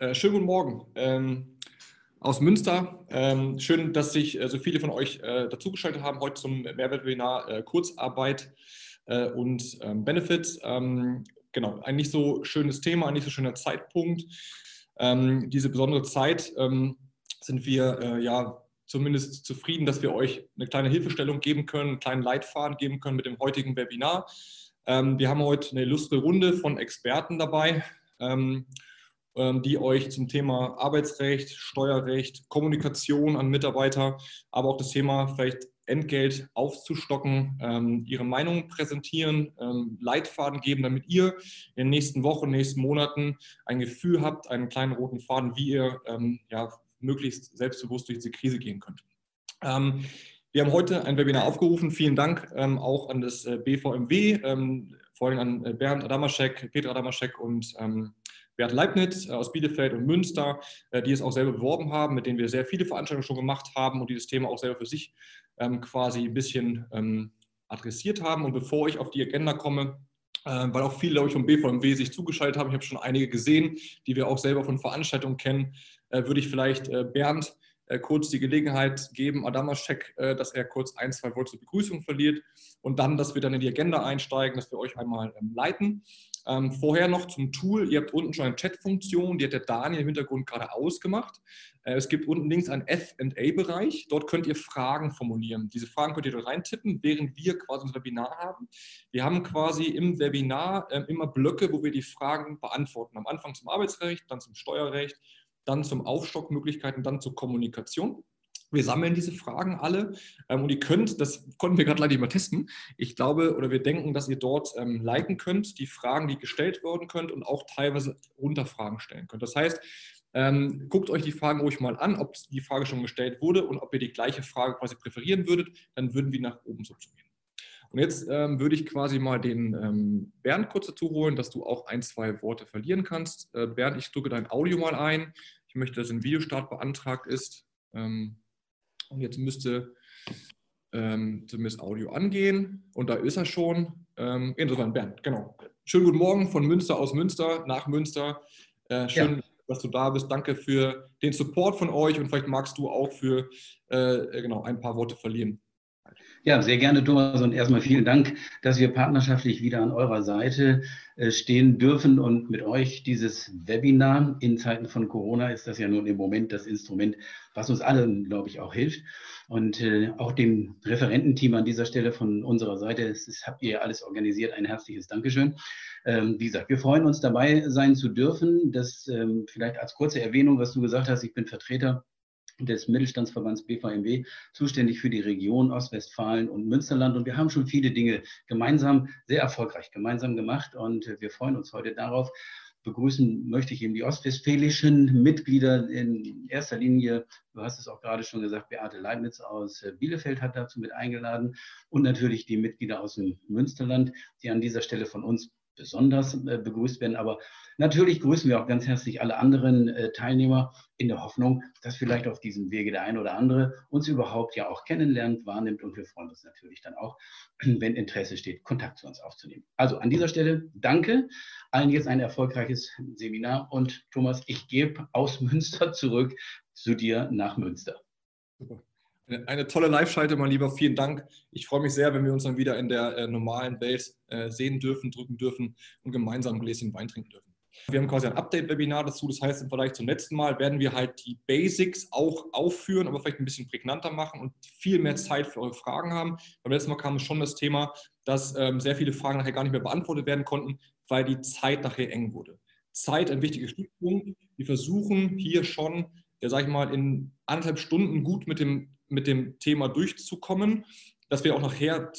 Äh, schönen guten Morgen ähm, aus Münster. Ähm, schön, dass sich äh, so viele von euch äh, dazugeschaltet haben heute zum Mehrwertwebinar äh, Kurzarbeit äh, und ähm, Benefits. Ähm, genau, ein nicht so schönes Thema, ein nicht so schöner Zeitpunkt. Ähm, diese besondere Zeit ähm, sind wir ja zumindest zufrieden, dass wir euch eine kleine Hilfestellung geben können, einen kleinen Leitfaden geben können mit dem heutigen Webinar. wir haben heute eine illustre Runde von Experten dabei. Ähm, die euch zum Thema Arbeitsrecht, Steuerrecht, Kommunikation an Mitarbeiter, aber auch das Thema vielleicht Entgelt aufzustocken, ähm, ihre Meinung präsentieren, ähm, Leitfaden geben, damit ihr in den nächsten Wochen, nächsten Monaten ein Gefühl habt, einen kleinen roten Faden, wie ihr ja, möglichst selbstbewusst durch diese Krise gehen könnt. wir haben heute ein Webinar aufgerufen. Vielen Dank auch an das äh, BVMW, vor allem an äh, Bernd Adamaschek, Peter Adamaschek und Bert Leibniz äh, aus Bielefeld und Münster, äh, die es auch selber beworben haben, mit denen wir sehr viele Veranstaltungen schon gemacht haben und die das Thema auch selber für sich ähm, quasi ein bisschen ähm, adressiert haben. Und bevor ich auf die Agenda komme, äh, weil auch viele, glaube ich, vom BVMW sich zugeschaltet haben, ich habe schon einige gesehen, die wir auch selber von Veranstaltungen kennen, würde ich vielleicht Bernd kurz die Gelegenheit geben, Adamaschek, dass er kurz ein, zwei Worte zur Begrüßung verliert und dann, dass wir dann in die Agenda einsteigen, dass wir euch einmal ähm, leiten. Ähm, vorher noch zum Tool. Ihr habt unten schon eine Chat-Funktion, die hat der Daniel im Hintergrund gerade ausgemacht. Äh, es gibt unten links einen FA-Bereich. Dort könnt ihr Fragen formulieren. Diese Fragen könnt ihr dort reintippen, während wir quasi unser Webinar haben. Wir haben quasi im Webinar äh, immer Blöcke, wo wir die Fragen beantworten. Am Anfang zum Arbeitsrecht, dann zum Steuerrecht, dann zum Aufstockmöglichkeiten, dann zur Kommunikation. Wir sammeln diese Fragen alle ähm, und ihr könnt, das konnten wir gerade leider nicht mal testen, ich glaube oder wir denken, dass ihr dort ähm, liken könnt, die Fragen, die gestellt werden könnt und auch teilweise Unterfragen stellen könnt. Das heißt, ähm, guckt euch die Fragen ruhig mal an, ob die Frage schon gestellt wurde und ob ihr die gleiche Frage quasi präferieren würdet, dann würden wir nach oben subsumieren. Und jetzt ähm, würde ich quasi mal den ähm, Bernd kurz dazu holen, dass du auch ein, zwei Worte verlieren kannst. Äh, Bernd, ich drücke dein Audio mal ein. Ich möchte, dass ein Videostart beantragt ist. Ähm, und jetzt müsste ähm, zumindest Audio angehen. Und da ist er schon. Ähm, insofern, Bernd, genau. Schönen guten Morgen von Münster aus Münster, nach Münster. Äh, schön, ja. dass du da bist. Danke für den Support von euch und vielleicht magst du auch für äh, genau, ein paar Worte verlieren. Ja, sehr gerne, Thomas. Und erstmal vielen Dank, dass wir partnerschaftlich wieder an eurer Seite äh, stehen dürfen und mit euch dieses Webinar in Zeiten von Corona ist das ja nun im Moment das Instrument, was uns allen, glaube ich, auch hilft. Und äh, auch dem Referententeam an dieser Stelle von unserer Seite, das, habt ihr alles organisiert. Ein herzliches Dankeschön. Ähm, wie gesagt, wir freuen uns dabei sein zu dürfen. Das ähm, vielleicht als kurze Erwähnung, was du gesagt hast, ich bin Vertreter des Mittelstandsverbands BVMW zuständig für die Region Ostwestfalen und Münsterland. Und wir haben schon viele Dinge gemeinsam, sehr erfolgreich gemeinsam gemacht. Und wir freuen uns heute darauf. Begrüßen möchte ich eben die ostwestfälischen Mitglieder in erster Linie. Du hast es auch gerade schon gesagt, Beate Leibniz aus Bielefeld hat dazu mit eingeladen und natürlich die Mitglieder aus dem Münsterland, die an dieser Stelle von uns besonders äh, begrüßt werden. Aber natürlich grüßen wir auch ganz herzlich alle anderen äh, Teilnehmer in der Hoffnung, dass vielleicht auf diesem Wege der ein oder andere uns überhaupt ja auch kennenlernt, wahrnimmt. Und wir freuen uns natürlich dann auch, wenn Interesse steht, Kontakt zu uns aufzunehmen. Also an dieser Stelle danke. Allen jetzt ein erfolgreiches Seminar. Und Thomas, ich gebe aus Münster zurück zu dir nach Münster. Super. Eine tolle Live-Schalte, mein Lieber. Vielen Dank. Ich freue mich sehr, wenn wir uns dann wieder in der äh, normalen Welt äh, sehen dürfen, drücken dürfen und gemeinsam ein Gläschen Wein trinken dürfen. Wir haben quasi ein Update-Webinar dazu. Das heißt, im Vergleich zum letzten Mal werden wir halt die Basics auch aufführen, aber vielleicht ein bisschen prägnanter machen und viel mehr Zeit für eure Fragen haben. Beim letzten Mal kam schon das Thema, dass ähm, sehr viele Fragen nachher gar nicht mehr beantwortet werden konnten, weil die Zeit nachher eng wurde. Zeit ein wichtiger Stichpunkt. Wir versuchen hier schon, ja, sag ich mal, in anderthalb Stunden gut mit dem mit dem Thema durchzukommen, dass wir auch nachher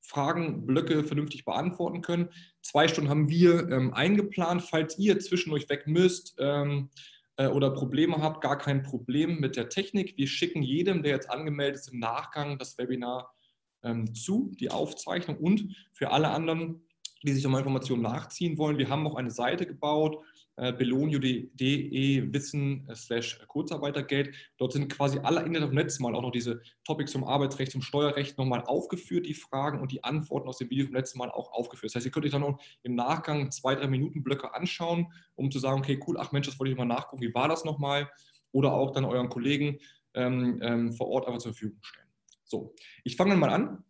Fragen, Blöcke vernünftig beantworten können. Zwei Stunden haben wir ähm, eingeplant. Falls ihr zwischendurch weg müsst ähm, äh, oder Probleme habt, gar kein Problem mit der Technik. Wir schicken jedem, der jetzt angemeldet ist, im Nachgang das Webinar ähm, zu, die Aufzeichnung und für alle anderen die sich nochmal Informationen nachziehen wollen. Wir haben auch eine Seite gebaut, belonio.de wissen slash Kurzarbeitergeld. Dort sind quasi alle Internet- und Netz mal auch noch diese Topics zum Arbeitsrecht, zum Steuerrecht nochmal aufgeführt, die Fragen und die Antworten aus dem Video vom letzten Mal auch aufgeführt. Das heißt, ihr könnt euch dann auch im Nachgang zwei, drei Minuten Blöcke anschauen, um zu sagen, okay, cool, ach Mensch, das wollte ich mal nachgucken, wie war das nochmal? Oder auch dann euren Kollegen ähm, ähm, vor Ort einfach zur Verfügung stellen. So, ich fange dann mal an.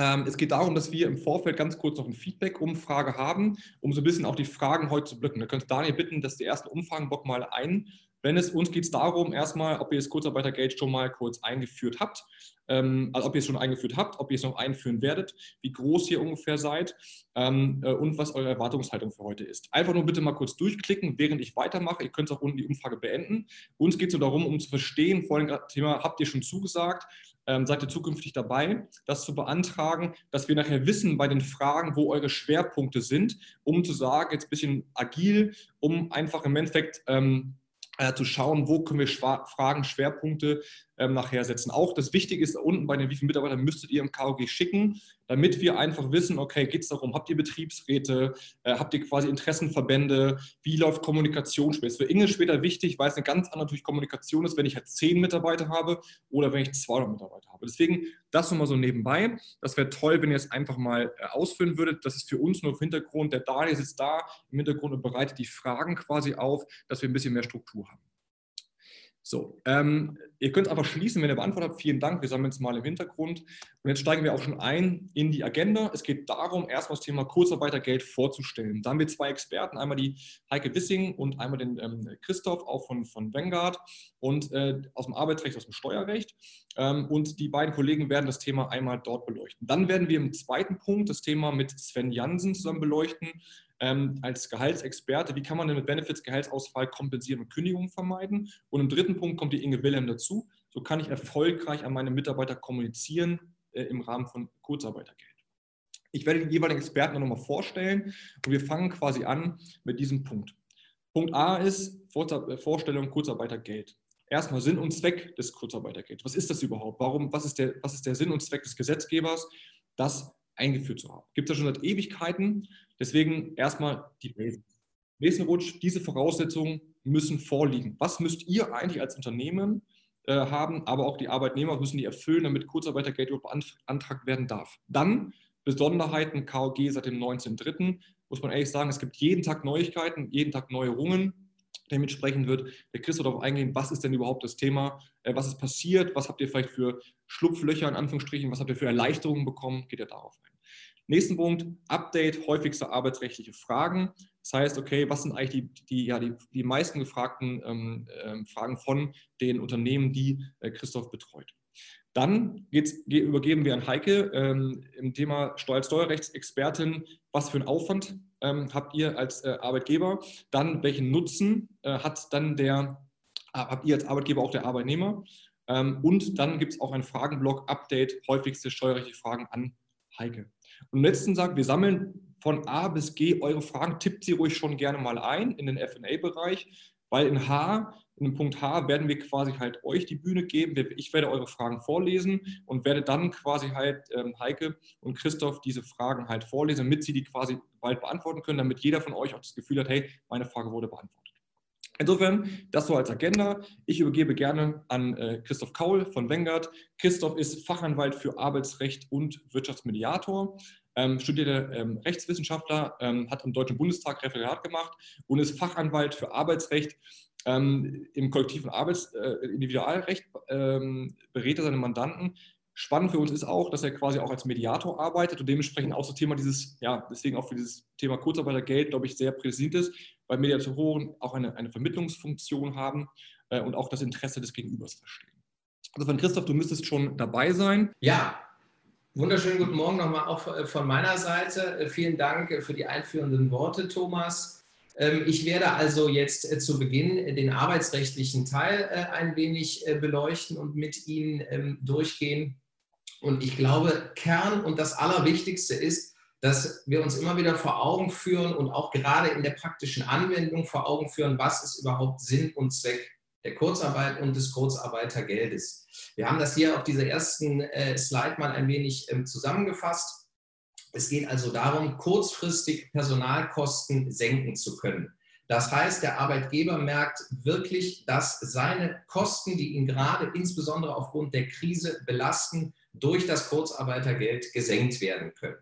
Ähm, es geht darum, dass wir im Vorfeld ganz kurz noch eine Feedback-Umfrage haben, um so ein bisschen auch die Fragen heute zu blicken. Da könnt Daniel bitten, dass die ersten Umfragenbock mal ein. Wenn es uns geht es darum, erstmal, ob ihr das Kurzarbeitergeld schon mal kurz eingeführt habt, ähm, also ob ihr es schon eingeführt habt, ob ihr es noch einführen werdet, wie groß ihr ungefähr seid ähm, äh, und was eure Erwartungshaltung für heute ist. Einfach nur bitte mal kurz durchklicken, während ich weitermache. Ihr könnt auch unten die Umfrage beenden. Uns geht es so darum, um zu verstehen, vor dem Thema, habt ihr schon zugesagt, ähm, seid ihr zukünftig dabei, das zu beantragen, dass wir nachher wissen bei den Fragen, wo eure Schwerpunkte sind, um zu sagen, jetzt ein bisschen agil, um einfach im Endeffekt ähm, äh, zu schauen, wo können wir Fragen, Schwerpunkte ähm, nachher setzen. Auch das Wichtige ist unten bei den, wie viele Mitarbeiter müsstet ihr im KOG schicken, damit wir einfach wissen, okay, geht es darum, habt ihr Betriebsräte, äh, habt ihr quasi Interessenverbände, wie läuft Kommunikation später. Für Inge später wichtig, weil es eine ganz andere natürlich Kommunikation ist, wenn ich halt zehn Mitarbeiter habe oder wenn ich 200 Mitarbeiter habe. Deswegen das nochmal so nebenbei. Das wäre toll, wenn ihr es einfach mal äh, ausführen würdet. Das ist für uns nur im Hintergrund. Der Daniel sitzt da im Hintergrund und bereitet die Fragen quasi auf, dass wir ein bisschen mehr Struktur haben. So, ähm, ihr könnt einfach schließen, wenn ihr beantwortet habt. Vielen Dank, wir sammeln es mal im Hintergrund. Und jetzt steigen wir auch schon ein in die Agenda. Es geht darum, erstmal das Thema Kurzarbeitergeld vorzustellen. Da haben wir zwei Experten, einmal die Heike Wissing und einmal den ähm, Christoph, auch von, von Vanguard und äh, aus dem Arbeitsrecht, aus dem Steuerrecht. Ähm, und die beiden Kollegen werden das Thema einmal dort beleuchten. Dann werden wir im zweiten Punkt das Thema mit Sven Jansen zusammen beleuchten ähm, als Gehaltsexperte, wie kann man denn mit Benefits Gehaltsausfall kompensieren und Kündigungen vermeiden? Und im dritten Punkt kommt die Inge Wilhelm dazu. So kann ich erfolgreich an meine Mitarbeiter kommunizieren äh, im Rahmen von Kurzarbeitergeld. Ich werde die jeweiligen Experten nochmal vorstellen und wir fangen quasi an mit diesem Punkt. Punkt A ist äh, Vorstellung Kurzarbeitergeld. Erstmal Sinn und Zweck des Kurzarbeitergelds. Was ist das überhaupt? Warum, was, ist der, was ist der Sinn und Zweck des Gesetzgebers? Das eingeführt zu haben. Gibt es ja schon seit Ewigkeiten. Deswegen erstmal die Basics. Nächsten Rutsch, diese Voraussetzungen müssen vorliegen. Was müsst ihr eigentlich als Unternehmen äh, haben, aber auch die Arbeitnehmer müssen die erfüllen, damit Kurzarbeitergeld beantragt werden darf. Dann Besonderheiten KOG seit dem 19.03. Muss man ehrlich sagen, es gibt jeden Tag Neuigkeiten, jeden Tag Neuerungen. Dementsprechend wird der Chris darauf eingehen, was ist denn überhaupt das Thema, äh, was ist passiert, was habt ihr vielleicht für Schlupflöcher in Anführungsstrichen, was habt ihr für Erleichterungen bekommen, geht er darauf ein. Nächsten Punkt, Update, häufigste arbeitsrechtliche Fragen. Das heißt, okay, was sind eigentlich die, die, ja, die, die meisten gefragten ähm, äh, Fragen von den Unternehmen, die äh, Christoph betreut. Dann übergeben wir an Heike ähm, im Thema Steuer Steuerrechtsexpertin, was für einen Aufwand habt ihr als äh, Arbeitgeber, dann welchen Nutzen äh, hat dann der, äh, habt ihr als Arbeitgeber auch der Arbeitnehmer? Ähm, und dann gibt es auch einen Fragenblock, Update, häufigste steuerrechtliche Fragen an Heike. Und letzten sagt, wir sammeln von A bis G eure Fragen, tippt sie ruhig schon gerne mal ein in den FA-Bereich, weil in H, in dem Punkt H, werden wir quasi halt euch die Bühne geben. Ich werde eure Fragen vorlesen und werde dann quasi halt ähm, Heike und Christoph diese Fragen halt vorlesen, damit sie die quasi bald beantworten können, damit jeder von euch auch das Gefühl hat, hey, meine Frage wurde beantwortet. Insofern, das so als Agenda. Ich übergebe gerne an äh, Christoph Kaul von Wengert. Christoph ist Fachanwalt für Arbeitsrecht und Wirtschaftsmediator, ähm, studierter ähm, Rechtswissenschaftler, ähm, hat im Deutschen Bundestag Referat gemacht und ist Fachanwalt für Arbeitsrecht ähm, im kollektiven Arbeits-, äh, Individualrecht, ähm, berät er seine Mandanten Spannend für uns ist auch, dass er quasi auch als Mediator arbeitet und dementsprechend auch das Thema dieses, ja, deswegen auch für dieses Thema Kurzarbeitergeld, glaube ich, sehr präsent ist, weil Mediatoren auch eine, eine Vermittlungsfunktion haben äh, und auch das Interesse des Gegenübers verstehen. Also von Christoph, du müsstest schon dabei sein. Ja, wunderschönen guten Morgen nochmal auch von meiner Seite. Äh, vielen Dank äh, für die einführenden Worte, Thomas. Ähm, ich werde also jetzt äh, zu Beginn den arbeitsrechtlichen Teil ein wenig beleuchten und mit Ihnen ähm, durchgehen. Und ich glaube, Kern und das Allerwichtigste ist, dass wir uns immer wieder vor Augen führen und auch gerade in der praktischen Anwendung vor Augen führen, was ist überhaupt Sinn und Zweck der Kurzarbeit und des Kurzarbeitergeldes. Wir haben das hier auf dieser ersten äh, Slide mal ein wenig ähm, zusammengefasst. Es geht also darum, kurzfristig Personalkosten senken zu können. Das heißt, der Arbeitgeber merkt wirklich, dass seine Kosten, die ihn gerade insbesondere aufgrund der Krise belasten, durch das Kurzarbeitergeld gesenkt werden können.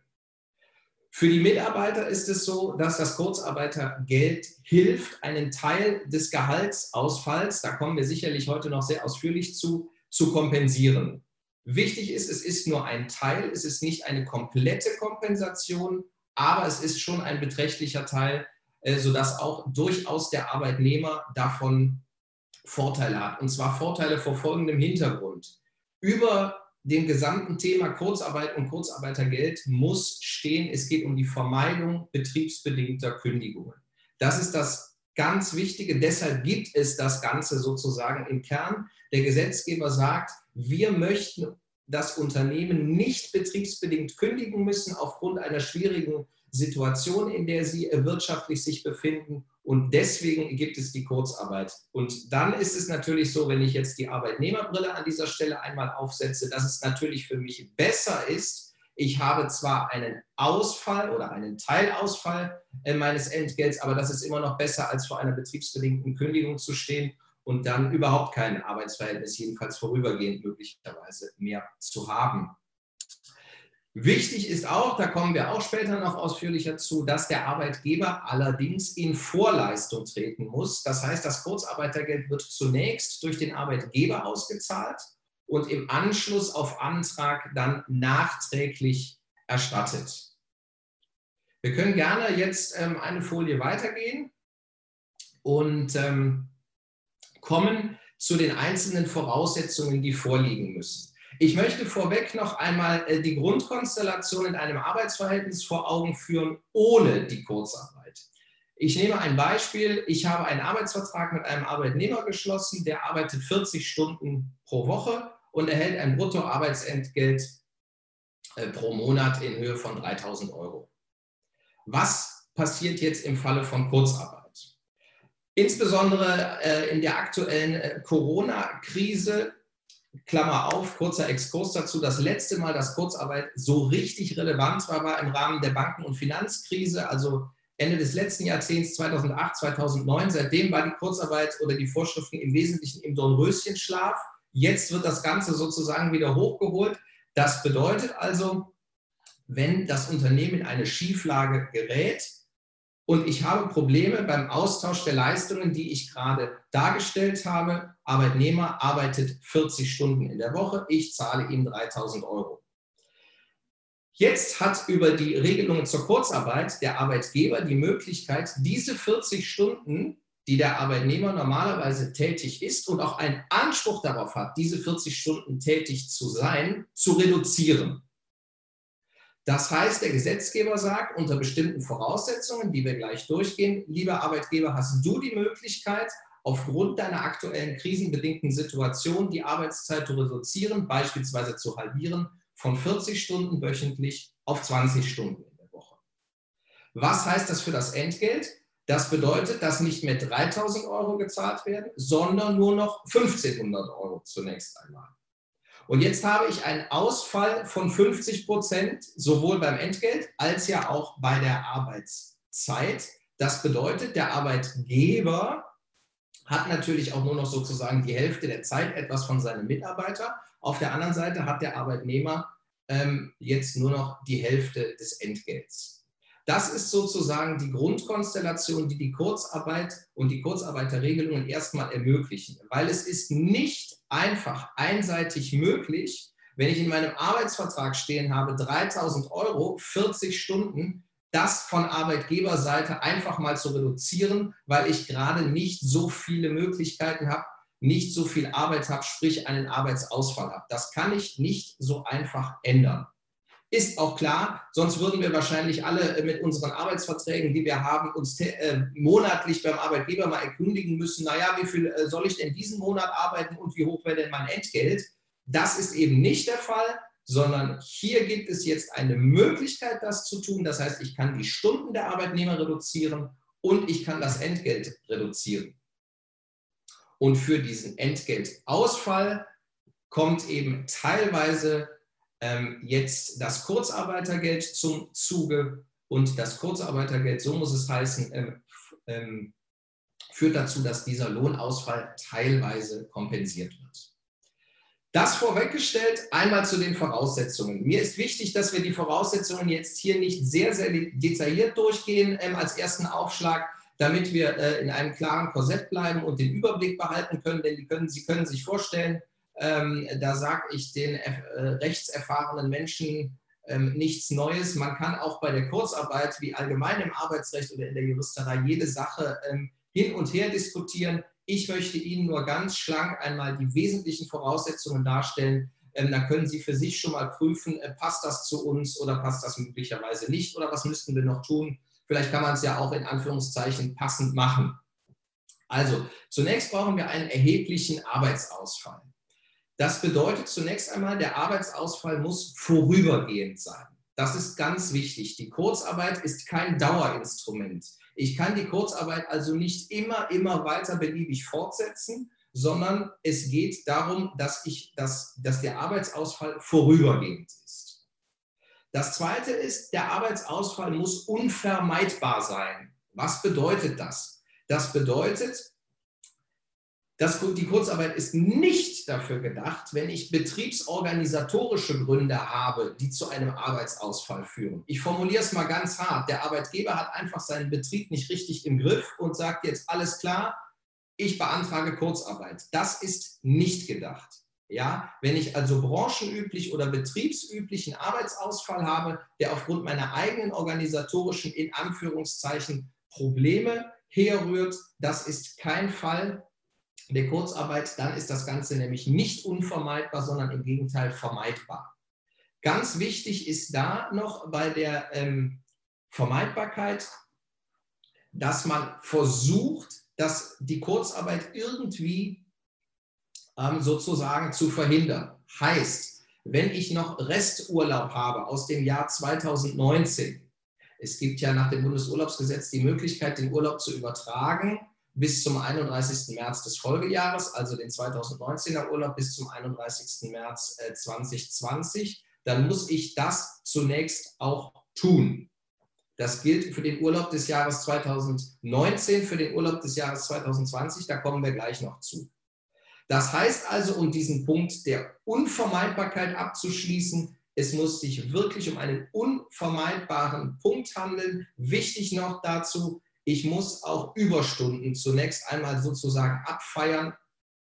Für die Mitarbeiter ist es so, dass das Kurzarbeitergeld hilft, einen Teil des Gehaltsausfalls, da kommen wir sicherlich heute noch sehr ausführlich zu, zu kompensieren. Wichtig ist, es ist nur ein Teil, es ist nicht eine komplette Kompensation, aber es ist schon ein beträchtlicher Teil, äh, sodass auch durchaus der Arbeitnehmer davon Vorteile hat. Und zwar Vorteile vor folgendem Hintergrund. Über dem gesamten Thema Kurzarbeit und Kurzarbeitergeld muss stehen, es geht um die Vermeidung betriebsbedingter Kündigungen. Das ist das ganz Wichtige. Deshalb gibt es das Ganze sozusagen im Kern. Der Gesetzgeber sagt, wir möchten das Unternehmen nicht betriebsbedingt kündigen müssen aufgrund einer schwierigen Situation, in der sie wirtschaftlich sich befinden. Und deswegen gibt es die Kurzarbeit. Und dann ist es natürlich so, wenn ich jetzt die Arbeitnehmerbrille an dieser Stelle einmal aufsetze, dass es natürlich für mich besser ist, ich habe zwar einen Ausfall oder einen Teilausfall äh, meines Entgelts, aber das ist immer noch besser, als vor einer betriebsbedingten Kündigung zu stehen und dann überhaupt kein Arbeitsverhältnis, jedenfalls vorübergehend möglicherweise mehr zu haben. Wichtig ist auch, da kommen wir auch später noch ausführlicher zu, dass der Arbeitgeber allerdings in Vorleistung treten muss. Das heißt, das Kurzarbeitergeld wird zunächst durch den Arbeitgeber ausgezahlt und im Anschluss auf Antrag dann nachträglich erstattet. Wir können gerne jetzt ähm, eine Folie weitergehen und ähm, kommen zu den einzelnen Voraussetzungen, die vorliegen müssen. Ich möchte vorweg noch einmal äh, die Grundkonstellation in einem Arbeitsverhältnis vor Augen führen, ohne die Kurzarbeit. Ich nehme ein Beispiel. Ich habe einen Arbeitsvertrag mit einem Arbeitnehmer geschlossen, der arbeitet 40 Stunden pro Woche und erhält ein Bruttoarbeitsentgelt äh, pro Monat in Höhe von 3000 Euro. Was passiert jetzt im Falle von Kurzarbeit? Insbesondere äh, in der aktuellen Corona-Krise Klammer auf, kurzer Exkurs dazu. Das letzte Mal, dass Kurzarbeit so richtig relevant war, war im Rahmen der Banken- und Finanzkrise, also Ende des letzten Jahrzehnts, 2008, 2009. Seitdem war die Kurzarbeit oder die Vorschriften im Wesentlichen im Dornröschenschlaf. Jetzt wird das Ganze sozusagen wieder hochgeholt. Das bedeutet also, wenn das Unternehmen in eine Schieflage gerät, und ich habe Probleme beim Austausch der Leistungen, die ich gerade dargestellt habe. Arbeitnehmer arbeitet 40 Stunden in der Woche, ich zahle ihm 3000 Euro. Jetzt hat über die Regelungen zur Kurzarbeit der Arbeitgeber die Möglichkeit, diese 40 Stunden, die der Arbeitnehmer normalerweise tätig ist und auch einen Anspruch darauf hat, diese 40 Stunden tätig zu sein, zu reduzieren. Das heißt, der Gesetzgeber sagt, unter bestimmten Voraussetzungen, die wir gleich durchgehen, lieber Arbeitgeber, hast du die Möglichkeit, aufgrund deiner aktuellen krisenbedingten Situation die Arbeitszeit zu reduzieren, beispielsweise zu halbieren, von 40 Stunden wöchentlich auf 20 Stunden in der Woche. Was heißt das für das Entgelt? Das bedeutet, dass nicht mehr 3000 Euro gezahlt werden, sondern nur noch 1500 Euro zunächst einmal. Und jetzt habe ich einen Ausfall von 50 Prozent, sowohl beim Entgelt als ja auch bei der Arbeitszeit. Das bedeutet, der Arbeitgeber hat natürlich auch nur noch sozusagen die Hälfte der Zeit etwas von seinem Mitarbeiter. Auf der anderen Seite hat der Arbeitnehmer ähm, jetzt nur noch die Hälfte des Entgelts. Das ist sozusagen die Grundkonstellation, die die Kurzarbeit und die Kurzarbeiterregelungen erstmal ermöglichen, weil es ist nicht einfach einseitig möglich, wenn ich in meinem Arbeitsvertrag stehen habe, 3000 Euro, 40 Stunden, das von Arbeitgeberseite einfach mal zu reduzieren, weil ich gerade nicht so viele Möglichkeiten habe, nicht so viel Arbeit habe, sprich einen Arbeitsausfall habe. Das kann ich nicht so einfach ändern. Ist auch klar, sonst würden wir wahrscheinlich alle äh, mit unseren Arbeitsverträgen, die wir haben, uns äh, monatlich beim Arbeitgeber mal erkundigen müssen, naja, wie viel äh, soll ich denn diesen Monat arbeiten und wie hoch wäre denn mein Entgelt? Das ist eben nicht der Fall, sondern hier gibt es jetzt eine Möglichkeit, das zu tun. Das heißt, ich kann die Stunden der Arbeitnehmer reduzieren und ich kann das Entgelt reduzieren. Und für diesen Entgeltausfall kommt eben teilweise ähm, jetzt das Kurzarbeitergeld zum Zuge und das Kurzarbeitergeld, so muss es heißen, ähm, ähm, führt dazu, dass dieser Lohnausfall teilweise kompensiert wird. Das vorweggestellt, einmal zu den Voraussetzungen. Mir ist wichtig, dass wir die Voraussetzungen jetzt hier nicht sehr, sehr detailliert durchgehen ähm, als ersten Aufschlag, damit wir äh, in einem klaren Korsett bleiben und den Überblick behalten können, denn können, Sie können sich vorstellen, ähm, da sage ich den äh, rechtserfahrenen Menschen ähm, nichts Neues. Man kann auch bei der Kurzarbeit, wie allgemein im Arbeitsrecht oder in der Juristerei, jede Sache ähm, hin und her diskutieren. Ich möchte Ihnen nur ganz schlank einmal die wesentlichen Voraussetzungen darstellen. Ähm, dann können Sie für sich schon mal prüfen, äh, passt das zu uns oder passt das möglicherweise nicht oder was müssten wir noch tun. Vielleicht kann man es ja auch in Anführungszeichen passend machen. Also, zunächst brauchen wir einen erheblichen Arbeitsausfall. Das bedeutet zunächst einmal, der Arbeitsausfall muss vorübergehend sein. Das ist ganz wichtig. Die Kurzarbeit ist kein Dauerinstrument. Ich kann die Kurzarbeit also nicht immer, immer weiter beliebig fortsetzen, sondern es geht darum, dass, ich, dass, dass der Arbeitsausfall vorübergehend ist. Das Zweite ist, der Arbeitsausfall muss unvermeidbar sein. Was bedeutet das? Das bedeutet, das, die Kurzarbeit ist nicht dafür gedacht, wenn ich betriebsorganisatorische Gründe habe, die zu einem Arbeitsausfall führen. Ich formuliere es mal ganz hart. Der Arbeitgeber hat einfach seinen Betrieb nicht richtig im Griff und sagt jetzt alles klar, ich beantrage Kurzarbeit. Das ist nicht gedacht. Ja, wenn ich also branchenüblich oder betriebsüblichen Arbeitsausfall habe, der aufgrund meiner eigenen organisatorischen, in Anführungszeichen, Probleme herrührt, das ist kein Fall der Kurzarbeit, dann ist das Ganze nämlich nicht unvermeidbar, sondern im Gegenteil vermeidbar. Ganz wichtig ist da noch bei der ähm, Vermeidbarkeit, dass man versucht, dass die Kurzarbeit irgendwie ähm, sozusagen zu verhindern. Heißt, wenn ich noch Resturlaub habe aus dem Jahr 2019, es gibt ja nach dem Bundesurlaubsgesetz die Möglichkeit, den Urlaub zu übertragen bis zum 31. März des Folgejahres, also den 2019er Urlaub bis zum 31. März 2020, äh, dann muss ich das zunächst auch tun. Das gilt für den Urlaub des Jahres 2019, für den Urlaub des Jahres 2020, da kommen wir gleich noch zu. Das heißt also, um diesen Punkt der Unvermeidbarkeit abzuschließen, es muss sich wirklich um einen unvermeidbaren Punkt handeln. Wichtig noch dazu, ich muss auch Überstunden zunächst einmal sozusagen abfeiern.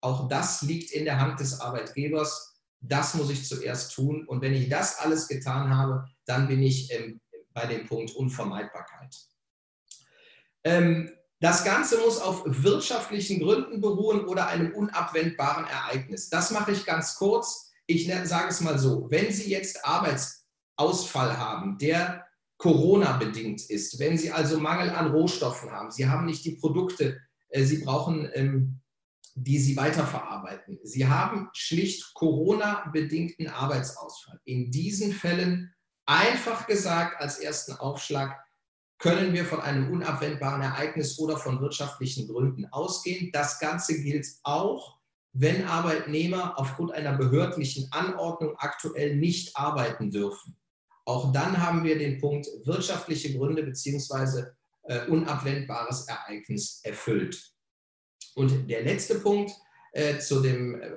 Auch das liegt in der Hand des Arbeitgebers. Das muss ich zuerst tun. Und wenn ich das alles getan habe, dann bin ich ähm, bei dem Punkt Unvermeidbarkeit. Ähm, das Ganze muss auf wirtschaftlichen Gründen beruhen oder einem unabwendbaren Ereignis. Das mache ich ganz kurz. Ich sage es mal so, wenn Sie jetzt Arbeitsausfall haben, der Corona-bedingt ist, wenn Sie also Mangel an Rohstoffen haben, Sie haben nicht die Produkte, äh, Sie brauchen, ähm, die Sie weiterverarbeiten. Sie haben schlicht Corona-bedingten Arbeitsausfall. In diesen Fällen, einfach gesagt, als ersten Aufschlag, können wir von einem unabwendbaren Ereignis oder von wirtschaftlichen Gründen ausgehen. Das Ganze gilt auch, wenn Arbeitnehmer aufgrund einer behördlichen Anordnung aktuell nicht arbeiten dürfen. Auch dann haben wir den Punkt wirtschaftliche Gründe bzw. Äh, unabwendbares Ereignis erfüllt. Und der letzte Punkt äh, zu dem, äh,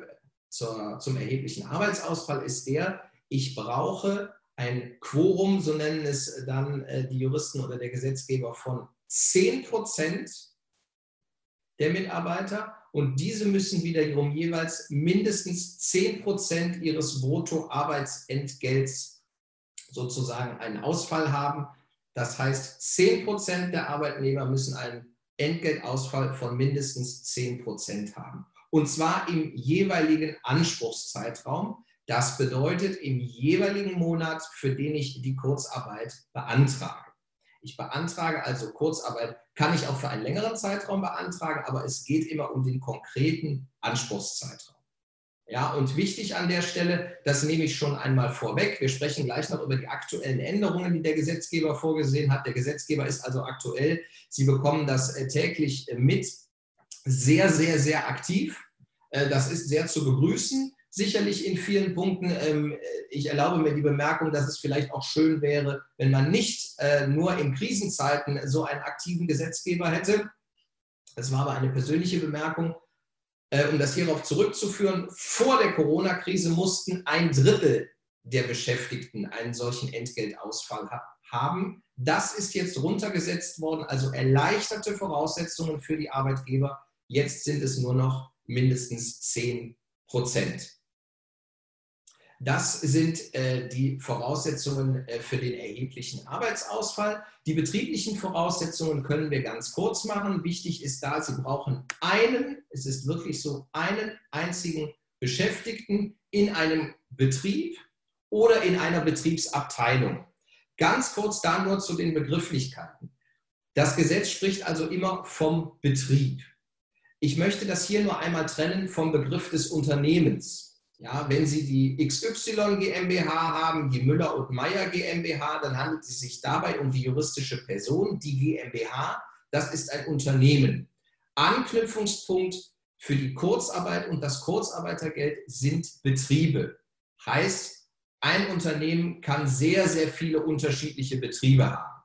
zur, zum erheblichen Arbeitsausfall ist der, ich brauche ein Quorum, so nennen es dann äh, die Juristen oder der Gesetzgeber, von 10 Prozent der Mitarbeiter und diese müssen wiederum jeweils mindestens 10 Prozent ihres Bruttoarbeitsentgelts sozusagen einen Ausfall haben. Das heißt, 10 Prozent der Arbeitnehmer müssen einen Entgeltausfall von mindestens 10 Prozent haben. Und zwar im jeweiligen Anspruchszeitraum. Das bedeutet im jeweiligen Monat, für den ich die Kurzarbeit beantrage. Ich beantrage also Kurzarbeit, kann ich auch für einen längeren Zeitraum beantragen, aber es geht immer um den konkreten Anspruchszeitraum. Ja, und wichtig an der Stelle, das nehme ich schon einmal vorweg. Wir sprechen gleich noch über die aktuellen Änderungen, die der Gesetzgeber vorgesehen hat. Der Gesetzgeber ist also aktuell. Sie bekommen das äh, täglich äh, mit. Sehr, sehr, sehr aktiv. Äh, das ist sehr zu begrüßen. sicherlich in vielen Punkten. Ähm, ich erlaube mir die Bemerkung, dass es vielleicht auch schön wäre, wenn man nicht nur in Krisenzeiten so einen aktiven Gesetzgeber hätte. Das war aber eine persönliche Bemerkung. Äh, um das hierauf zurückzuführen, vor der Corona-Krise mussten ein Drittel der Beschäftigten einen solchen Entgeltausfall haben. Das ist jetzt runtergesetzt worden, also erleichterte Voraussetzungen für die Arbeitgeber. Jetzt sind es nur noch mindestens 10 Prozent. Das sind äh, die Voraussetzungen äh, für den erheblichen Arbeitsausfall. Die betrieblichen Voraussetzungen können wir ganz kurz machen. Wichtig ist da, Sie brauchen einen, es ist wirklich so, einen einzigen Beschäftigten in einem Betrieb oder in einer Betriebsabteilung. Ganz kurz da nur zu den Begrifflichkeiten. Das Gesetz spricht also immer vom Betrieb. Ich möchte das hier nur einmal trennen vom Begriff des Unternehmens. Ja, wenn Sie die XY GmbH haben, die Müller und Meyer GmbH, dann handelt es sich dabei um die juristische Person, die GmbH. Das ist ein Unternehmen. Anknüpfungspunkt für die Kurzarbeit und das Kurzarbeitergeld sind Betriebe. Heißt, ein Unternehmen kann sehr, sehr viele unterschiedliche Betriebe haben.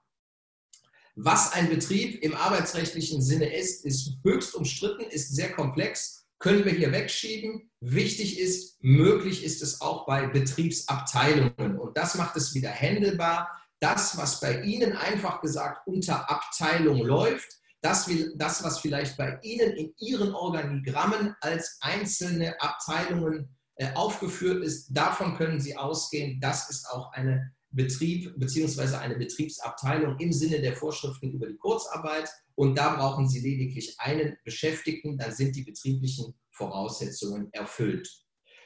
Was ein Betrieb im arbeitsrechtlichen Sinne ist, ist höchst umstritten, ist sehr komplex können wir hier wegschieben. Wichtig ist, möglich ist es auch bei Betriebsabteilungen. Und das macht es wieder händelbar. Das, was bei Ihnen einfach gesagt unter Abteilung läuft, das, das was vielleicht bei Ihnen in Ihren Organigrammen als einzelne Abteilungen äh, aufgeführt ist, davon können Sie ausgehen. Das ist auch eine Betrieb bzw. eine Betriebsabteilung im Sinne der Vorschriften über die Kurzarbeit. Und da brauchen Sie lediglich einen Beschäftigten, dann sind die betrieblichen Voraussetzungen erfüllt.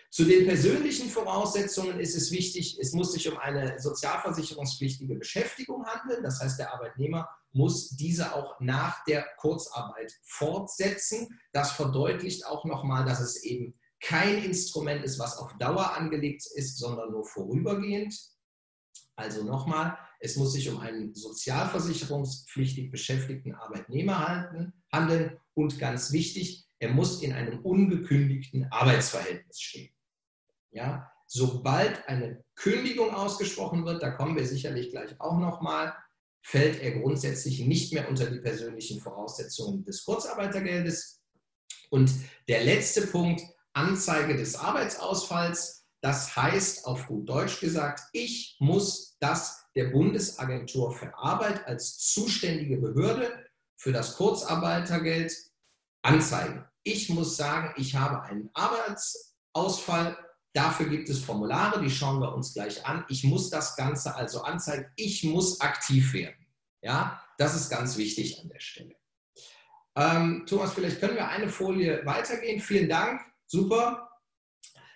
Zu den persönlichen Voraussetzungen ist es wichtig, es muss sich um eine sozialversicherungspflichtige Beschäftigung handeln. Das heißt, der Arbeitnehmer muss diese auch nach der Kurzarbeit fortsetzen. Das verdeutlicht auch nochmal, dass es eben kein Instrument ist, was auf Dauer angelegt ist, sondern nur vorübergehend. Also nochmal, es muss sich um einen sozialversicherungspflichtig beschäftigten Arbeitnehmer handeln und ganz wichtig, er muss in einem ungekündigten Arbeitsverhältnis stehen. Ja, sobald eine Kündigung ausgesprochen wird, da kommen wir sicherlich gleich auch nochmal, fällt er grundsätzlich nicht mehr unter die persönlichen Voraussetzungen des Kurzarbeitergeldes. Und der letzte Punkt, Anzeige des Arbeitsausfalls. Das heißt auf gut Deutsch gesagt, ich muss das der Bundesagentur für Arbeit als zuständige Behörde für das Kurzarbeitergeld anzeigen. Ich muss sagen, ich habe einen Arbeitsausfall. Dafür gibt es Formulare, die schauen wir uns gleich an. Ich muss das Ganze also anzeigen. Ich muss aktiv werden. Ja, das ist ganz wichtig an der Stelle. Ähm, Thomas, vielleicht können wir eine Folie weitergehen. Vielen Dank. Super.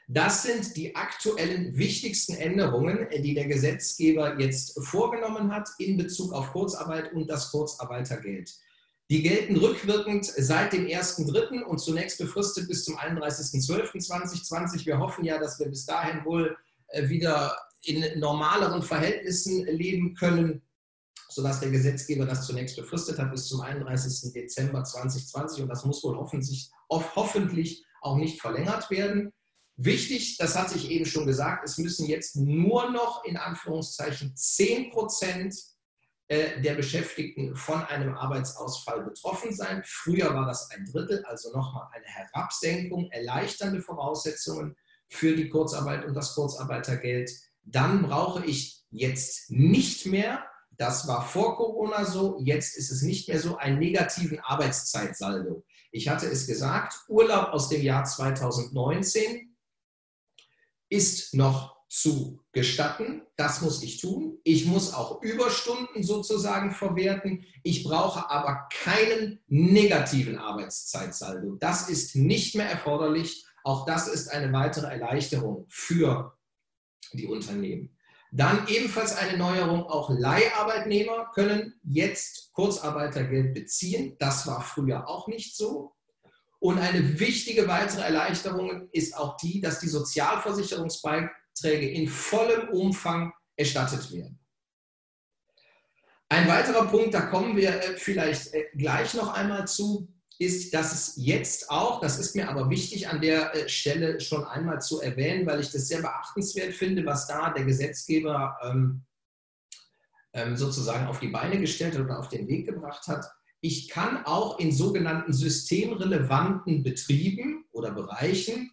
Das sind die aktuellen wichtigsten Änderungen, die der Gesetzgeber jetzt vorgenommen hat in Bezug auf Kurzarbeit und das Kurzarbeitergeld. Die gelten rückwirkend seit dem 1.3. und zunächst befristet bis zum 31.12.2020. Wir hoffen ja, dass wir bis dahin wohl äh, wieder in normaleren Verhältnissen leben können, sodass der Gesetzgeber das zunächst befristet hat bis zum 31. Dezember 2020 und das muss wohl hoffentlich, hoffentlich auch nicht verlängert werden. Wichtig, das hatte ich eben schon gesagt, es müssen jetzt nur noch in Anführungszeichen 10 Prozent äh, der Beschäftigten von einem Arbeitsausfall betroffen sein. Früher war das ein Drittel, also nochmal eine Herabsenkung, erleichternde Voraussetzungen für die Kurzarbeit und das Kurzarbeitergeld. Dann brauche ich jetzt nicht mehr, das war vor Corona so, jetzt ist es nicht mehr so, einen negativen Arbeitszeitsaldo. Ich hatte es gesagt, Urlaub aus dem Jahr 2019 ist noch zu gestatten. Das muss ich tun. Ich muss auch Überstunden sozusagen verwerten. Ich brauche aber keinen negativen Arbeitszeitsaldo. Das ist nicht mehr erforderlich. Auch das ist eine weitere Erleichterung für die Unternehmen. Dann ebenfalls eine Neuerung, auch Leiharbeitnehmer können jetzt Kurzarbeitergeld beziehen. Das war früher auch nicht so. Und eine wichtige weitere Erleichterung ist auch die, dass die Sozialversicherungsbeiträge in vollem Umfang erstattet werden. Ein weiterer Punkt, da kommen wir äh, vielleicht äh, gleich noch einmal zu, ist, dass es jetzt auch, das ist mir aber wichtig an der äh, Stelle schon einmal zu erwähnen, weil ich das sehr beachtenswert finde, was da der Gesetzgeber ähm, ähm, sozusagen auf die Beine gestellt oder auf den Weg gebracht hat. Ich kann auch in sogenannten systemrelevanten Betrieben oder Bereichen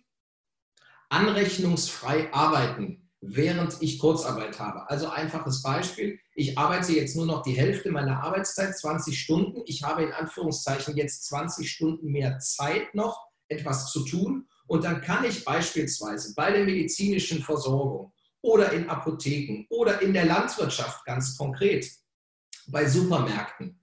anrechnungsfrei arbeiten, während ich Kurzarbeit habe. Also einfaches Beispiel, ich arbeite jetzt nur noch die Hälfte meiner Arbeitszeit, 20 Stunden. Ich habe in Anführungszeichen jetzt 20 Stunden mehr Zeit noch, etwas zu tun. Und dann kann ich beispielsweise bei der medizinischen Versorgung oder in Apotheken oder in der Landwirtschaft ganz konkret, bei Supermärkten,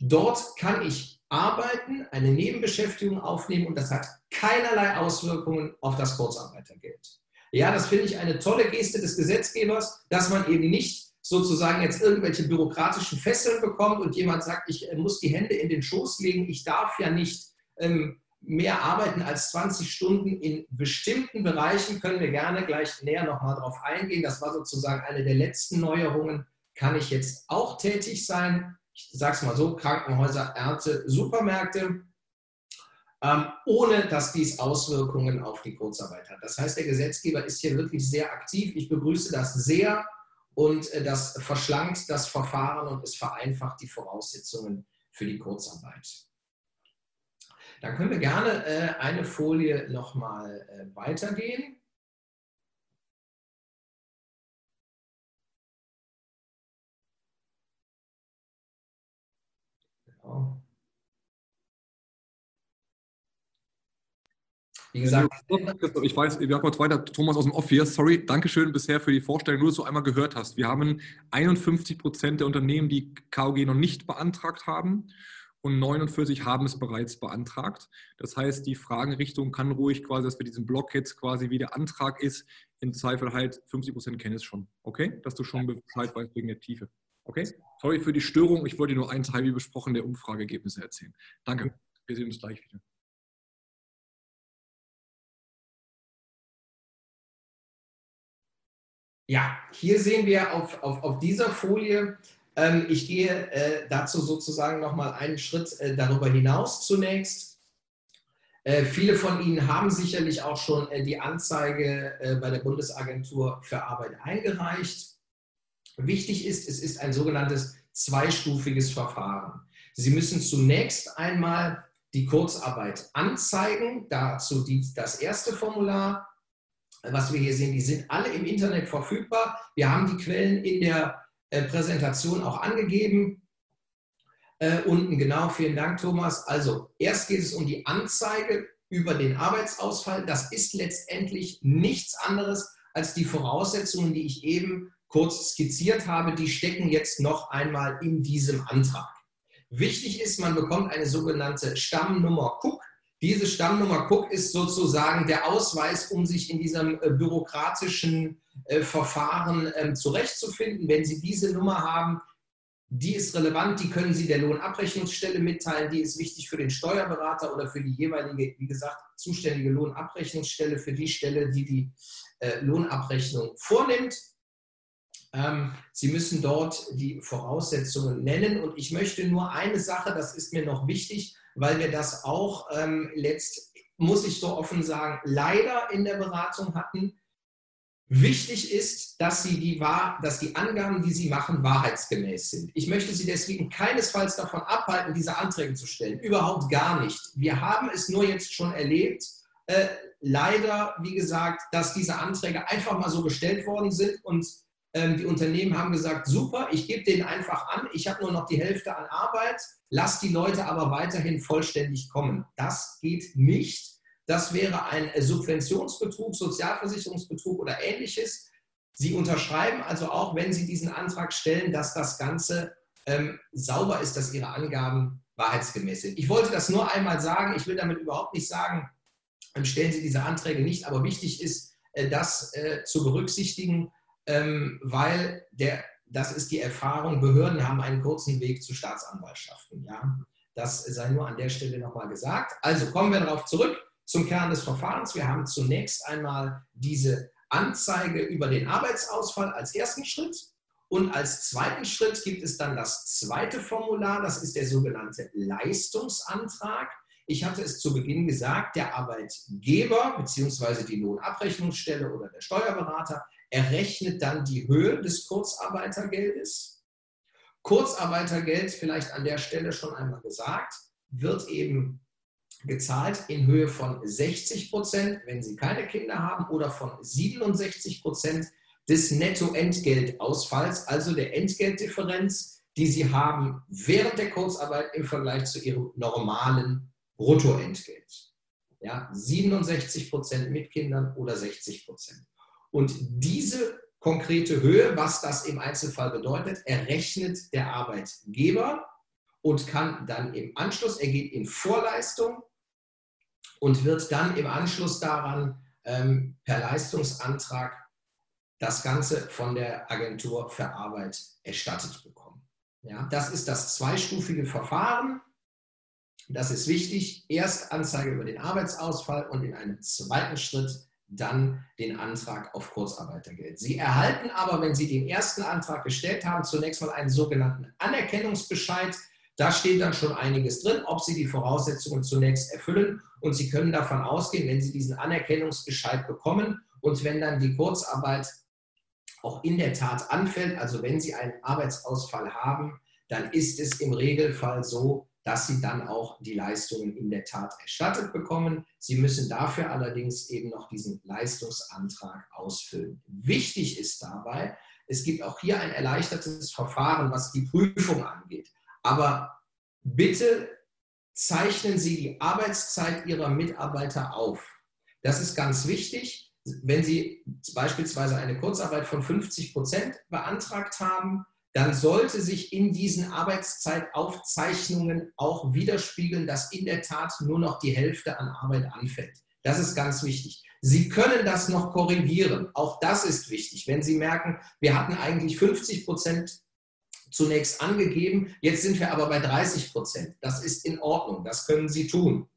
dort kann ich arbeiten, eine Nebenbeschäftigung aufnehmen und das hat keinerlei Auswirkungen auf das Kurzarbeitergeld. Ja, das finde ich eine tolle Geste des Gesetzgebers, dass man eben nicht sozusagen jetzt irgendwelche bürokratischen Fesseln bekommt und jemand sagt, ich äh, muss die Hände in den Schoß legen, ich darf ja nicht ähm, mehr arbeiten als 20 Stunden in bestimmten Bereichen, können wir gerne gleich näher nochmal drauf eingehen. Das war sozusagen eine der letzten Neuerungen. Kann ich jetzt auch tätig sein? Ich sage es mal so, Krankenhäuser, Ernte, Supermärkte, ähm, ohne dass dies Auswirkungen auf die Kurzarbeit hat. Das heißt, der Gesetzgeber ist hier wirklich sehr aktiv. Ich begrüße das sehr und äh, das verschlankt das Verfahren und es vereinfacht die Voraussetzungen für die Kurzarbeit. Dann können wir gerne äh, eine Folie nochmal äh, weitergehen. Wie gesagt, ich weiß, wir haben kurz weiter, Thomas aus dem Off hier. Sorry, Dankeschön bisher für die Vorstellung, nur dass du einmal gehört hast. Wir haben 51 Prozent der Unternehmen, die KOG noch nicht beantragt haben und 49 haben es bereits beantragt. Das heißt, die Fragenrichtung kann ruhig quasi, dass wir diesen Block jetzt quasi wie der Antrag ist, in Zweifel halt 50 Prozent kennen es schon. Okay? Dass du schon Bescheid weißt wegen der Tiefe. Okay? Sorry für die Störung. Ich wollte nur einen Teil, wie besprochen, der Umfrageergebnisse erzählen. Danke. Wir sehen uns gleich wieder. Ja, hier sehen wir auf, auf, auf dieser Folie, ähm, ich gehe äh, dazu sozusagen nochmal einen Schritt äh, darüber hinaus zunächst. Äh, viele von Ihnen haben sicherlich auch schon äh, die Anzeige äh, bei der Bundesagentur für Arbeit eingereicht. Wichtig ist, es ist ein sogenanntes zweistufiges Verfahren. Sie müssen zunächst einmal die Kurzarbeit anzeigen, dazu die, das erste Formular was wir hier sehen, die sind alle im Internet verfügbar. Wir haben die Quellen in der äh, Präsentation auch angegeben. Äh, unten genau, vielen Dank, Thomas. Also, erst geht es um die Anzeige über den Arbeitsausfall. Das ist letztendlich nichts anderes als die Voraussetzungen, die ich eben kurz skizziert habe. Die stecken jetzt noch einmal in diesem Antrag. Wichtig ist, man bekommt eine sogenannte Stammnummer Cook. Diese Stammnummer Cook ist sozusagen der Ausweis, um sich in diesem äh, bürokratischen äh, Verfahren ähm, zurechtzufinden. Wenn Sie diese Nummer haben, die ist relevant, die können Sie der Lohnabrechnungsstelle mitteilen, die ist wichtig für den Steuerberater oder für die jeweilige, wie gesagt, zuständige Lohnabrechnungsstelle, für die Stelle, die die äh, Lohnabrechnung vornimmt. Ähm, Sie müssen dort die Voraussetzungen nennen. Und ich möchte nur eine Sache, das ist mir noch wichtig, weil wir das auch ähm, letzt, muss ich so offen sagen, leider in der Beratung hatten. Wichtig ist, dass, Sie die, dass die Angaben, die Sie machen, wahrheitsgemäß sind. Ich möchte Sie deswegen keinesfalls davon abhalten, diese Anträge zu stellen. Überhaupt gar nicht. Wir haben es nur jetzt schon erlebt, äh, leider, wie gesagt, dass diese Anträge einfach mal so gestellt worden sind und ähm, die Unternehmen haben gesagt, super, ich gebe denen einfach an, ich habe nur noch die Hälfte an Arbeit, lass die Leute aber weiterhin vollständig kommen. Das geht nicht. Das wäre ein Subventionsbetrug, Sozialversicherungsbetrug oder ähnliches. Sie unterschreiben also auch, wenn Sie diesen Antrag stellen, dass das Ganze ähm, sauber ist, dass Ihre Angaben wahrheitsgemäß sind. Ich wollte das nur einmal sagen. Ich will damit überhaupt nicht sagen, ähm, stellen Sie diese Anträge nicht, aber wichtig ist, äh, das äh, zu berücksichtigen ähm, weil der, das ist die Erfahrung, Behörden haben einen kurzen Weg zu Staatsanwaltschaften. Ja? Das sei nur an der Stelle nochmal gesagt. Also kommen wir darauf zurück zum Kern des Verfahrens. Wir haben zunächst einmal diese Anzeige über den Arbeitsausfall als ersten Schritt. Und als zweiten Schritt gibt es dann das zweite Formular, das ist der sogenannte Leistungsantrag. Ich hatte es zu Beginn gesagt, der Arbeitgeber bzw. die Lohnabrechnungsstelle oder der Steuerberater errechnet dann die Höhe des Kurzarbeitergeldes. Kurzarbeitergeld, vielleicht an der Stelle schon einmal gesagt, wird eben gezahlt in Höhe von 60 Prozent, wenn Sie keine Kinder haben, oder von 67 Prozent des Nettoentgeltausfalls, also der Entgeltdifferenz, die Sie haben während der Kurzarbeit im Vergleich zu Ihrem normalen Bruttoentgelt. Ja, 67 Prozent mit Kindern oder 60 Prozent. Und diese konkrete Höhe, was das im Einzelfall bedeutet, errechnet der Arbeitgeber und kann dann im Anschluss, er geht in Vorleistung und wird dann im Anschluss daran ähm, per Leistungsantrag das Ganze von der Agentur für Arbeit erstattet bekommen. Ja, das ist das zweistufige Verfahren. Das ist wichtig. Erst Anzeige über den Arbeitsausfall und in einem zweiten Schritt dann den Antrag auf Kurzarbeitergeld. Sie erhalten aber, wenn Sie den ersten Antrag gestellt haben, zunächst mal einen sogenannten Anerkennungsbescheid. Da steht dann schon einiges drin, ob Sie die Voraussetzungen zunächst erfüllen. Und Sie können davon ausgehen, wenn Sie diesen Anerkennungsbescheid bekommen und wenn dann die Kurzarbeit auch in der Tat anfällt, also wenn Sie einen Arbeitsausfall haben, dann ist es im Regelfall so, dass Sie dann auch die Leistungen in der Tat erstattet bekommen. Sie müssen dafür allerdings eben noch diesen Leistungsantrag ausfüllen. Wichtig ist dabei, es gibt auch hier ein erleichtertes Verfahren, was die Prüfung angeht. Aber bitte zeichnen Sie die Arbeitszeit Ihrer Mitarbeiter auf. Das ist ganz wichtig. Wenn Sie beispielsweise eine Kurzarbeit von 50 Prozent beantragt haben, dann sollte sich in diesen Arbeitszeitaufzeichnungen auch widerspiegeln, dass in der Tat nur noch die Hälfte an Arbeit anfällt. Das ist ganz wichtig. Sie können das noch korrigieren. Auch das ist wichtig. Wenn Sie merken, wir hatten eigentlich 50 Prozent zunächst angegeben, jetzt sind wir aber bei 30 Prozent. Das ist in Ordnung. Das können Sie tun.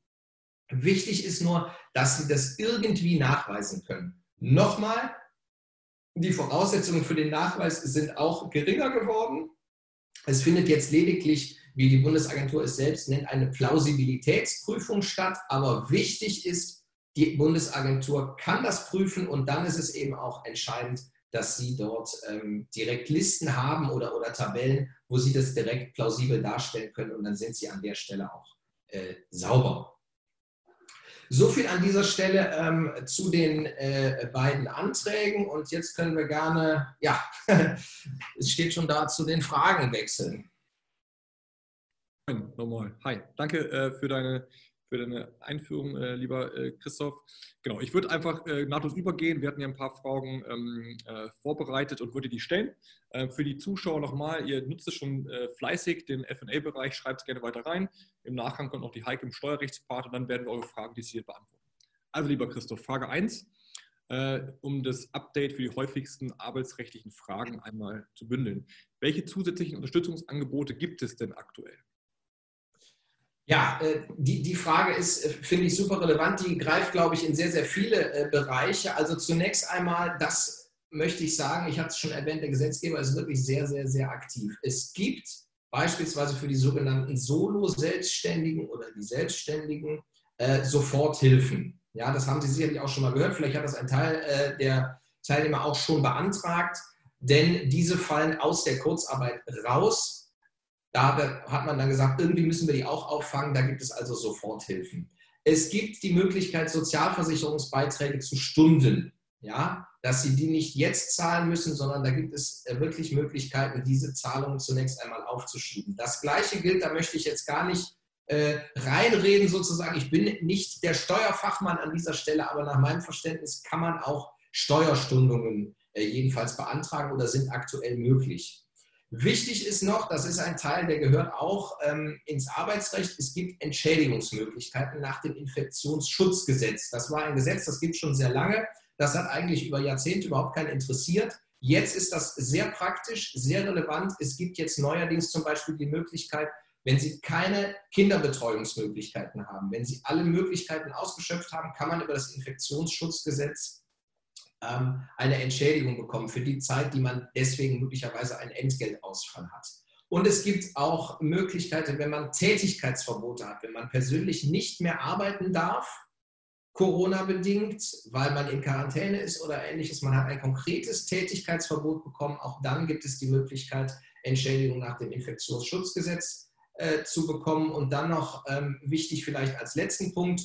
Wichtig ist nur, dass Sie das irgendwie nachweisen können. Nochmal, die Voraussetzungen für den Nachweis sind auch geringer geworden. Es findet jetzt lediglich, wie die Bundesagentur es selbst nennt, eine Plausibilitätsprüfung statt. Aber wichtig ist, die Bundesagentur kann das prüfen und dann ist es eben auch entscheidend, dass Sie dort ähm, direkt Listen haben oder, oder Tabellen, wo Sie das direkt plausibel darstellen können und dann sind Sie an der Stelle auch äh, sauber. So viel an dieser Stelle ähm, zu den äh, beiden Anträgen und jetzt können wir gerne, ja, es steht schon da, zu den Fragen wechseln. Nochmal. Hi, danke äh, für deine für deine Einführung, äh, lieber äh, Christoph. Genau, ich würde einfach äh, nahtlos übergehen. Wir hatten ja ein paar Fragen ähm, äh, vorbereitet und würde die stellen. Äh, für die Zuschauer nochmal, ihr nutzt es schon äh, fleißig, den FA-Bereich, schreibt es gerne weiter rein. Im Nachgang kommt noch die Heike im Steuerrechtspart und dann werden wir eure Fragen dezidiert beantworten. Also, lieber Christoph, Frage 1, um das Update für die häufigsten arbeitsrechtlichen Fragen einmal zu bündeln. Welche zusätzlichen Unterstützungsangebote gibt es denn aktuell? Ja, äh, die, die Frage ist, äh, finde ich, super relevant. Die greift, glaube ich, in sehr, sehr viele äh, Bereiche. Also zunächst einmal, das möchte ich sagen, ich hatte es schon erwähnt, der Gesetzgeber ist wirklich sehr, sehr, sehr aktiv. Es gibt beispielsweise für die sogenannten Solo-Selbstständigen oder die Selbstständigen äh, Soforthilfen. Ja, das haben Sie sicherlich auch schon mal gehört. Vielleicht hat das ein Teil äh, der Teilnehmer auch schon beantragt, denn diese fallen aus der Kurzarbeit raus da hat man dann gesagt, irgendwie müssen wir die auch auffangen. Da gibt es also Soforthilfen. Es gibt die Möglichkeit, Sozialversicherungsbeiträge zu Stunden, ja, dass Sie die nicht jetzt zahlen müssen, sondern da gibt es äh, wirklich Möglichkeiten, diese Zahlungen zunächst einmal aufzuschieben. Das Gleiche gilt, da möchte ich jetzt gar nicht äh, reinreden sozusagen. Ich bin nicht der Steuerfachmann an dieser Stelle, aber nach meinem Verständnis kann man auch Steuerstundungen äh, jedenfalls beantragen oder sind aktuell möglich. Wichtig ist noch, das ist ein Teil, der gehört auch ähm, ins Arbeitsrecht, es gibt Entschädigungsmöglichkeiten nach dem Infektionsschutzgesetz. Das war ein Gesetz, das gibt es schon sehr lange. Das hat eigentlich über Jahrzehnte überhaupt keinen interessiert. Jetzt ist das sehr praktisch, sehr relevant. Es gibt jetzt neuerdings zum Beispiel die Möglichkeit, wenn Sie keine Kinderbetreuungsmöglichkeiten haben, wenn Sie alle Möglichkeiten ausgeschöpft haben, kann man über das Infektionsschutzgesetz eine Entschädigung bekommen für die Zeit, die man deswegen möglicherweise einen Entgeltausfall hat. Und es gibt auch Möglichkeiten, wenn man Tätigkeitsverbote hat, wenn man persönlich nicht mehr arbeiten darf, Corona-bedingt, weil man in Quarantäne ist oder ähnliches. Man hat ein konkretes Tätigkeitsverbot bekommen. Auch dann gibt es die Möglichkeit, Entschädigung nach dem Infektionsschutzgesetz äh, zu bekommen. Und dann noch ähm, wichtig vielleicht als letzten Punkt,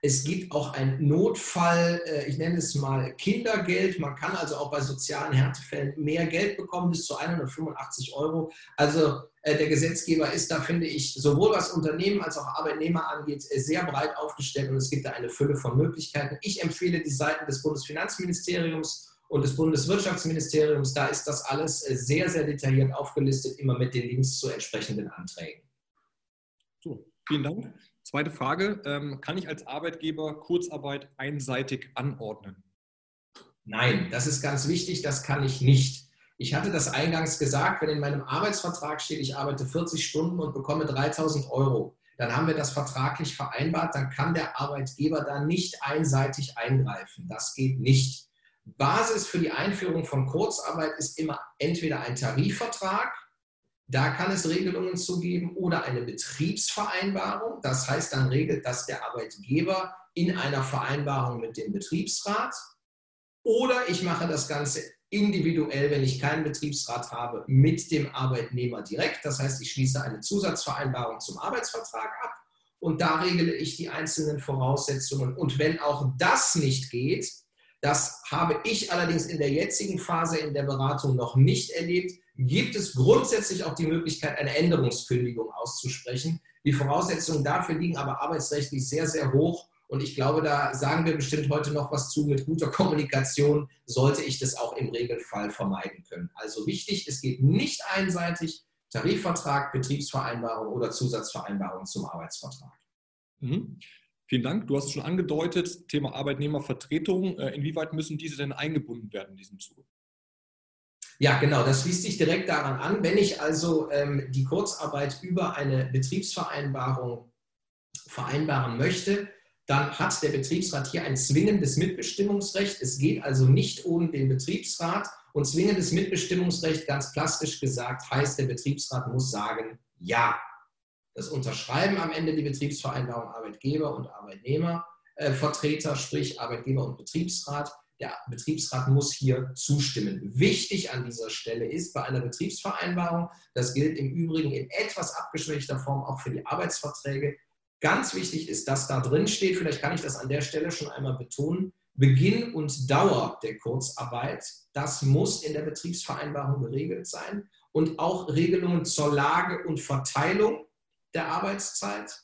es gibt auch ein Notfall, äh, ich nenne es mal Kindergeld. Man kann also auch bei sozialen Härtefällen mehr Geld bekommen, bis zu 185 Euro. Also äh, der Gesetzgeber ist da, finde ich, sowohl was Unternehmen als auch Arbeitnehmer angeht, äh, sehr breit aufgestellt und es gibt da eine Fülle von Möglichkeiten. Ich empfehle die Seiten des Bundesfinanzministeriums und des Bundeswirtschaftsministeriums. Da ist das alles sehr, sehr detailliert aufgelistet, immer mit den Links zu entsprechenden Anträgen. So, vielen Dank. Zweite Frage, ähm, kann ich als Arbeitgeber Kurzarbeit einseitig anordnen? Nein, das ist ganz wichtig, das kann ich nicht. Ich hatte das eingangs gesagt, wenn in meinem Arbeitsvertrag steht, ich arbeite 40 Stunden und bekomme 3000 Euro, dann haben wir das vertraglich vereinbart, dann kann der Arbeitgeber da nicht einseitig eingreifen. Das geht nicht. Basis für die Einführung von Kurzarbeit ist immer entweder ein Tarifvertrag, da kann es Regelungen zu geben oder eine Betriebsvereinbarung. Das heißt, dann regelt das der Arbeitgeber in einer Vereinbarung mit dem Betriebsrat. Oder ich mache das Ganze individuell, wenn ich keinen Betriebsrat habe, mit dem Arbeitnehmer direkt. Das heißt, ich schließe eine Zusatzvereinbarung zum Arbeitsvertrag ab und da regle ich die einzelnen Voraussetzungen. Und wenn auch das nicht geht, das habe ich allerdings in der jetzigen Phase in der Beratung noch nicht erlebt, gibt es grundsätzlich auch die Möglichkeit, eine Änderungskündigung auszusprechen. Die Voraussetzungen dafür liegen aber arbeitsrechtlich sehr, sehr hoch. Und ich glaube, da sagen wir bestimmt heute noch was zu. Mit guter Kommunikation sollte ich das auch im Regelfall vermeiden können. Also wichtig, es geht nicht einseitig Tarifvertrag, Betriebsvereinbarung oder Zusatzvereinbarung zum Arbeitsvertrag. Mhm. Vielen Dank. Du hast es schon angedeutet, Thema Arbeitnehmervertretung. Äh, inwieweit müssen diese denn eingebunden werden in diesem Zuge? Ja, genau, das schließt sich direkt daran an. Wenn ich also ähm, die Kurzarbeit über eine Betriebsvereinbarung vereinbaren möchte, dann hat der Betriebsrat hier ein zwingendes Mitbestimmungsrecht. Es geht also nicht ohne den Betriebsrat. Und zwingendes Mitbestimmungsrecht, ganz plastisch gesagt, heißt, der Betriebsrat muss sagen, ja. Das unterschreiben am Ende die Betriebsvereinbarung Arbeitgeber und Arbeitnehmervertreter, äh, sprich Arbeitgeber und Betriebsrat. Der Betriebsrat muss hier zustimmen. Wichtig an dieser Stelle ist bei einer Betriebsvereinbarung, das gilt im Übrigen in etwas abgeschwächter Form auch für die Arbeitsverträge, ganz wichtig ist, dass da drin steht, vielleicht kann ich das an der Stelle schon einmal betonen, Beginn und Dauer der Kurzarbeit, das muss in der Betriebsvereinbarung geregelt sein. Und auch Regelungen zur Lage und Verteilung der Arbeitszeit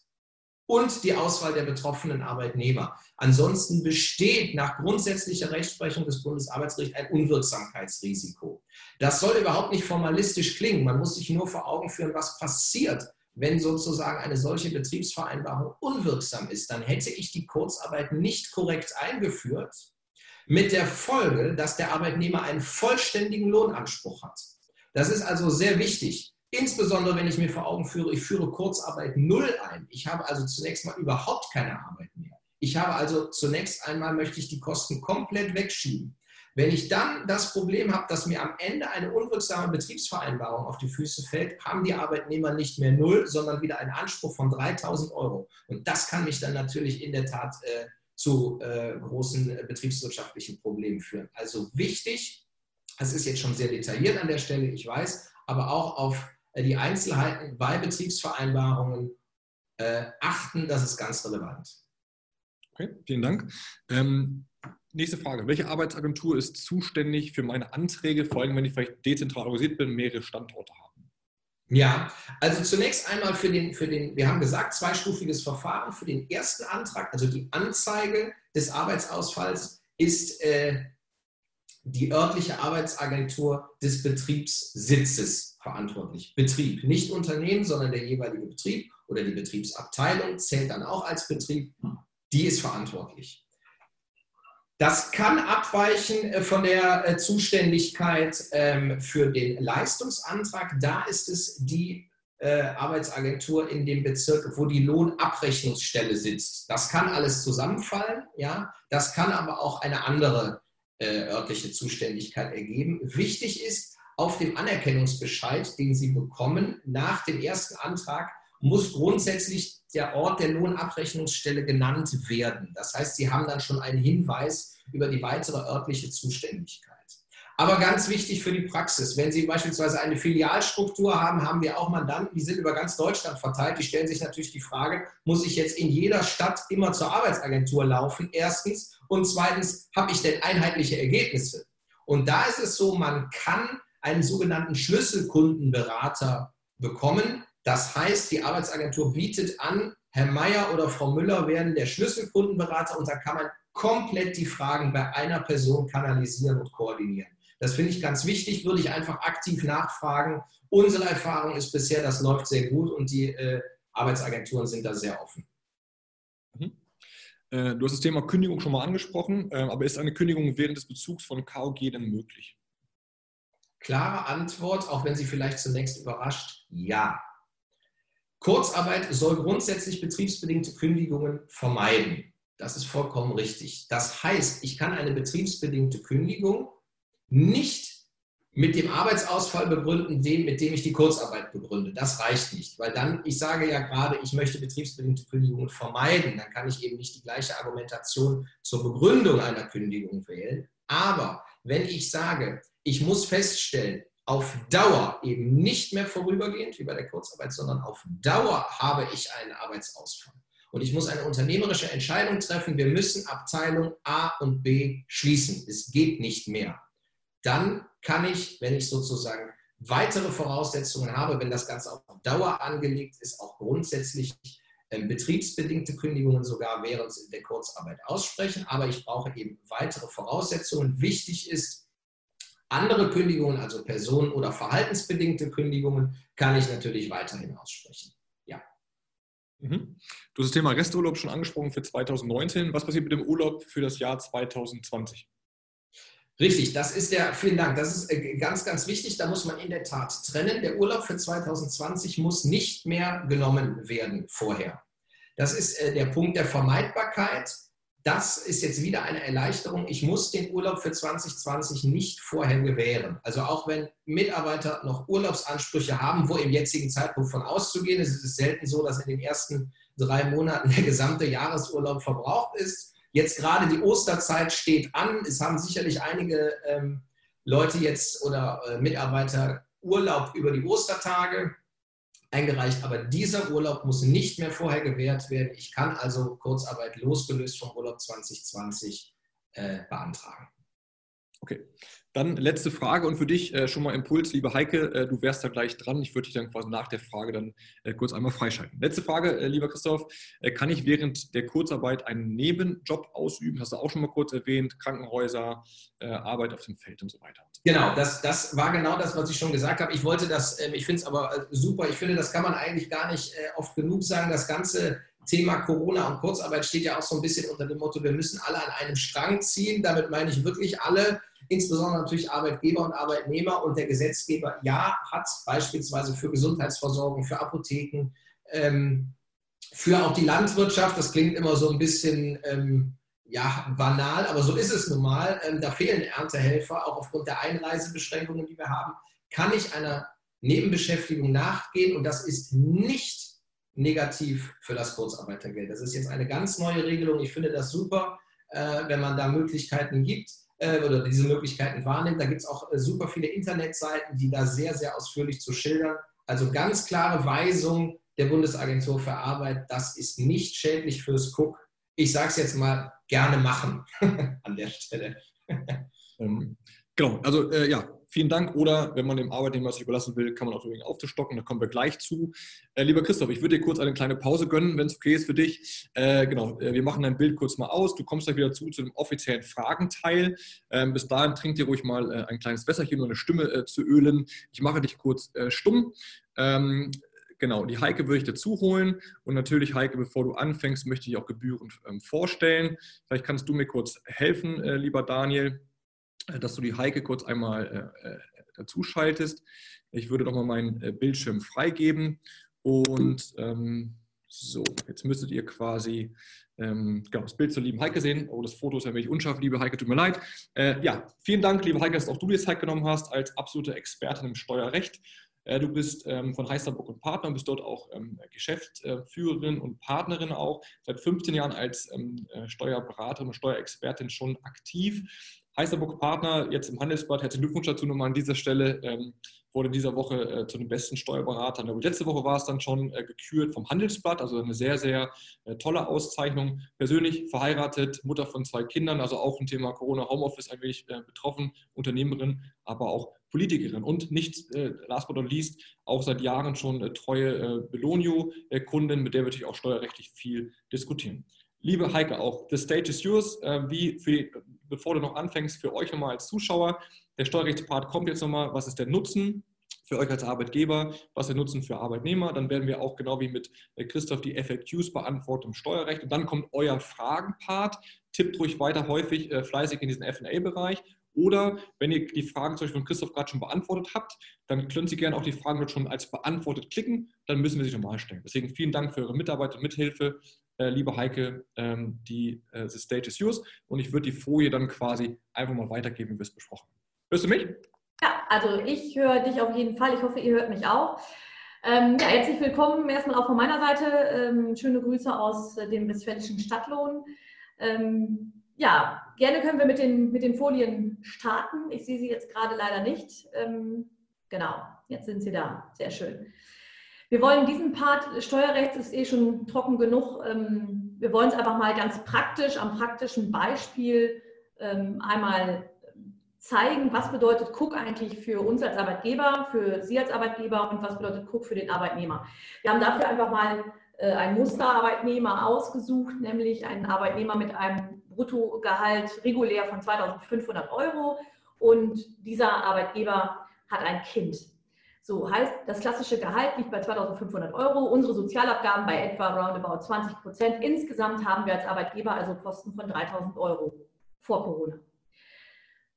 und die Auswahl der betroffenen Arbeitnehmer. Ansonsten besteht nach grundsätzlicher Rechtsprechung des Bundesarbeitsgerichts ein Unwirksamkeitsrisiko. Das soll überhaupt nicht formalistisch klingen. Man muss sich nur vor Augen führen, was passiert, wenn sozusagen eine solche Betriebsvereinbarung unwirksam ist. Dann hätte ich die Kurzarbeit nicht korrekt eingeführt, mit der Folge, dass der Arbeitnehmer einen vollständigen Lohnanspruch hat. Das ist also sehr wichtig. Insbesondere wenn ich mir vor Augen führe, ich führe Kurzarbeit null ein. Ich habe also zunächst mal überhaupt keine Arbeit mehr. Ich habe also zunächst einmal möchte ich die Kosten komplett wegschieben. Wenn ich dann das Problem habe, dass mir am Ende eine unwirksame Betriebsvereinbarung auf die Füße fällt, haben die Arbeitnehmer nicht mehr null, sondern wieder einen Anspruch von 3000 Euro. Und das kann mich dann natürlich in der Tat äh, zu äh, großen äh, betriebswirtschaftlichen Problemen führen. Also wichtig, das ist jetzt schon sehr detailliert an der Stelle, ich weiß, aber auch auf die Einzelheiten bei Betriebsvereinbarungen äh, achten, das ist ganz relevant. Okay, vielen Dank. Ähm, nächste Frage. Welche Arbeitsagentur ist zuständig für meine Anträge, vor allem wenn ich vielleicht dezentral organisiert bin, mehrere Standorte habe? Ja, also zunächst einmal für den, für den, wir haben gesagt, zweistufiges Verfahren. Für den ersten Antrag, also die Anzeige des Arbeitsausfalls, ist äh, die örtliche Arbeitsagentur des Betriebssitzes verantwortlich. Betrieb, nicht Unternehmen, sondern der jeweilige Betrieb oder die Betriebsabteilung zählt dann auch als Betrieb. Die ist verantwortlich. Das kann abweichen äh, von der äh, Zuständigkeit ähm, für den Leistungsantrag. Da ist es die äh, Arbeitsagentur in dem Bezirk, wo die Lohnabrechnungsstelle sitzt. Das kann alles zusammenfallen, ja. Das kann aber auch eine andere örtliche Zuständigkeit ergeben. Wichtig ist, auf dem Anerkennungsbescheid, den Sie bekommen, nach dem ersten Antrag, muss grundsätzlich der Ort der Lohnabrechnungsstelle genannt werden. Das heißt, Sie haben dann schon einen Hinweis über die weitere örtliche Zuständigkeit. Aber ganz wichtig für die Praxis, wenn Sie beispielsweise eine Filialstruktur haben, haben wir auch Mandanten, die sind über ganz Deutschland verteilt. Die stellen sich natürlich die Frage, muss ich jetzt in jeder Stadt immer zur Arbeitsagentur laufen? Erstens. Und zweitens, habe ich denn einheitliche Ergebnisse? Und da ist es so, man kann einen sogenannten Schlüsselkundenberater bekommen. Das heißt, die Arbeitsagentur bietet an, Herr Meier oder Frau Müller werden der Schlüsselkundenberater und da kann man komplett die Fragen bei einer Person kanalisieren und koordinieren. Das finde ich ganz wichtig, würde ich einfach aktiv nachfragen. Unsere Erfahrung ist bisher, das läuft sehr gut und die äh, Arbeitsagenturen sind da sehr offen. Mhm. Äh, du hast das Thema Kündigung schon mal angesprochen, äh, aber ist eine Kündigung während des Bezugs von KOG denn möglich? Klare Antwort, auch wenn sie vielleicht zunächst überrascht, ja. Kurzarbeit soll grundsätzlich betriebsbedingte Kündigungen vermeiden. Das ist vollkommen richtig. Das heißt, ich kann eine betriebsbedingte Kündigung nicht mit dem Arbeitsausfall begründen, dem, mit dem ich die Kurzarbeit begründe. Das reicht nicht, weil dann, ich sage ja gerade, ich möchte betriebsbedingte Kündigungen vermeiden. Dann kann ich eben nicht die gleiche Argumentation zur Begründung einer Kündigung wählen. Aber wenn ich sage, ich muss feststellen, auf Dauer eben nicht mehr vorübergehend wie bei der Kurzarbeit, sondern auf Dauer habe ich einen Arbeitsausfall. Und ich muss eine unternehmerische Entscheidung treffen. Wir müssen Abteilung A und B schließen. Es geht nicht mehr dann kann ich, wenn ich sozusagen weitere Voraussetzungen habe, wenn das Ganze auf Dauer angelegt ist, auch grundsätzlich ähm, betriebsbedingte Kündigungen sogar während der Kurzarbeit aussprechen. Aber ich brauche eben weitere Voraussetzungen. Wichtig ist, andere Kündigungen, also personen- oder verhaltensbedingte Kündigungen, kann ich natürlich weiterhin aussprechen. Ja. Mhm. Du hast das Thema Resturlaub schon angesprochen für 2019. Was passiert mit dem Urlaub für das Jahr 2020? Richtig, das ist der, vielen Dank, das ist äh, ganz, ganz wichtig. Da muss man in der Tat trennen. Der Urlaub für 2020 muss nicht mehr genommen werden vorher. Das ist äh, der Punkt der Vermeidbarkeit. Das ist jetzt wieder eine Erleichterung. Ich muss den Urlaub für 2020 nicht vorher gewähren. Also auch wenn Mitarbeiter noch Urlaubsansprüche haben, wo im jetzigen Zeitpunkt von auszugehen ist, ist es selten so, dass in den ersten drei Monaten der gesamte Jahresurlaub verbraucht ist Jetzt gerade die Osterzeit steht an. Es haben sicherlich einige ähm, Leute jetzt oder äh, Mitarbeiter Urlaub über die Ostertage eingereicht, aber dieser Urlaub muss nicht mehr vorher gewährt werden. Ich kann also Kurzarbeit losgelöst vom Urlaub 2020 äh, beantragen. Okay. Dann letzte Frage und für dich äh, schon mal Impuls, liebe Heike, äh, du wärst da gleich dran. Ich würde dich dann quasi nach der Frage dann äh, kurz einmal freischalten. Letzte Frage, äh, lieber Christoph, äh, kann ich während der Kurzarbeit einen Nebenjob ausüben? Hast du auch schon mal kurz erwähnt, Krankenhäuser, äh, Arbeit auf dem Feld und so weiter. Genau, das, das war genau das, was ich schon gesagt habe. Ich wollte das, ähm, ich finde es aber super, ich finde, das kann man eigentlich gar nicht oft genug sagen. Das ganze Thema Corona und Kurzarbeit steht ja auch so ein bisschen unter dem Motto, wir müssen alle an einem Strang ziehen. Damit meine ich wirklich alle insbesondere natürlich Arbeitgeber und Arbeitnehmer. Und der Gesetzgeber, ja, hat beispielsweise für Gesundheitsversorgung, für Apotheken, ähm, für auch die Landwirtschaft, das klingt immer so ein bisschen ähm, ja, banal, aber so ist es nun mal. Ähm, da fehlen Erntehelfer, auch aufgrund der Einreisebeschränkungen, die wir haben. Kann ich einer Nebenbeschäftigung nachgehen und das ist nicht negativ für das Kurzarbeitergeld. Das ist jetzt eine ganz neue Regelung. Ich finde das super, äh, wenn man da Möglichkeiten gibt äh, oder diese Möglichkeiten wahrnimmt. Da gibt es auch äh, super viele Internetseiten, die da sehr, sehr ausführlich zu schildern. Also ganz klare Weisung der Bundesagentur für Arbeit, das ist nicht schädlich fürs Cook. Ich sage es jetzt mal, gerne machen an der Stelle. ähm, genau, also äh, ja, vielen Dank. Oder wenn man dem Arbeitnehmer sich überlassen will, kann man auch übrigens aufzustocken. Da kommen wir gleich zu. Äh, lieber Christoph, ich würde dir kurz eine kleine Pause gönnen, wenn es okay ist für dich. Äh, genau, äh, wir machen dein Bild kurz mal aus. Du kommst gleich wieder zu, zu dem offiziellen Fragenteil. Ähm, bis dahin trink dir ruhig mal äh, ein kleines Wässerchen, um eine Stimme äh, zu ölen. Ich mache dich kurz äh, stumm. Ähm, Genau, die Heike würde ich dazu holen. Und natürlich, Heike, bevor du anfängst, möchte ich auch gebührend ähm, vorstellen. Vielleicht kannst du mir kurz helfen, lieber Daniel. Äh, dass du die Heike kurz einmal äh, äh, dazu schaltest. Ich würde doch mal meinen Bildschirm freigeben und ähm, So, jetzt müsstet ihr quasi ähm, genau, das Bild zur lieben Heike sehen. Oh, das Foto ist ein wenig unscharf, liebe Heike, tut mir leid. Äh, ja, vielen Dank, liebe Heike, dass auch du dir Zeit genommen hast als absolute Expertin im Steuerrecht. Äh, du bist ähm, von Heisterburg und Partner und bist dort auch ähm, Geschäftsführerin und Partnerin auch. Seit 15 Jahren als ähm, äh, Steuerberaterin und Steuerexpertin schon aktiv. Heisterburg Partner, jetzt im Handelsblatt, herzlichen Glückwunsch dazu nochmal an dieser Stelle, ähm, wurde in dieser Woche äh, zu den besten Steuerberatern. Letzte Woche war es dann schon äh, gekürt vom Handelsblatt, also eine sehr, sehr äh, tolle Auszeichnung. Persönlich verheiratet, Mutter von zwei Kindern, also auch ein Thema Corona Homeoffice ein wenig äh, betroffen, Unternehmerin, aber auch Politikerin. Und nicht, äh, last but not least, auch seit Jahren schon äh, treue Belonio-Kundin, mit der wir natürlich auch steuerrechtlich viel diskutieren. Liebe Heike, auch the stage is yours. wie für die, bevor du noch anfängst, für euch nochmal als Zuschauer, der Steuerrechtspart kommt jetzt nochmal, was ist der Nutzen für euch als Arbeitgeber, was ist der Nutzen für Arbeitnehmer. Dann werden wir auch genau wie mit äh, Christoph die FAQs beantworten im Steuerrecht. Und dann kommt euer Fragenpart. Tippt ruhig weiter häufig äh, fleißig in diesen FA-Bereich. Oder wenn ihr die Fragen zum Beispiel von Christoph gerade schon beantwortet habt, dann können Sie gerne auch die Fragen dort schon als beantwortet klicken. Dann müssen wir sie nochmal stellen. Deswegen vielen Dank für eure Mitarbeit und Mithilfe. Äh, liebe Heike, ähm, die äh, the stage is yours. Und ich würde die Folie dann quasi einfach mal weitergeben, wie wir es besprochen haben. Hörst du mich? Ja, also ich höre dich auf jeden Fall. Ich hoffe, ihr hört mich auch. Ähm, ja, herzlich willkommen erstmal auch von meiner Seite. Ähm, schöne Grüße aus äh, dem westfälischen Stadtlohn. Ähm, ja, gerne können wir mit den, mit den Folien starten. Ich sehe sie jetzt gerade leider nicht. Ähm, genau, jetzt sind sie da. Sehr schön. Wir wollen diesen Part Steuerrecht ist eh schon trocken genug. Ähm, wir wollen es einfach mal ganz praktisch, am praktischen Beispiel ähm, einmal zeigen, was bedeutet Cook eigentlich für uns als Arbeitgeber, für Sie als Arbeitgeber und was bedeutet Cook für den Arbeitnehmer. Wir haben dafür einfach mal äh, einen Musterarbeitnehmer ausgesucht, nämlich einen Arbeitnehmer mit einem Bruttogehalt regulär von 2500 Euro und dieser Arbeitgeber hat ein Kind. So heißt, das klassische Gehalt liegt bei 2500 Euro, unsere Sozialabgaben bei etwa roundabout 20 Prozent. Insgesamt haben wir als Arbeitgeber also Kosten von 3000 Euro vor Corona.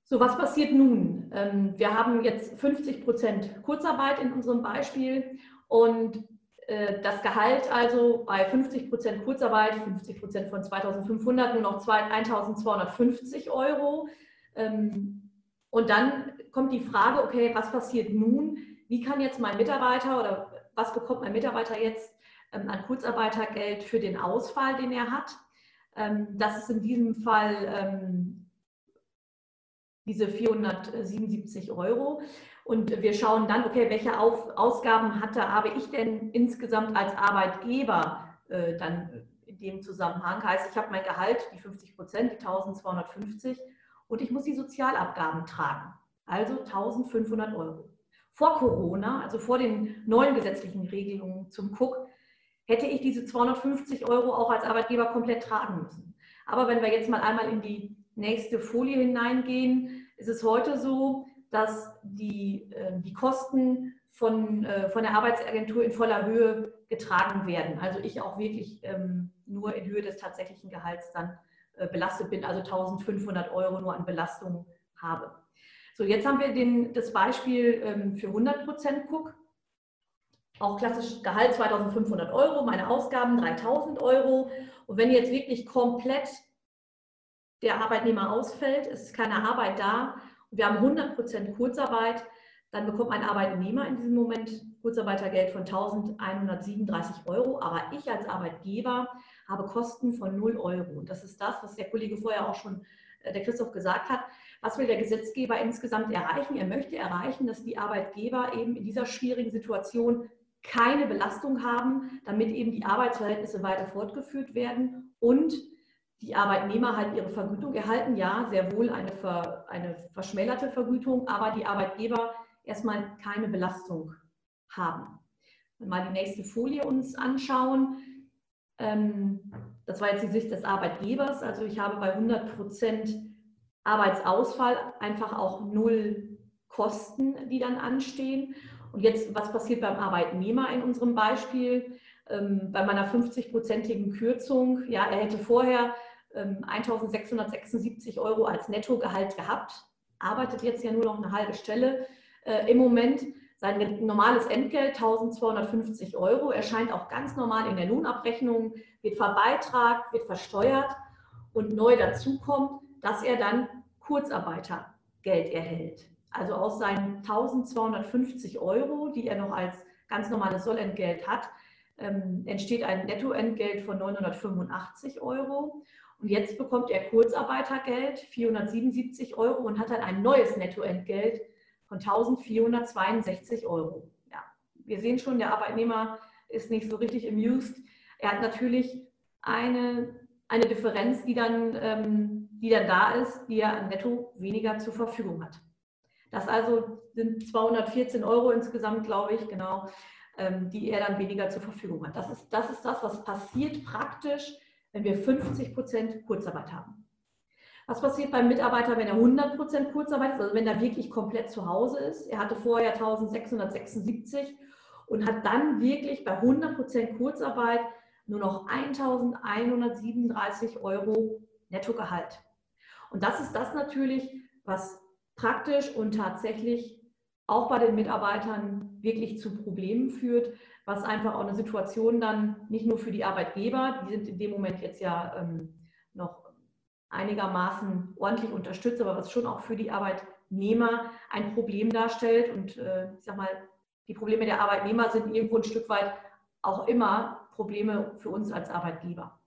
So, was passiert nun? Ähm, wir haben jetzt 50 Prozent Kurzarbeit in unserem Beispiel und äh, das Gehalt also bei 50 Prozent Kurzarbeit, 50 Prozent von 2500, nur noch 1250 Euro. Ähm, und dann kommt die Frage, okay, was passiert nun? Wie kann jetzt mein Mitarbeiter oder was bekommt mein Mitarbeiter jetzt ähm, an Kurzarbeitergeld für den Ausfall, den er hat? Das ist in diesem Fall diese 477 Euro. Und wir schauen dann, okay, welche Auf Ausgaben hatte, habe ich denn insgesamt als Arbeitgeber äh, dann in dem Zusammenhang? Heißt, ich habe mein Gehalt, die 50 Prozent, die 1250 und ich muss die Sozialabgaben tragen, also 1500 Euro. Vor Corona, also vor den neuen gesetzlichen Regelungen zum Cook, hätte ich diese 250 Euro auch als Arbeitgeber komplett tragen müssen. Aber wenn wir jetzt mal einmal in die nächste Folie hineingehen, ist es heute so, dass die, ähm, die Kosten von, äh, von der Arbeitsagentur in voller Höhe getragen werden. Also ich auch wirklich ähm, nur in Höhe des tatsächlichen Gehalts dann äh, belastet bin, also 1500 Euro nur an Belastung habe. So, jetzt haben wir den, das Beispiel ähm, für 100 Prozent Cook. Auch klassisch Gehalt 2500 Euro, meine Ausgaben 3000 Euro. Und wenn jetzt wirklich komplett der Arbeitnehmer ausfällt, es ist keine Arbeit da und wir haben 100 Prozent Kurzarbeit, dann bekommt ein Arbeitnehmer in diesem Moment Kurzarbeitergeld von 1137 Euro, aber ich als Arbeitgeber habe Kosten von 0 Euro. Und das ist das, was der Kollege vorher auch schon, äh, der Christoph gesagt hat. Was will der Gesetzgeber insgesamt erreichen? Er möchte erreichen, dass die Arbeitgeber eben in dieser schwierigen Situation keine Belastung haben, damit eben die Arbeitsverhältnisse weiter fortgeführt werden und die Arbeitnehmer halt ihre Vergütung erhalten, ja, sehr wohl eine, ver, eine verschmälerte Vergütung, aber die Arbeitgeber erstmal keine Belastung haben. Wenn wir mal die nächste Folie uns anschauen, ähm, das war jetzt die Sicht des Arbeitgebers, also ich habe bei 100 Prozent Arbeitsausfall einfach auch null Kosten, die dann anstehen. Und jetzt, was passiert beim Arbeitnehmer in unserem Beispiel? Ähm, bei meiner 50-prozentigen Kürzung, ja, er hätte vorher 1676 ähm, Euro als Nettogehalt gehabt, arbeitet jetzt ja nur noch eine halbe Stelle äh, im Moment. Sein normales Entgelt 1250 Euro erscheint auch ganz normal in der Lohnabrechnung, wird verbeitragt, wird versteuert und neu dazu kommt, dass er dann Kurzarbeitergeld erhält. Also aus seinen 1250 Euro, die er noch als ganz normales Sollentgelt hat, ähm, entsteht ein Nettoentgelt von 985 Euro. Und jetzt bekommt er Kurzarbeitergeld, 477 Euro, und hat dann ein neues Nettoentgelt von 1462 Euro. Ja, wir sehen schon, der Arbeitnehmer ist nicht so richtig amused. Er hat natürlich eine, eine Differenz, die dann, ähm, die dann da ist, die er netto weniger zur Verfügung hat. Das also sind 214 Euro insgesamt, glaube ich, genau, ähm, die er dann weniger zur Verfügung hat. Das ist, das ist das, was passiert praktisch, wenn wir 50 Prozent Kurzarbeit haben. Was passiert beim Mitarbeiter, wenn er 100 Prozent Kurzarbeit ist, also wenn er wirklich komplett zu Hause ist? Er hatte vorher 1676 und hat dann wirklich bei 100 Prozent Kurzarbeit nur noch 1137 Euro Nettogehalt. Und das ist das natürlich, was praktisch und tatsächlich auch bei den Mitarbeitern wirklich zu Problemen führt, was einfach auch eine Situation dann nicht nur für die Arbeitgeber, die sind in dem Moment jetzt ja ähm, noch einigermaßen ordentlich unterstützt, aber was schon auch für die Arbeitnehmer ein Problem darstellt. Und äh, ich sag mal, die Probleme der Arbeitnehmer sind irgendwo ein Stück weit auch immer Probleme für uns als Arbeitgeber.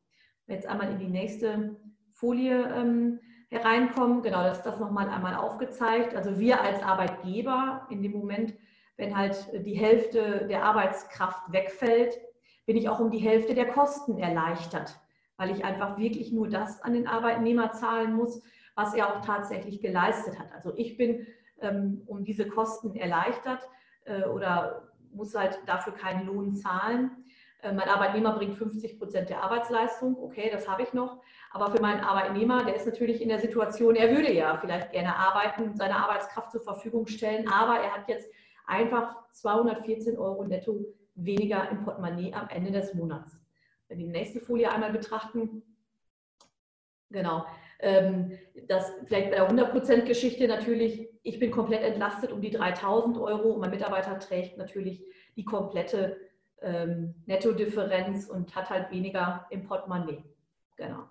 Jetzt einmal in die nächste Folie ähm, hereinkommen. Genau, das ist das nochmal einmal aufgezeigt. Also wir als Arbeitgeber in dem Moment, wenn halt die Hälfte der Arbeitskraft wegfällt, bin ich auch um die Hälfte der Kosten erleichtert, weil ich einfach wirklich nur das an den Arbeitnehmer zahlen muss, was er auch tatsächlich geleistet hat. Also ich bin ähm, um diese Kosten erleichtert äh, oder muss halt dafür keinen Lohn zahlen. Äh, mein Arbeitnehmer bringt 50 Prozent der Arbeitsleistung, okay, das habe ich noch. Aber für meinen Arbeitnehmer, der ist natürlich in der Situation, er würde ja vielleicht gerne arbeiten, seine Arbeitskraft zur Verfügung stellen, aber er hat jetzt einfach 214 Euro netto weniger im Portemonnaie am Ende des Monats. Wenn wir die nächste Folie einmal betrachten, genau, ähm, das vielleicht bei der 100%-Geschichte natürlich, ich bin komplett entlastet um die 3000 Euro. Und mein Mitarbeiter trägt natürlich die komplette ähm, Nettodifferenz und hat halt weniger im Portemonnaie. Genau.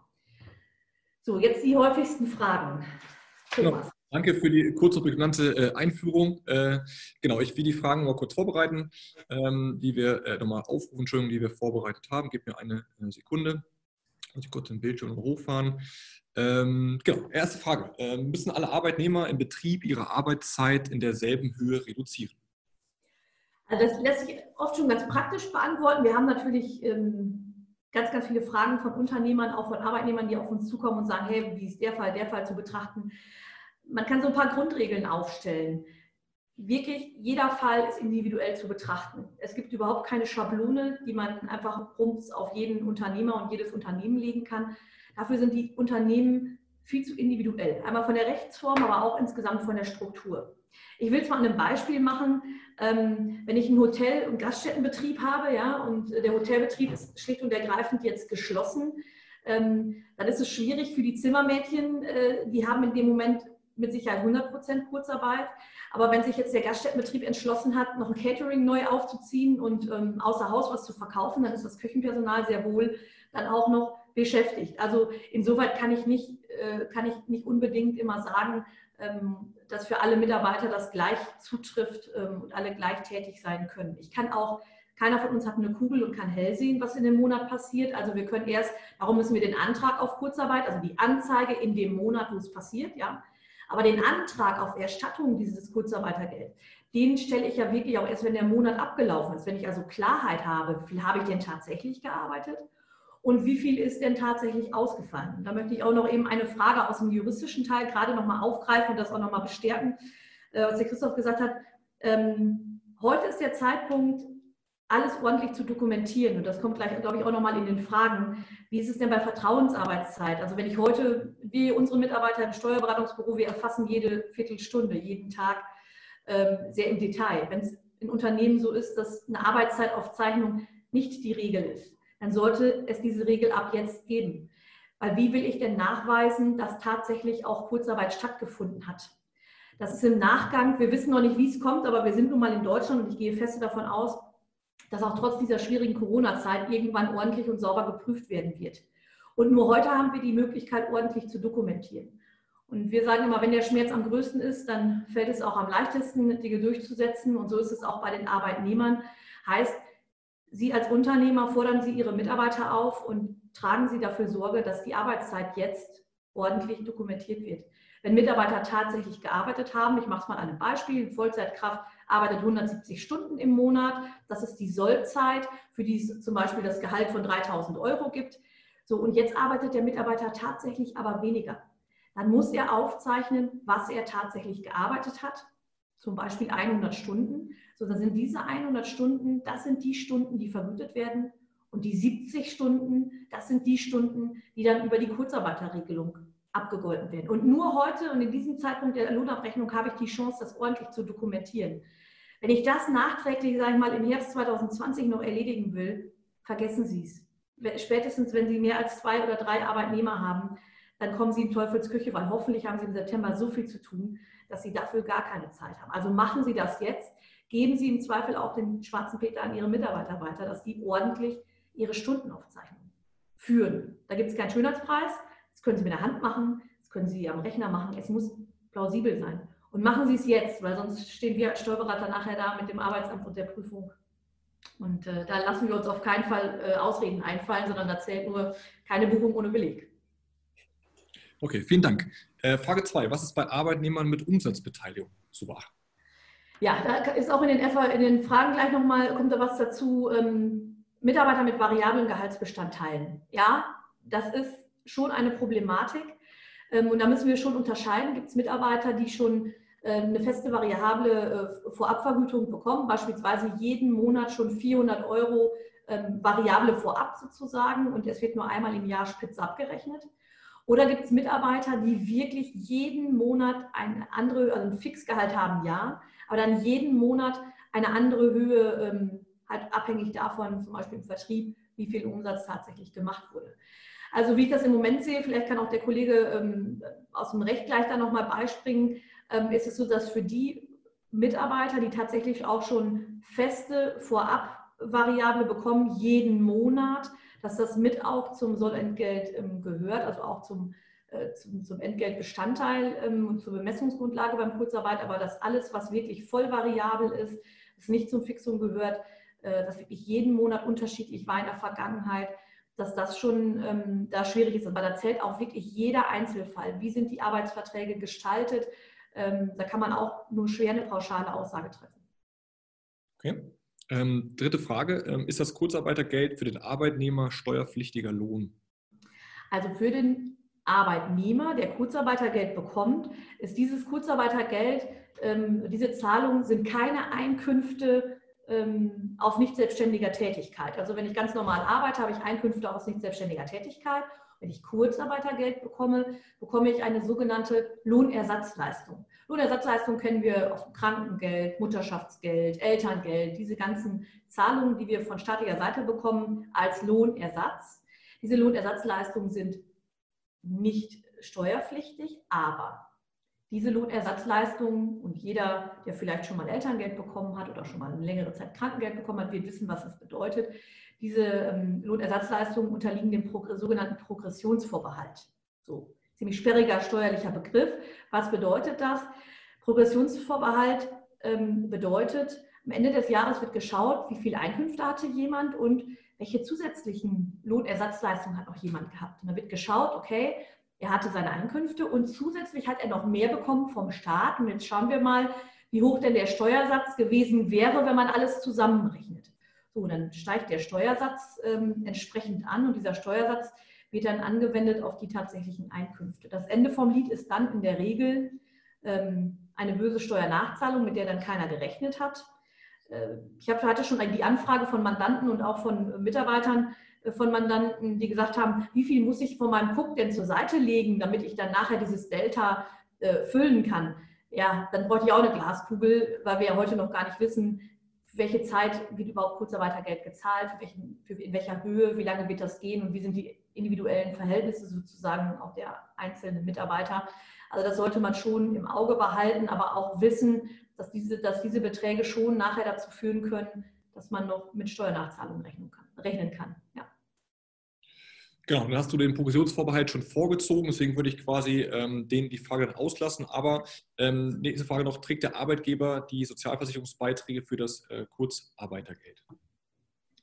So, jetzt die häufigsten Fragen. Genau. Danke für die kurze prägnante äh, Einführung. Äh, genau, ich will die Fragen mal kurz vorbereiten, ähm, die wir äh, nochmal aufrufen, Entschuldigung, die wir vorbereitet haben. Gib mir eine, Sekunde. Muss ich kurz den Bildschirm hochfahren. Ähm, genau, erste Frage. Ähm, müssen alle Arbeitnehmer im Betrieb ihre Arbeitszeit in derselben Höhe reduzieren? Also das lässt sich oft schon ganz praktisch beantworten. Wir haben natürlich ähm, ganz, ganz viele Fragen von Unternehmern, auch von Arbeitnehmern, die auf uns zukommen und sagen, hey, wie ist der Fall, der Fall zu betrachten? Man kann so ein paar Grundregeln aufstellen. Wirklich, jeder Fall ist individuell zu betrachten. Es gibt überhaupt keine Schablone, die man einfach rums auf jeden Unternehmer und jedes Unternehmen legen kann. Dafür sind die Unternehmen viel zu individuell. Einmal von der Rechtsform, aber auch insgesamt von der Struktur. Ich will es mal an einem Beispiel machen. Ähm, wenn ich einen Hotel- und Gaststättenbetrieb habe, ja, und der Hotelbetrieb ist schlicht und ergreifend jetzt geschlossen, ähm, dann ist es schwierig für die Zimmermädchen. Äh, die haben in dem Moment mit Sicherheit 100 Prozent Kurzarbeit. Aber wenn sich jetzt der Gaststättenbetrieb entschlossen hat, noch ein Catering neu aufzuziehen und ähm, außer Haus was zu verkaufen, dann ist das Küchenpersonal sehr wohl dann auch noch beschäftigt. Also insoweit kann ich nicht, äh, kann ich nicht unbedingt immer sagen, dass für alle Mitarbeiter das gleich zutrifft ähm, und alle gleich tätig sein können. Ich kann auch, keiner von uns hat eine Kugel und kann hell sehen, was in dem Monat passiert. Also wir können erst, warum müssen wir den Antrag auf Kurzarbeit, also die Anzeige in dem Monat, wo es passiert, ja. Aber den Antrag auf Erstattung dieses Kurzarbeitergeld, den stelle ich ja wirklich auch erst, wenn der Monat abgelaufen ist. Wenn ich also Klarheit habe, wie viel habe ich denn tatsächlich gearbeitet und wie viel ist denn tatsächlich ausgefallen? da möchte ich auch noch eben eine Frage aus dem juristischen Teil gerade nochmal aufgreifen und das auch nochmal bestärken, äh, was der Christoph gesagt hat. Ähm, heute ist der Zeitpunkt, alles ordentlich zu dokumentieren. Und das kommt gleich, glaube ich, auch nochmal in den Fragen. Wie ist es denn bei Vertrauensarbeitszeit? Also wenn ich heute, wie unsere Mitarbeiter im Steuerberatungsbüro, wir erfassen jede Viertelstunde, jeden Tag ähm, sehr im Detail. Wenn es in Unternehmen so ist, dass eine Arbeitszeitaufzeichnung nicht die Regel ist, dann sollte es diese Regel ab jetzt geben. Weil wie will ich denn nachweisen, dass tatsächlich auch Kurzarbeit stattgefunden hat? Das ist im Nachgang, wir wissen noch nicht, wie es kommt, aber wir sind nun mal in Deutschland und ich gehe fest davon aus, dass auch trotz dieser schwierigen Corona-Zeit irgendwann ordentlich und sauber geprüft werden wird. Und nur heute haben wir die Möglichkeit, ordentlich zu dokumentieren. Und wir sagen immer, wenn der Schmerz am größten ist, dann fällt es auch am leichtesten, Dinge durchzusetzen. Und so ist es auch bei den Arbeitnehmern. Heißt, Sie als Unternehmer fordern Sie Ihre Mitarbeiter auf und tragen Sie dafür Sorge, dass die Arbeitszeit jetzt ordentlich dokumentiert wird. Wenn Mitarbeiter tatsächlich gearbeitet haben, ich mache es mal an einem Beispiel, eine Vollzeitkraft arbeitet 170 Stunden im Monat, das ist die Sollzeit, für die es zum Beispiel das Gehalt von 3000 Euro gibt. So, und jetzt arbeitet der Mitarbeiter tatsächlich aber weniger. Dann muss er aufzeichnen, was er tatsächlich gearbeitet hat, zum Beispiel 100 Stunden. So, dann sind diese 100 Stunden, das sind die Stunden, die vergütet werden. Und die 70 Stunden, das sind die Stunden, die dann über die Kurzarbeiterregelung abgegolten werden. Und nur heute und in diesem Zeitpunkt der Lohnabrechnung habe ich die Chance, das ordentlich zu dokumentieren. Wenn ich das nachträglich, sage ich mal, im Herbst 2020 noch erledigen will, vergessen Sie es. Spätestens, wenn Sie mehr als zwei oder drei Arbeitnehmer haben, dann kommen Sie in Teufelsküche, weil hoffentlich haben Sie im September so viel zu tun, dass Sie dafür gar keine Zeit haben. Also machen Sie das jetzt. Geben Sie im Zweifel auch den schwarzen Peter an Ihre Mitarbeiter weiter, dass die ordentlich ihre Stundenaufzeichnung führen. Da gibt es keinen Schönheitspreis, das können Sie mit der Hand machen, das können Sie am Rechner machen. Es muss plausibel sein. Und machen Sie es jetzt, weil sonst stehen wir als Steuerberater nachher da mit dem Arbeitsamt und der Prüfung. Und äh, da lassen wir uns auf keinen Fall äh, Ausreden einfallen, sondern da zählt nur keine Buchung ohne Beleg. Okay, vielen Dank. Äh, Frage 2. Was ist bei Arbeitnehmern mit Umsatzbeteiligung zu beachten? Ja, da ist auch in den, in den Fragen gleich nochmal, kommt da was dazu. Ähm, Mitarbeiter mit variablen Gehaltsbestandteilen. Ja, das ist schon eine Problematik. Ähm, und da müssen wir schon unterscheiden. Gibt es Mitarbeiter, die schon ähm, eine feste variable äh, Vorabvergütung bekommen, beispielsweise jeden Monat schon 400 Euro ähm, variable Vorab sozusagen und es wird nur einmal im Jahr spitz abgerechnet? Oder gibt es Mitarbeiter, die wirklich jeden Monat eine andere, also ein Fixgehalt haben, ja, aber dann jeden Monat eine andere Höhe, halt abhängig davon, zum Beispiel im Vertrieb, wie viel Umsatz tatsächlich gemacht wurde. Also wie ich das im Moment sehe, vielleicht kann auch der Kollege ähm, aus dem Recht gleich da nochmal beispringen, ähm, ist es so, dass für die Mitarbeiter, die tatsächlich auch schon feste Vorabvariable bekommen, jeden Monat, dass das mit auch zum Sollentgelt ähm, gehört, also auch zum, zum, zum, Entgeltbestandteil ähm, und zur Bemessungsgrundlage beim Kurzarbeit, aber dass alles, was wirklich voll variabel ist, es nicht zum Fixum gehört, äh, das wirklich jeden Monat unterschiedlich war in der Vergangenheit, dass das schon ähm, da schwierig ist. Aber da zählt auch wirklich jeder Einzelfall. Wie sind die Arbeitsverträge gestaltet? Ähm, da kann man auch nur schwer eine pauschale Aussage treffen. Okay. Ähm, dritte Frage. Ähm, ist das Kurzarbeitergeld für den Arbeitnehmer steuerpflichtiger Lohn? Also für den Arbeitnehmer, der Kurzarbeitergeld bekommt, ist dieses Kurzarbeitergeld, ähm, diese Zahlungen sind keine Einkünfte ähm, auf nicht selbstständiger Tätigkeit. Also wenn ich ganz normal arbeite, habe ich Einkünfte aus nicht selbstständiger Tätigkeit. Wenn ich Kurzarbeitergeld bekomme, bekomme ich eine sogenannte Lohnersatzleistung. Lohnersatzleistung kennen wir aus Krankengeld, Mutterschaftsgeld, Elterngeld, diese ganzen Zahlungen, die wir von staatlicher Seite bekommen als Lohnersatz. Diese Lohnersatzleistungen sind nicht steuerpflichtig, aber diese Lohnersatzleistungen und jeder, der vielleicht schon mal Elterngeld bekommen hat oder schon mal eine längere Zeit Krankengeld bekommen hat, wird wissen, was das bedeutet. Diese ähm, Lohnersatzleistungen unterliegen dem sogenannten Progressionsvorbehalt. So, ziemlich sperriger steuerlicher Begriff. Was bedeutet das? Progressionsvorbehalt ähm, bedeutet, am Ende des Jahres wird geschaut, wie viel Einkünfte hatte jemand und welche zusätzlichen Lohnersatzleistungen hat noch jemand gehabt. Und da wird geschaut, okay, er hatte seine Einkünfte und zusätzlich hat er noch mehr bekommen vom Staat. Und jetzt schauen wir mal, wie hoch denn der Steuersatz gewesen wäre, wenn man alles zusammenrechnet. So, dann steigt der Steuersatz ähm, entsprechend an und dieser Steuersatz wird dann angewendet auf die tatsächlichen Einkünfte. Das Ende vom Lied ist dann in der Regel ähm, eine böse Steuernachzahlung, mit der dann keiner gerechnet hat. Äh, ich hatte schon die Anfrage von Mandanten und auch von Mitarbeitern, von Mandanten, die gesagt haben, wie viel muss ich von meinem Cook denn zur Seite legen, damit ich dann nachher dieses Delta äh, füllen kann. Ja, dann bräuchte ich auch eine Glaskugel, weil wir ja heute noch gar nicht wissen, welche Zeit wird überhaupt Kurzarbeitergeld gezahlt, für welchen, für in welcher Höhe, wie lange wird das gehen und wie sind die individuellen Verhältnisse sozusagen auch der einzelnen Mitarbeiter. Also das sollte man schon im Auge behalten, aber auch wissen, dass diese, dass diese Beträge schon nachher dazu führen können, dass man noch mit Steuernachzahlungen rechnen kann. Rechnen kann. Ja. Genau, dann hast du den Provisionsvorbehalt schon vorgezogen, deswegen würde ich quasi ähm, den, die Frage dann auslassen. Aber ähm, nächste Frage noch, trägt der Arbeitgeber die Sozialversicherungsbeiträge für das äh, Kurzarbeitergeld?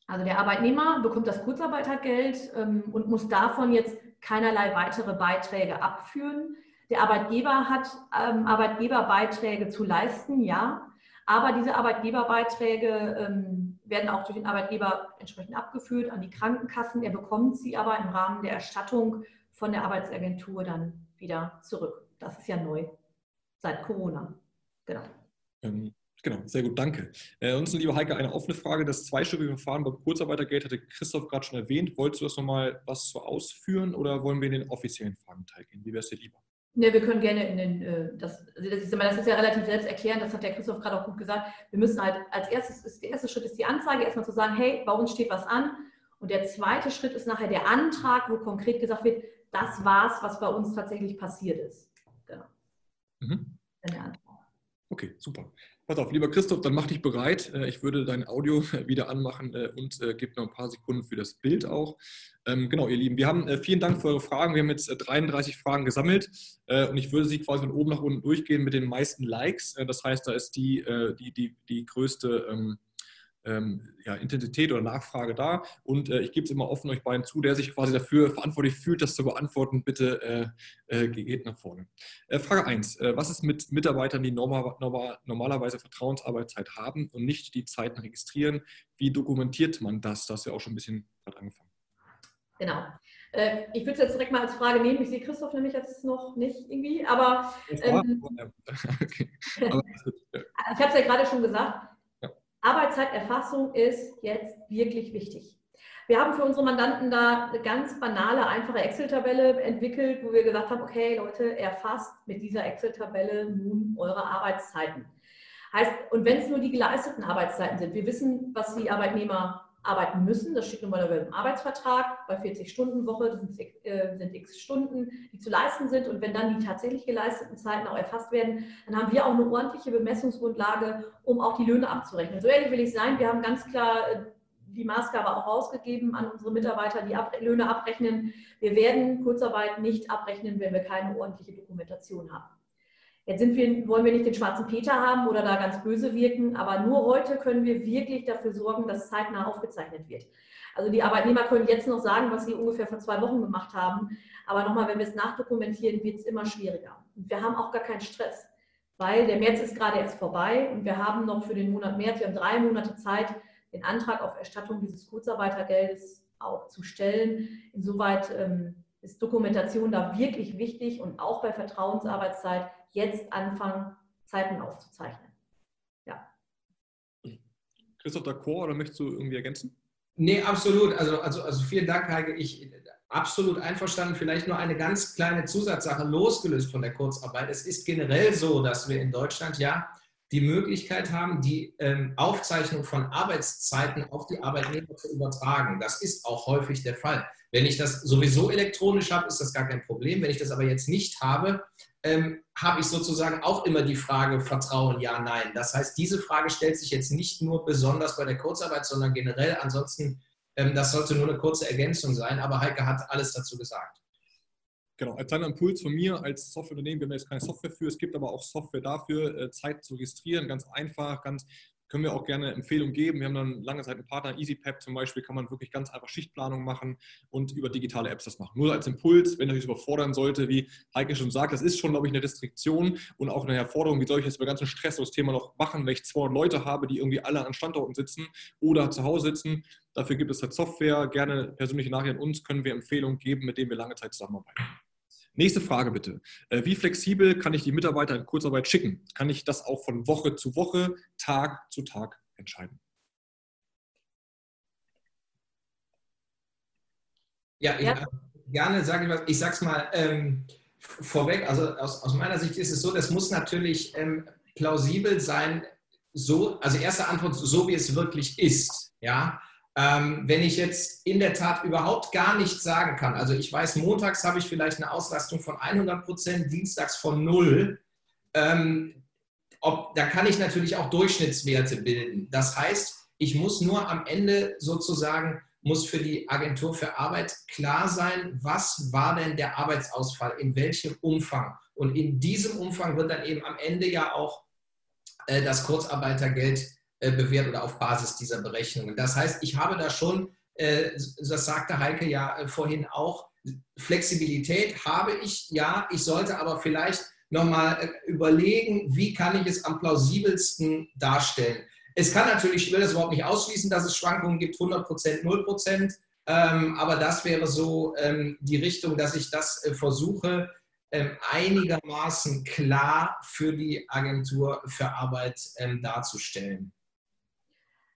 Also der Arbeitnehmer bekommt das Kurzarbeitergeld ähm, und muss davon jetzt keinerlei weitere Beiträge abführen. Der Arbeitgeber hat ähm, Arbeitgeberbeiträge zu leisten, ja. Aber diese Arbeitgeberbeiträge ähm, werden auch durch den Arbeitgeber entsprechend abgeführt an die Krankenkassen. Er bekommt sie aber im Rahmen der Erstattung von der Arbeitsagentur dann wieder zurück. Das ist ja neu seit Corona. Genau. Ähm, genau, sehr gut, danke. Äh, ansonsten, liebe Heike, eine offene Frage. Das zweistufige Verfahren beim Kurzarbeitergeld hatte Christoph gerade schon erwähnt. Wolltest du das nochmal was zu ausführen oder wollen wir in den offiziellen Fragenteil gehen? Wie wäre es dir lieber? Ne, wir können gerne in den, äh, das, also das, ist, das ist ja relativ selbsterklärend, das hat der Christoph gerade auch gut gesagt. Wir müssen halt als erstes, ist, der erste Schritt ist die Anzeige, erstmal zu sagen, hey, bei uns steht was an. Und der zweite Schritt ist nachher der Antrag, wo konkret gesagt wird, das war's, was bei uns tatsächlich passiert ist. Genau. Mhm. Okay, super. Pass auf, lieber Christoph, dann mach dich bereit. Äh, ich würde dein Audio wieder anmachen äh, und äh, gebe noch ein paar Sekunden für das Bild auch. Ähm, genau, ihr Lieben, wir haben vielen Dank für eure Fragen. Wir haben jetzt 33 Fragen gesammelt und ich würde sie quasi von oben nach unten durchgehen mit den meisten Likes. Das heißt, da ist die, die, die, die größte ähm, ja, Intensität oder Nachfrage da. Und äh, ich gebe es immer offen euch beiden zu, der sich quasi dafür verantwortlich fühlt, das zu beantworten. Bitte äh, äh, geht nach vorne. Äh, Frage 1. Äh, was ist mit Mitarbeitern, die normal, normal, normalerweise Vertrauensarbeitszeit haben und nicht die Zeiten registrieren? Wie dokumentiert man das? Das du ja auch schon ein bisschen gerade angefangen. Genau. Äh, ich würde es jetzt direkt mal als Frage nehmen. Ich sehe Christoph nämlich jetzt noch nicht irgendwie, aber, ähm, okay. aber ich habe es ja gerade schon gesagt Arbeitszeiterfassung ist jetzt wirklich wichtig. Wir haben für unsere Mandanten da eine ganz banale, einfache Excel-Tabelle entwickelt, wo wir gesagt haben, okay Leute, erfasst mit dieser Excel-Tabelle nun eure Arbeitszeiten. Heißt, und wenn es nur die geleisteten Arbeitszeiten sind, wir wissen, was die Arbeitnehmer arbeiten müssen. Das steht nun mal im Arbeitsvertrag bei 40-Stunden-Woche. Das sind, äh, sind, x Stunden, die zu leisten sind. Und wenn dann die tatsächlich geleisteten Zeiten auch erfasst werden, dann haben wir auch eine ordentliche Bemessungsgrundlage, um auch die Löhne abzurechnen. So ehrlich will ich sein. Wir haben ganz klar äh, die Maßgabe auch rausgegeben an unsere Mitarbeiter, die Ab Löhne abrechnen. Wir werden Kurzarbeit nicht abrechnen, wenn wir keine ordentliche Dokumentation haben. Jetzt wir, wollen wir nicht den schwarzen Peter haben oder da ganz böse wirken, aber nur heute können wir wirklich dafür sorgen, dass zeitnah aufgezeichnet wird. Also die Arbeitnehmer können jetzt noch sagen, was sie ungefähr vor zwei Wochen gemacht haben, aber nochmal, wenn wir es nachdokumentieren, wird es immer schwieriger. Und wir haben auch gar keinen Stress, weil der März ist gerade erst vorbei und wir haben noch für den Monat März, wir haben drei Monate Zeit, den Antrag auf Erstattung dieses Kurzarbeitergeldes auch zu stellen. Insoweit ähm, ist Dokumentation da wirklich wichtig und auch bei Vertrauensarbeitszeit jetzt anfangen, Zeiten aufzuzeichnen. Ja. Christoph D'accord oder möchtest du irgendwie ergänzen? Nee, absolut. Also, also, also vielen Dank, Heike. Ich absolut einverstanden. Vielleicht nur eine ganz kleine Zusatzsache losgelöst von der Kurzarbeit. Es ist generell so, dass wir in Deutschland ja die Möglichkeit haben, die ähm, Aufzeichnung von Arbeitszeiten auf die Arbeitnehmer zu übertragen. Das ist auch häufig der Fall. Wenn ich das sowieso elektronisch habe, ist das gar kein Problem. Wenn ich das aber jetzt nicht habe, ähm, habe ich sozusagen auch immer die Frage Vertrauen, ja, nein. Das heißt, diese Frage stellt sich jetzt nicht nur besonders bei der Kurzarbeit, sondern generell. Ansonsten, ähm, das sollte nur eine kurze Ergänzung sein. Aber Heike hat alles dazu gesagt. Genau, als kleiner Impuls von mir als Softwareunternehmen, wir haben jetzt keine Software für, es gibt aber auch Software dafür, äh, Zeit zu registrieren, ganz einfach, ganz können wir auch gerne Empfehlungen geben. Wir haben dann lange Zeit einen Partner, EasyPep zum Beispiel, kann man wirklich ganz einfach Schichtplanung machen und über digitale Apps das machen. Nur als Impuls, wenn euch das überfordern sollte, wie Heike schon sagt, das ist schon, glaube ich, eine Restriktion und auch eine Herforderung, wie soll ich jetzt über ganzen Stress das Thema noch machen, wenn ich 200 Leute habe, die irgendwie alle an Standorten sitzen oder zu Hause sitzen. Dafür gibt es halt Software. Gerne persönliche Nachrichten an uns können wir Empfehlungen geben, mit denen wir lange Zeit zusammenarbeiten. Nächste Frage bitte. Äh, wie flexibel kann ich die Mitarbeiter in Kurzarbeit schicken? Kann ich das auch von Woche zu Woche, Tag zu Tag entscheiden? Ja, ja. Ich, gerne sage ich was. Ich sage es mal ähm, vorweg. Also aus, aus, meiner Sicht ist es so, das muss natürlich ähm, plausibel sein, so, also erste Antwort, so wie es wirklich ist. Ja, ähm, wenn ich jetzt in der Tat überhaupt gar nichts sagen kann, also ich weiß, montags habe ich vielleicht eine Auslastung von 100 Prozent, dienstags von null, ähm, ob, da kann ich natürlich auch Durchschnittswerte bilden. Das heißt, ich muss nur am Ende sozusagen, muss für die Agentur für Arbeit klar sein, was war denn der Arbeitsausfall, in welchem Umfang. Und in diesem Umfang wird dann eben am Ende ja auch äh, das Kurzarbeitergeld bewährt oder auf Basis dieser Berechnungen. Das heißt, ich habe da schon, äh, das sagte Heike ja äh, vorhin auch, Flexibilität habe ich, ja, ich sollte aber vielleicht nochmal überlegen, wie kann ich es am plausibelsten darstellen. Es kann natürlich, ich will das überhaupt nicht ausschließen, dass es Schwankungen gibt, 100 Prozent, 0 Prozent, ähm, aber das wäre so ähm, die Richtung, dass ich das versuche, ähm, einigermaßen klar für die Agentur für Arbeit darzustellen.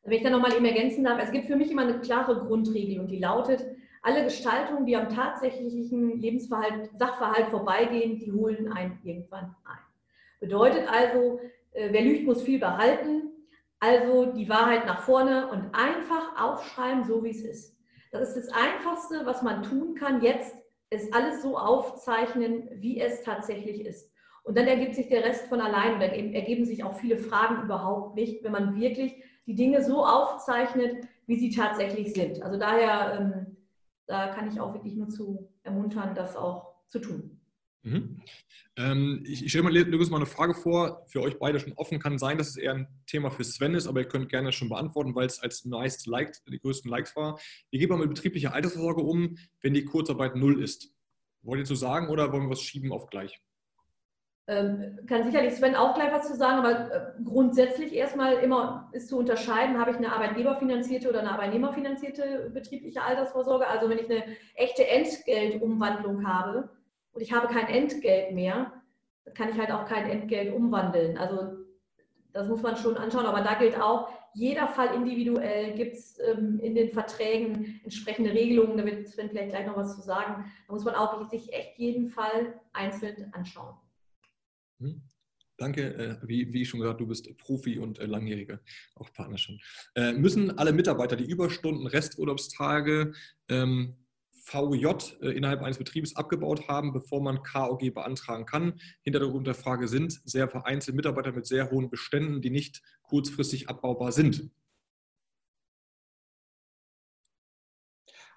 Wenn ich da nochmal eben ergänzen darf, es gibt für mich immer eine klare Grundregel und die lautet, alle Gestaltungen, die am tatsächlichen Lebensverhalt, Sachverhalt vorbeigehen, die holen einen irgendwann ein. Bedeutet also, äh, wer lügt, muss viel behalten. Also die Wahrheit nach vorne und einfach aufschreiben, so wie es ist. Das ist das Einfachste, was man tun kann. Jetzt ist alles so aufzeichnen, wie es tatsächlich ist. Und dann ergibt sich der Rest von allein und dann ergeben sich auch viele Fragen überhaupt nicht, wenn man wirklich die Dinge so aufzeichnet, wie sie tatsächlich sind. Also daher, ähm, da kann ich auch wirklich nur zu ermuntern, das auch zu tun. Mhm. Ähm, ich, ich stelle mal Lukas mal eine Frage vor, für euch beide schon offen. Kann sein, dass es eher ein Thema für Sven ist, aber ihr könnt gerne schon beantworten, weil es als nice liked die größten Likes war. Wie geht man mit betrieblicher Altersvorsorge um, wenn die Kurzarbeit null ist? Wollt ihr zu sagen oder wollen wir was schieben auf gleich? Ähm, kann sicherlich Sven auch gleich was zu sagen, aber äh, grundsätzlich erstmal immer ist zu unterscheiden, habe ich eine arbeitgeberfinanzierte oder eine arbeitnehmerfinanzierte betriebliche Altersvorsorge. Also wenn ich eine echte Entgeltumwandlung habe und ich habe kein Entgelt mehr, kann ich halt auch kein Entgelt umwandeln. Also das muss man schon anschauen, aber da gilt auch, jeder Fall individuell gibt es ähm, in den Verträgen entsprechende Regelungen, da wird Sven vielleicht gleich noch was zu sagen. Da muss man auch sich echt jeden Fall einzeln anschauen. Hm? Danke, äh, wie, wie schon gesagt, du bist Profi und äh, langjähriger auch Partner schon. Äh, müssen alle Mitarbeiter die Überstunden, Resturlaubstage, ähm, VJ äh, innerhalb eines Betriebs abgebaut haben, bevor man KOG beantragen kann. Hintergrund der Frage sind sehr vereinzelte Mitarbeiter mit sehr hohen Beständen, die nicht kurzfristig abbaubar sind.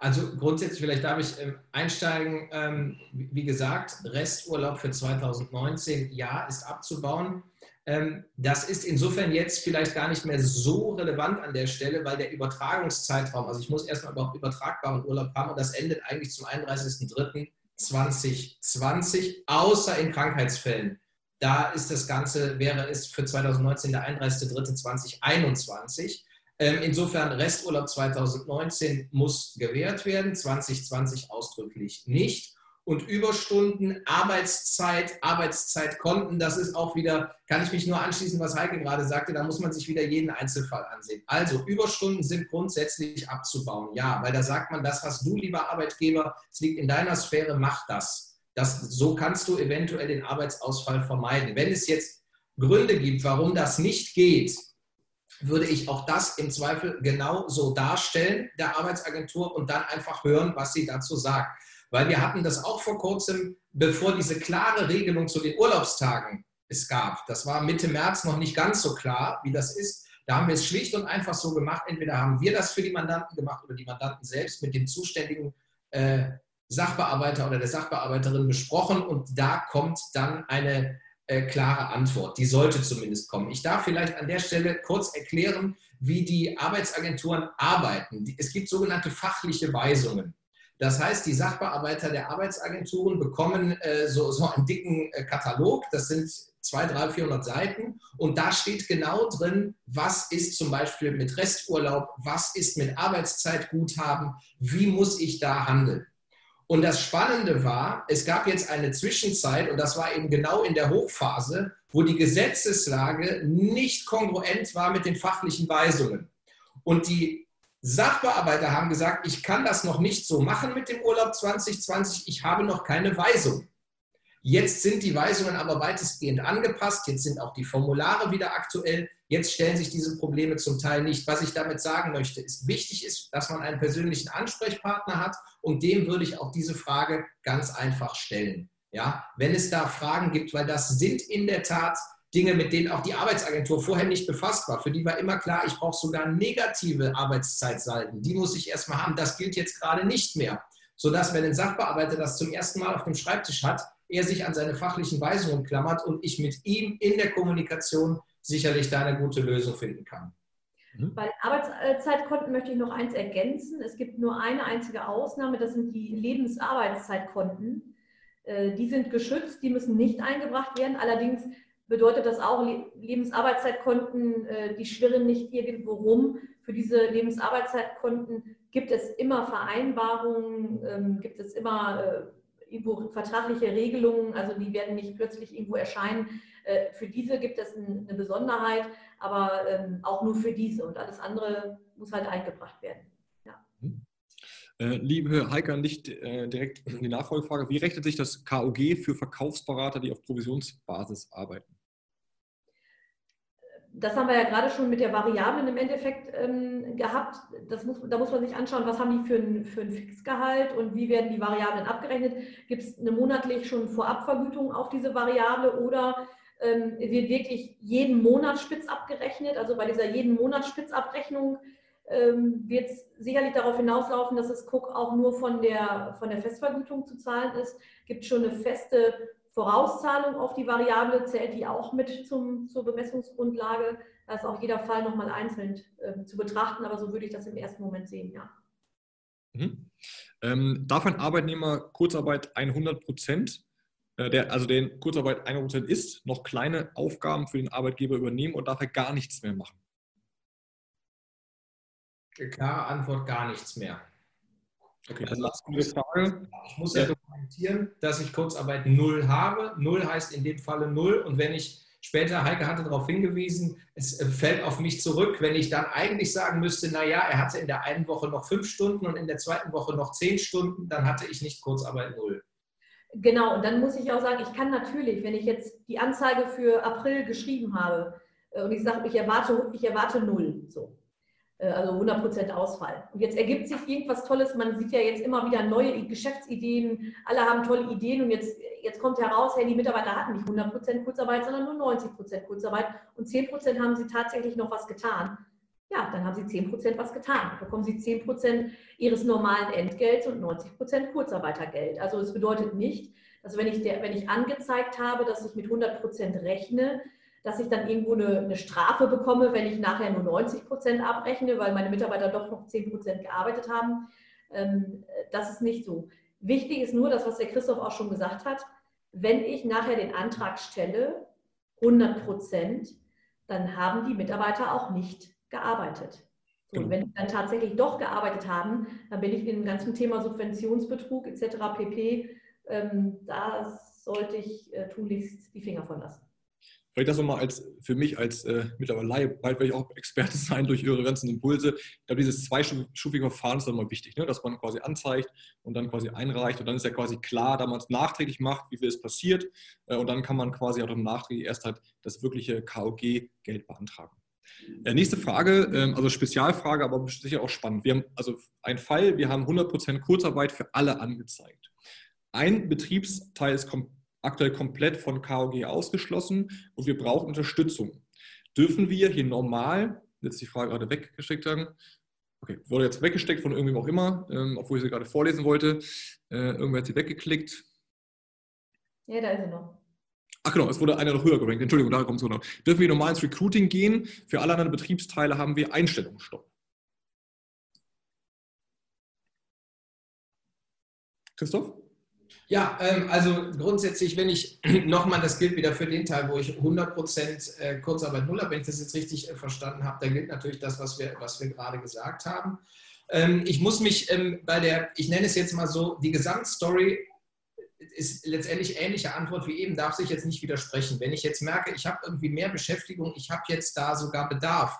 Also grundsätzlich, vielleicht darf ich ähm, einsteigen. Ähm, wie gesagt, Resturlaub für 2019, ja, ist abzubauen. Ähm, das ist insofern jetzt vielleicht gar nicht mehr so relevant an der Stelle, weil der Übertragungszeitraum, also ich muss erstmal überhaupt übertragbaren Urlaub haben und das endet eigentlich zum 31.03.2020, außer in Krankheitsfällen. Da ist das Ganze, wäre es für 2019 der 31.03.2021. Ähm, insofern Resturlaub 2019 muss gewährt werden, 2020 ausdrücklich nicht. Und Überstunden, Arbeitszeit, Arbeitszeitkonten, das ist auch wieder, kann ich mich nur anschließen, was Heike gerade sagte, da muss man sich wieder jeden Einzelfall ansehen. Also Überstunden sind grundsätzlich abzubauen, ja, weil da sagt man, das hast du, lieber Arbeitgeber, es liegt in deiner Sphäre, mach das. das. So kannst du eventuell den Arbeitsausfall vermeiden. Wenn es jetzt Gründe gibt, warum das nicht geht, würde ich auch das im Zweifel genau so darstellen, der Arbeitsagentur, und dann einfach hören, was sie dazu sagt. Weil wir hatten das auch vor kurzem, bevor diese klare Regelung zu den Urlaubstagen es gab. Das war Mitte März noch nicht ganz so klar, wie das ist. Da haben wir es schlicht und einfach so gemacht. Entweder haben wir das für die Mandanten gemacht oder die Mandanten selbst mit dem zuständigen äh, Sachbearbeiter oder der Sachbearbeiterin besprochen. Und da kommt dann eine äh, klare Antwort. Die sollte zumindest kommen. Ich darf vielleicht an der Stelle kurz erklären, wie die Arbeitsagenturen arbeiten. Es gibt sogenannte fachliche Weisungen. Das heißt, die Sachbearbeiter der Arbeitsagenturen bekommen äh, so, so einen dicken äh, Katalog. Das sind 200, 300, 400 Seiten. Und da steht genau drin, was ist zum Beispiel mit Resturlaub, was ist mit Arbeitszeitguthaben, wie muss ich da handeln. Und das Spannende war, es gab jetzt eine Zwischenzeit, und das war eben genau in der Hochphase, wo die Gesetzeslage nicht kongruent war mit den fachlichen Weisungen. Und die Sachbearbeiter haben gesagt, ich kann das noch nicht so machen mit dem Urlaub 2020, ich habe noch keine Weisung. Jetzt sind die Weisungen aber weitestgehend angepasst, jetzt sind auch die Formulare wieder aktuell, Jetzt stellen sich diese Probleme zum Teil nicht. Was ich damit sagen möchte, ist, wichtig ist, dass man einen persönlichen Ansprechpartner hat und dem würde ich auch diese Frage ganz einfach stellen. Ja, wenn es da Fragen gibt, weil das sind in der Tat Dinge, mit denen auch die Arbeitsagentur vorher nicht befasst war. Für die war immer klar, ich brauche sogar negative Arbeitszeitsalden. Die muss ich erstmal haben. Das gilt jetzt gerade nicht mehr. Sodass, wenn ein Sachbearbeiter das zum ersten Mal auf dem Schreibtisch hat, er sich an seine fachlichen Weisungen klammert und ich mit ihm in der Kommunikation sicherlich da eine gute Lösung finden kann. Mhm. Bei Arbeitszeitkonten möchte ich noch eins ergänzen. Es gibt nur eine einzige Ausnahme, das sind die Lebensarbeitszeitkonten. Äh, die sind geschützt, die müssen nicht eingebracht werden. Allerdings bedeutet das auch, Lebensarbeitszeitkonten, äh, die schwirren nicht irgendwo rum. Für diese Lebensarbeitszeitkonten gibt es immer Vereinbarungen, ähm, gibt es immer äh, irgendwo vertragliche Regelungen, also die werden nicht plötzlich irgendwo erscheinen. Äh, für diese gibt es eine Besonderheit, aber ähm, auch nur für diese und alles andere muss halt eingebracht werden. Ja. Mhm. Liebe Heike, nicht direkt die Nachfolgefrage. Wie rechnet sich das KOG für Verkaufsberater, die auf Provisionsbasis arbeiten? das haben wir ja gerade schon mit der Variablen im Endeffekt ähm, gehabt. Muss, da muss man sich anschauen, was haben die für ein, für ein Fixgehalt und wie werden die Variablen abgerechnet. Gibt es eine monatlich schon Vorabvergütung auf diese Variable oder ähm, wird wirklich jeden Monat spitz abgerechnet? Also bei dieser jeden Monat Spitzabrechnung ähm, wird es sicherlich darauf hinauslaufen, dass es Cook auch nur von der, von der Festvergütung zu zahlen ist. Gibt schon eine feste Vorauszahlung auf die Variable zählt die auch mit zum, zur Bemessungsgrundlage. Da ist auch jeder Fall nochmal einzeln äh, zu betrachten, aber so würde ich das im ersten Moment sehen, ja. Mhm. Ähm, darf ein Arbeitnehmer Kurzarbeit 100 Prozent, der, also den Kurzarbeit 100 Prozent ist, noch kleine Aufgaben für den Arbeitgeber übernehmen und darf er gar nichts mehr machen? Klare Antwort, gar nichts mehr. Okay, also das ist eine Frage. Ich muss ja dokumentieren, dass ich Kurzarbeit null habe. Null heißt in dem Falle null. Und wenn ich später, Heike hatte darauf hingewiesen, es fällt auf mich zurück, wenn ich dann eigentlich sagen müsste, naja, er hatte in der einen Woche noch fünf Stunden und in der zweiten Woche noch zehn Stunden, dann hatte ich nicht Kurzarbeit null. Genau, und dann muss ich auch sagen, ich kann natürlich, wenn ich jetzt die Anzeige für April geschrieben habe äh, und ich sage, ich erwarte, ich erwarte null, so, äh, also 100% Ausfall. Und jetzt ergibt sich irgendwas Tolles. Man sieht ja jetzt immer wieder neue Geschäftsideen. Alle haben tolle Ideen und jetzt, jetzt kommt heraus, hey, die Mitarbeiter hatten nicht 100% Kurzarbeit, sondern nur 90% Kurzarbeit und 10% haben sie tatsächlich noch was getan. Ja, dann haben sie 10% was getan. Dann bekommen sie 10% ihres normalen Entgelts und 90% Kurzarbeitergeld. Also es bedeutet nicht, dass wenn ich, der, wenn ich angezeigt habe, dass ich mit 100% rechne, dass ich dann irgendwo eine, eine, Strafe bekomme, wenn ich nachher nur 90 Prozent abrechne, weil meine Mitarbeiter doch noch 10 Prozent gearbeitet haben. Ähm, das ist nicht so. Wichtig ist nur das, was der Christoph auch schon gesagt hat. Wenn ich nachher den Antrag stelle, 100 Prozent, dann haben die Mitarbeiter auch nicht gearbeitet. So, und genau. wenn sie dann tatsächlich doch gearbeitet haben, dann bin ich in dem ganzen Thema Subventionsbetrug etc. pp. Ähm, da sollte ich äh, tunlichst die Finger von lassen vielleicht das nochmal als für mich als äh, mittlerweile Laie, bald werde ich auch Experte sein durch Ihre ganzen Impulse. Ich glaube, dieses zweistufige Verfahren ist dann mal wichtig, ne? dass man quasi anzeigt und dann quasi einreicht und dann ist ja quasi klar, da man es nachträglich macht, wie viel es passiert äh, und dann kann man quasi auch nachträglich erst halt das wirkliche KOG-Geld beantragen. Äh, nächste Frage, ähm, also Spezialfrage, aber sicher auch spannend. Wir haben also einen Fall, wir haben 100% Kurzarbeit für alle angezeigt. Ein Betriebsteil ist komplett aktuell komplett von KOG ausgeschlossen und wir brauchen Unterstützung. Dürfen wir hier normal, jetzt die Frage gerade weggesteckt haben, okay, wurde jetzt weggesteckt von irgendwem auch immer, ähm, obwohl ich sie gerade vorlesen wollte, äh, irgendwer hat sie weggeklickt. Ja, da ist sie noch. Ach genau, es wurde einer noch höher gerankt. Entschuldigung, da kommt es noch. Dürfen wir normal ins Recruiting gehen? Für alle anderen Betriebsteile haben wir Einstellungsstopp. Christoph? Ja, ähm, also grundsätzlich, wenn ich nochmal, das gilt wieder für den Teil, wo ich 100% äh, Kurzarbeit null habe, wenn ich das jetzt richtig äh, verstanden habe, da gilt natürlich das, was wir, was wir gerade gesagt haben. Ähm, ich muss mich ähm, bei der, ich nenne es jetzt mal so, die Gesamtstory ist letztendlich ähnliche Antwort wie eben, darf sich jetzt nicht widersprechen. Wenn ich jetzt merke, ich habe irgendwie mehr Beschäftigung, ich habe jetzt da sogar Bedarf,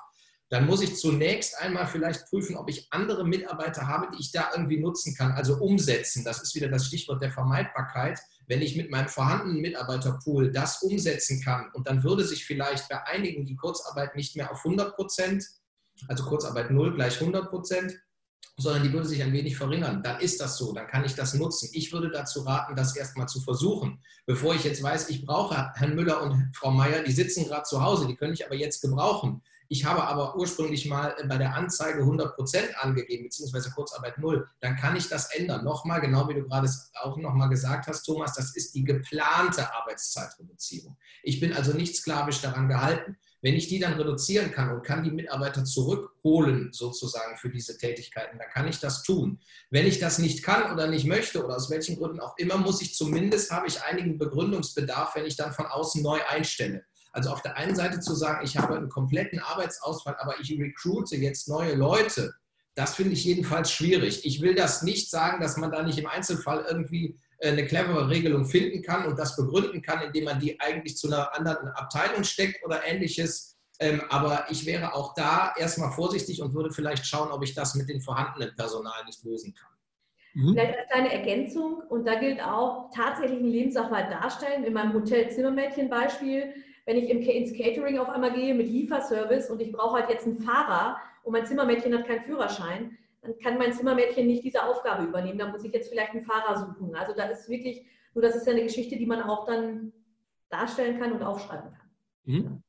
dann muss ich zunächst einmal vielleicht prüfen, ob ich andere Mitarbeiter habe, die ich da irgendwie nutzen kann, also umsetzen. Das ist wieder das Stichwort der Vermeidbarkeit. Wenn ich mit meinem vorhandenen Mitarbeiterpool das umsetzen kann und dann würde sich vielleicht bei einigen die Kurzarbeit nicht mehr auf 100 Prozent, also Kurzarbeit 0 gleich 100 Prozent, sondern die würde sich ein wenig verringern. Dann ist das so, dann kann ich das nutzen. Ich würde dazu raten, das erstmal zu versuchen, bevor ich jetzt weiß, ich brauche Herrn Müller und Frau Meier, die sitzen gerade zu Hause, die könnte ich aber jetzt gebrauchen. Ich habe aber ursprünglich mal bei der Anzeige 100 Prozent angegeben, beziehungsweise Kurzarbeit 0. Dann kann ich das ändern. Nochmal, genau wie du gerade auch nochmal gesagt hast, Thomas, das ist die geplante Arbeitszeitreduzierung. Ich bin also nicht sklavisch daran gehalten. Wenn ich die dann reduzieren kann und kann die Mitarbeiter zurückholen, sozusagen für diese Tätigkeiten, dann kann ich das tun. Wenn ich das nicht kann oder nicht möchte oder aus welchen Gründen auch immer, muss ich zumindest, habe ich einigen Begründungsbedarf, wenn ich dann von außen neu einstelle. Also auf der einen Seite zu sagen, ich habe einen kompletten Arbeitsausfall, aber ich recruite jetzt neue Leute, das finde ich jedenfalls schwierig. Ich will das nicht sagen, dass man da nicht im Einzelfall irgendwie eine clevere Regelung finden kann und das begründen kann, indem man die eigentlich zu einer anderen Abteilung steckt oder ähnliches. Ähm, aber ich wäre auch da erstmal vorsichtig und würde vielleicht schauen, ob ich das mit dem vorhandenen Personal nicht lösen kann. Mhm. Vielleicht als kleine Ergänzung, und da gilt auch tatsächlich einen Lebenssachverhalt darstellen. In meinem Hotel-Zimmermädchen-Beispiel, wenn ich ins Catering auf einmal gehe mit Lieferservice und ich brauche halt jetzt einen Fahrer und mein Zimmermädchen hat keinen Führerschein, dann kann mein Zimmermädchen nicht diese Aufgabe übernehmen. Da muss ich jetzt vielleicht einen Fahrer suchen. Also da ist wirklich, nur das ist ja eine Geschichte, die man auch dann darstellen kann und aufschreiben kann. Mhm.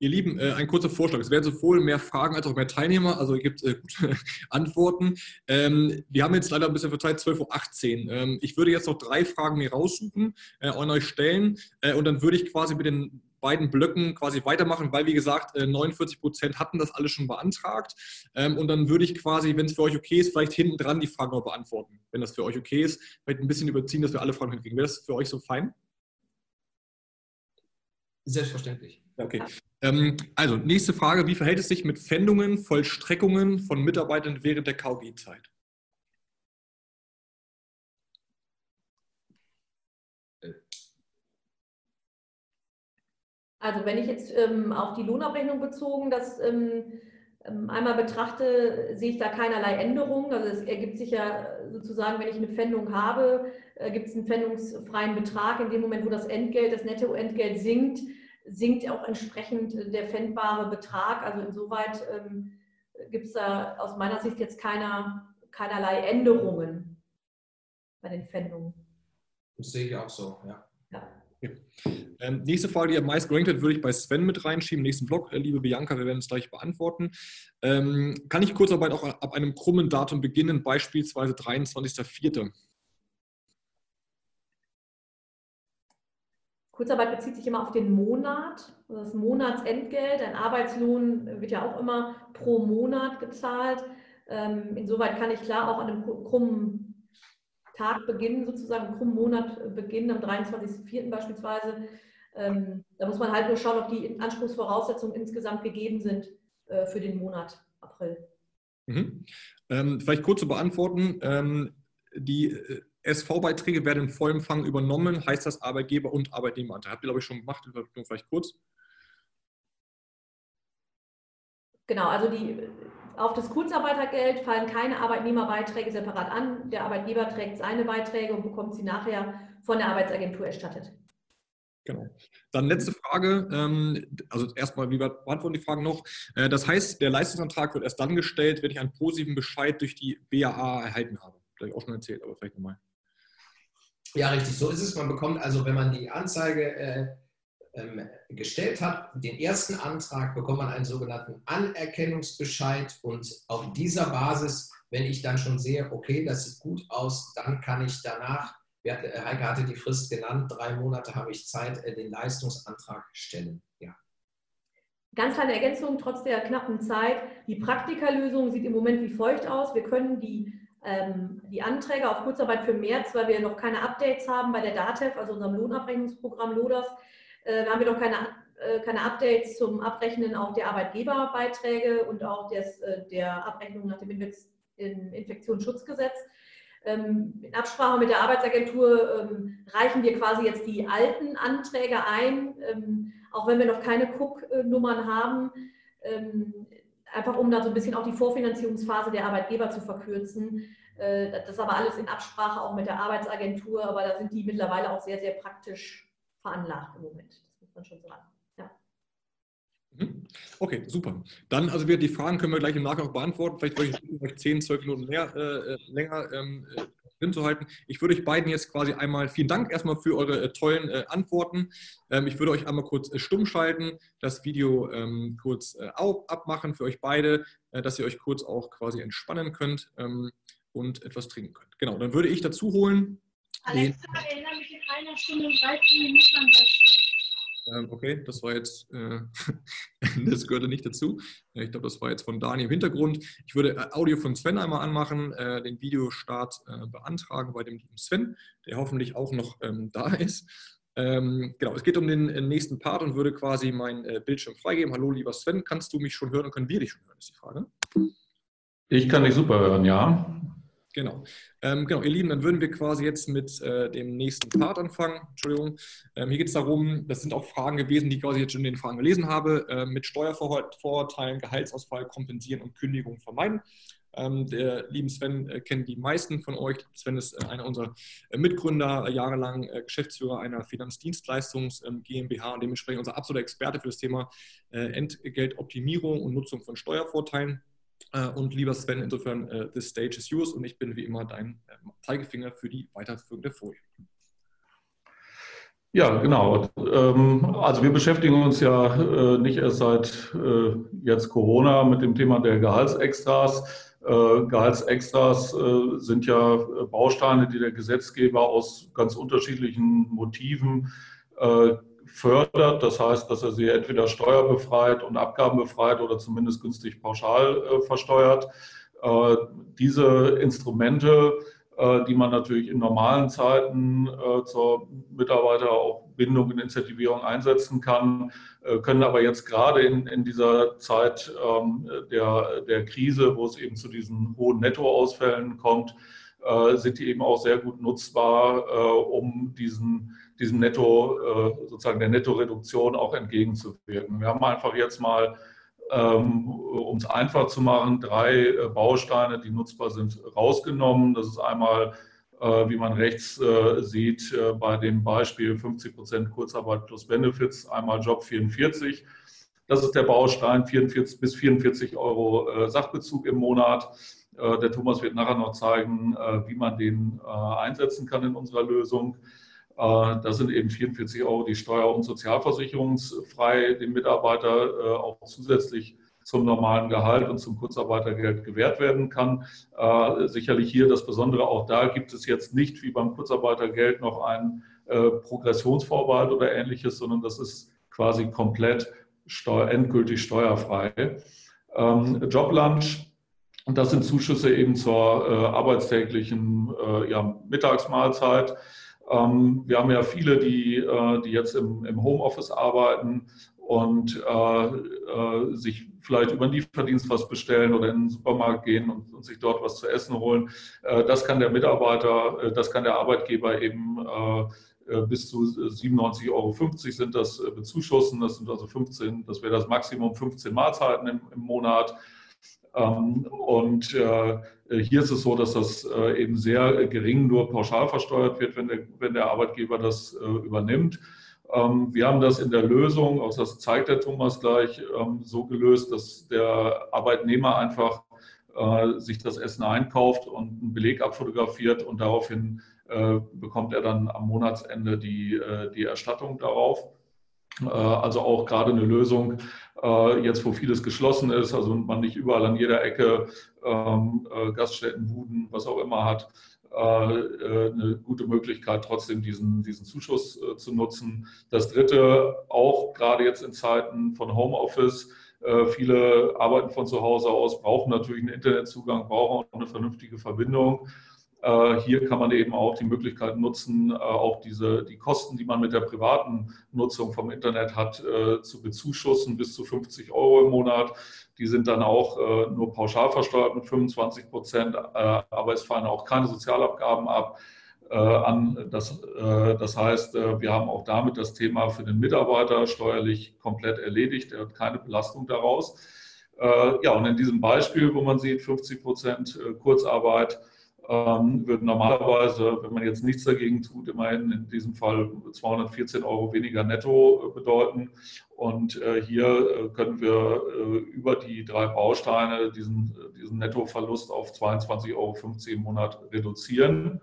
Ihr Lieben, äh, ein kurzer Vorschlag. Es werden sowohl mehr Fragen als auch mehr Teilnehmer, also es gibt äh, gute Antworten. Ähm, wir haben jetzt leider ein bisschen für Zeit, 12.18 Uhr. Ähm, ich würde jetzt noch drei Fragen mir raussuchen, äh, an euch stellen äh, und dann würde ich quasi mit den beiden Blöcken quasi weitermachen, weil wie gesagt, 49 äh, Prozent hatten das alles schon beantragt. Ähm, und dann würde ich quasi, wenn es für euch okay ist, vielleicht hinten dran die Fragen noch beantworten. Wenn das für euch okay ist, vielleicht ein bisschen überziehen, dass wir alle Fragen hinkriegen. Wäre das für euch so fein? Selbstverständlich. Okay. Ähm, also, nächste Frage. Wie verhält es sich mit Pfändungen, Vollstreckungen von Mitarbeitern während der KG-Zeit? Also wenn ich jetzt ähm, auf die Lohnabrechnung bezogen das ähm, ähm, einmal betrachte, sehe ich da keinerlei Änderungen. Also es ergibt sich ja sozusagen, wenn ich eine Pfändung habe, äh, gibt es einen pfändungsfreien Betrag. In dem Moment, wo das Entgelt, das Nettoentgelt sinkt, sinkt auch entsprechend der pfändbare Betrag. Also insoweit ähm, gibt es da aus meiner Sicht jetzt keiner, keinerlei Änderungen bei den Pfändungen. Das sehe ich auch so, ja. Ähm, nächste Frage, die am meisten gerankt wird, würde ich bei Sven mit reinschieben. Nächsten Blog, äh, liebe Bianca, wir werden es gleich beantworten. Ähm, kann ich Kurzarbeit auch ab einem krummen Datum beginnen, beispielsweise 23.04.? Kurzarbeit bezieht sich immer auf den Monat, das Monatsentgelt. Ein Arbeitslohn wird ja auch immer pro Monat gezahlt. Ähm, insoweit kann ich klar auch an einem krummen Tag beginnen, sozusagen krummen Monat beginnen, am 23.04. beispielsweise. Ähm, da muss man halt nur schauen, ob die Anspruchsvoraussetzungen insgesamt gegeben sind äh, für den Monat April. Mhm. Ähm, vielleicht kurz zu beantworten. Ähm, die äh, SV-Beiträge werden in Vollumfang übernommen, heißt das Arbeitgeber und Arbeitnehmeranteil. Habt ihr, glaube ich, schon gemacht, vielleicht kurz? Genau, also die auf das Kurzarbeitergeld fallen keine Arbeitnehmerbeiträge separat an. Der Arbeitgeber trägt seine Beiträge und bekommt sie nachher von der Arbeitsagentur erstattet. Genau. Dann letzte Frage. Ähm, also erstmal, wie beantworten die Fragen noch? Äh, das heißt, der Leistungsantrag wird erst dann gestellt, wenn ich einen positiven Bescheid durch die BAA erhalten habe. Das habe ich auch schon erzählt, aber vielleicht nochmal. Ja, richtig. So ist es. Man bekommt also, wenn man die Anzeige äh, gestellt hat, den ersten Antrag, bekommt man einen sogenannten Anerkennungsbescheid und auf dieser Basis, wenn ich dann schon sehe, okay, das sieht gut aus, dann kann ich danach, Heike hatte die Frist genannt, drei Monate habe ich Zeit, äh, den Leistungsantrag stellen. Ja. Ganz kleine Ergänzung, trotz der knappen Zeit. Die Praktikerlösung sieht im Moment wie folgt aus. Wir können die, ähm, die Anträge auf Kurzarbeit für März, weil wir noch keine Updates haben bei der DATEV, also unserem Lohnabrechnungsprogramm LODAS, äh, da haben wir noch keine, äh, keine Updates zum Abrechnen auch der Arbeitgeberbeiträge und auch des, äh, der Abrechnung nach dem Infektionsschutzgesetz. Ähm, in Absprache mit der Arbeitsagentur ähm, reichen wir quasi jetzt die alten Anträge ein, ähm, auch wenn wir noch keine Cook-Nummern haben. einfach um da so ein bisschen auch die Vorfinanzierungsphase der Arbeitgeber zu verkürzen. Das ist aber alles in Absprache auch mit der Arbeitsagentur, aber da sind die mittlerweile auch sehr, sehr praktisch veranlagt im Moment. Das muss man schon sagen. Ja. Mhm. Okay, super. Dann, also wir die Fragen können wir gleich im Nachgang beantworten. Vielleicht wollte ich euch 10, 12 Minuten mehr, äh, äh, länger ähm, äh, drin zu halten. Ich würde euch beiden jetzt quasi einmal, vielen Dank erstmal für eure äh, tollen äh, Antworten. Ähm, ich würde euch einmal kurz äh, stumm schalten, das Video ähm, kurz abmachen für euch beide, dass ihr euch kurz auch quasi entspannen könnt ähm, und etwas trinken könnt. Genau, dann würde ich dazu holen. Alexa, erinnere mich einer Stunde und 13 Minuten das. Ähm, okay, das war jetzt, äh, das gehörte nicht dazu. Ich glaube, das war jetzt von Dani im Hintergrund. Ich würde äh, Audio von Sven einmal anmachen, äh, den Videostart äh, beantragen bei dem lieben Sven, der hoffentlich auch noch ähm, da ist. Ähm, genau, es geht um den äh, nächsten Part und würde quasi meinen äh, Bildschirm freigeben. Hallo, lieber Sven, kannst du mich schon hören und können wir dich schon hören, ist die Frage. Ich kann dich super hören, ja. Genau. Ähm, genau, ihr Lieben, dann würden wir quasi jetzt mit äh, dem nächsten Part anfangen. Entschuldigung. Ähm, hier geht es darum, das sind auch Fragen gewesen, die ich quasi jetzt schon in den Fragen gelesen habe, äh, mit Steuervorurteilen, Gehaltsausfall kompensieren und Kündigung vermeiden. Ähm, der lieben Sven äh, kennt die meisten von euch. Sven ist äh, einer unserer äh, Mitgründer, äh, jahrelang Geschäftsführer einer Finanzdienstleistungs ähm, GmbH und dementsprechend unser absoluter Experte für das Thema Entgeltoptimierung und Nutzung von Steuervorteilen. Äh, und lieber Sven, insofern, uh, the stage is yours und ich bin wie immer dein äh, Zeigefinger für die weiterführende Folie. Ja, genau. Ähm, also wir beschäftigen uns ja nicht erst seit jetzt Corona mit dem Thema der Gehaltsextras. Gehaltsextras sind ja Bausteine, die der Gesetzgeber aus ganz unterschiedlichen Motiven fördert. Das heißt, dass er sie entweder steuerbefreit und abgabenbefreit oder zumindest günstig pauschal äh, versteuert. Äh, diese Instrumente, äh, die man natürlich in normalen Zeiten äh, zur Mitarbeiter auch Bindung und Incentivierung einsetzen kann, äh, können aber jetzt gerade in, in dieser Zeit ähm, der, der Krise, wo es eben zu diesen hohen Nettoausfällen kommt, äh, sind die eben auch sehr gut nutzbar, um diesen diesem Netto, äh, sozusagen der Nettoreduktion auch entgegenzuwirken. Wir haben einfach jetzt mal, ähm, um es einfach zu machen, drei äh, Bausteine, die nutzbar sind, rausgenommen. Das ist einmal, äh, wie man rechts sieht, bei dem Beispiel 50 Prozent Kurzarbeit plus Benefits, einmal Job 44. Das ist der Baustein 44 bis 44 Euro Sachbezug im Monat. Der Thomas wird nachher noch zeigen, wie man den einsetzen kann in unserer Lösung. Äh, da sind eben 44 Euro die Steuer- und Sozialversicherungsfrei dem Mitarbeiter äh, auch zusätzlich zum normalen Gehalt und zum Kurzarbeitergeld gewährt werden kann. Äh, sicherlich hier das Besondere, auch da gibt es jetzt nicht wie beim Kurzarbeitergeld noch einen Progressionsvorbehalt oder ähnliches, sondern das ist quasi komplett steuer, endgültig steuerfrei. Ähm, Joblunch das sind Zuschüsse eben zur äh, arbeitstäglichen ja, Mittagsmahlzeit. Ähm, wir haben ja viele, die, äh, die jetzt im, im Homeoffice arbeiten und äh, äh, sich vielleicht über den Lieferdienst was bestellen oder in den Supermarkt gehen und, und sich dort was zu essen holen. Äh, das kann der Mitarbeiter, äh, das kann der Arbeitgeber eben äh, bis zu 97,50 Euro sind das bezuschussen. Das sind also 15, das wäre das Maximum 15 Mahlzeiten im, im Monat. Ähm, und äh, hier ist es so, dass das äh, eben sehr gering nur pauschal versteuert wird, wenn der, wenn der Arbeitgeber das äh, übernimmt. Ähm, wir haben das in der Lösung, auch das zeigt der Thomas gleich, ähm, so gelöst, dass der Arbeitnehmer einfach sich das Essen einkauft und einen Beleg abfotografiert und daraufhin bekommt er dann am Monatsende die, die Erstattung darauf. Also auch gerade eine Lösung, äh, jetzt wo vieles geschlossen ist, also man nicht überall an jeder Ecke ähm, äh, Gaststätten, Buden, was auch immer hat, äh, eine gute Möglichkeit, trotzdem diesen, diesen Zuschuss zu nutzen. Das Dritte, auch gerade jetzt in Zeiten von Homeoffice, viele arbeiten von zu Hause aus, brauchen natürlich einen Internetzugang, brauchen auch eine vernünftige Verbindung. Äh, hier kann man eben auch die Möglichkeit nutzen, äh, auch diese, die Kosten, die man mit der privaten Nutzung vom Internet hat, äh, zu bezuschussen, bis zu 50 Euro im Monat. Die sind dann auch nur pauschal versteuert mit 25 Prozent, aber es fallen auch keine Sozialabgaben ab. Das, das heißt, wir haben auch damit das Thema für den Mitarbeiter steuerlich komplett erledigt. Er hat keine Belastung daraus. ja, und in diesem Beispiel, wo man sieht, 50 Prozent Kurzarbeit, ähm, würde normalerweise, wenn man jetzt nichts dagegen tut, immerhin in diesem Fall 214 Euro weniger netto bedeuten. Und hier können wir über die drei Bausteine diesen, diesen Nettoverlust auf 22,50 Euro im Monat reduzieren.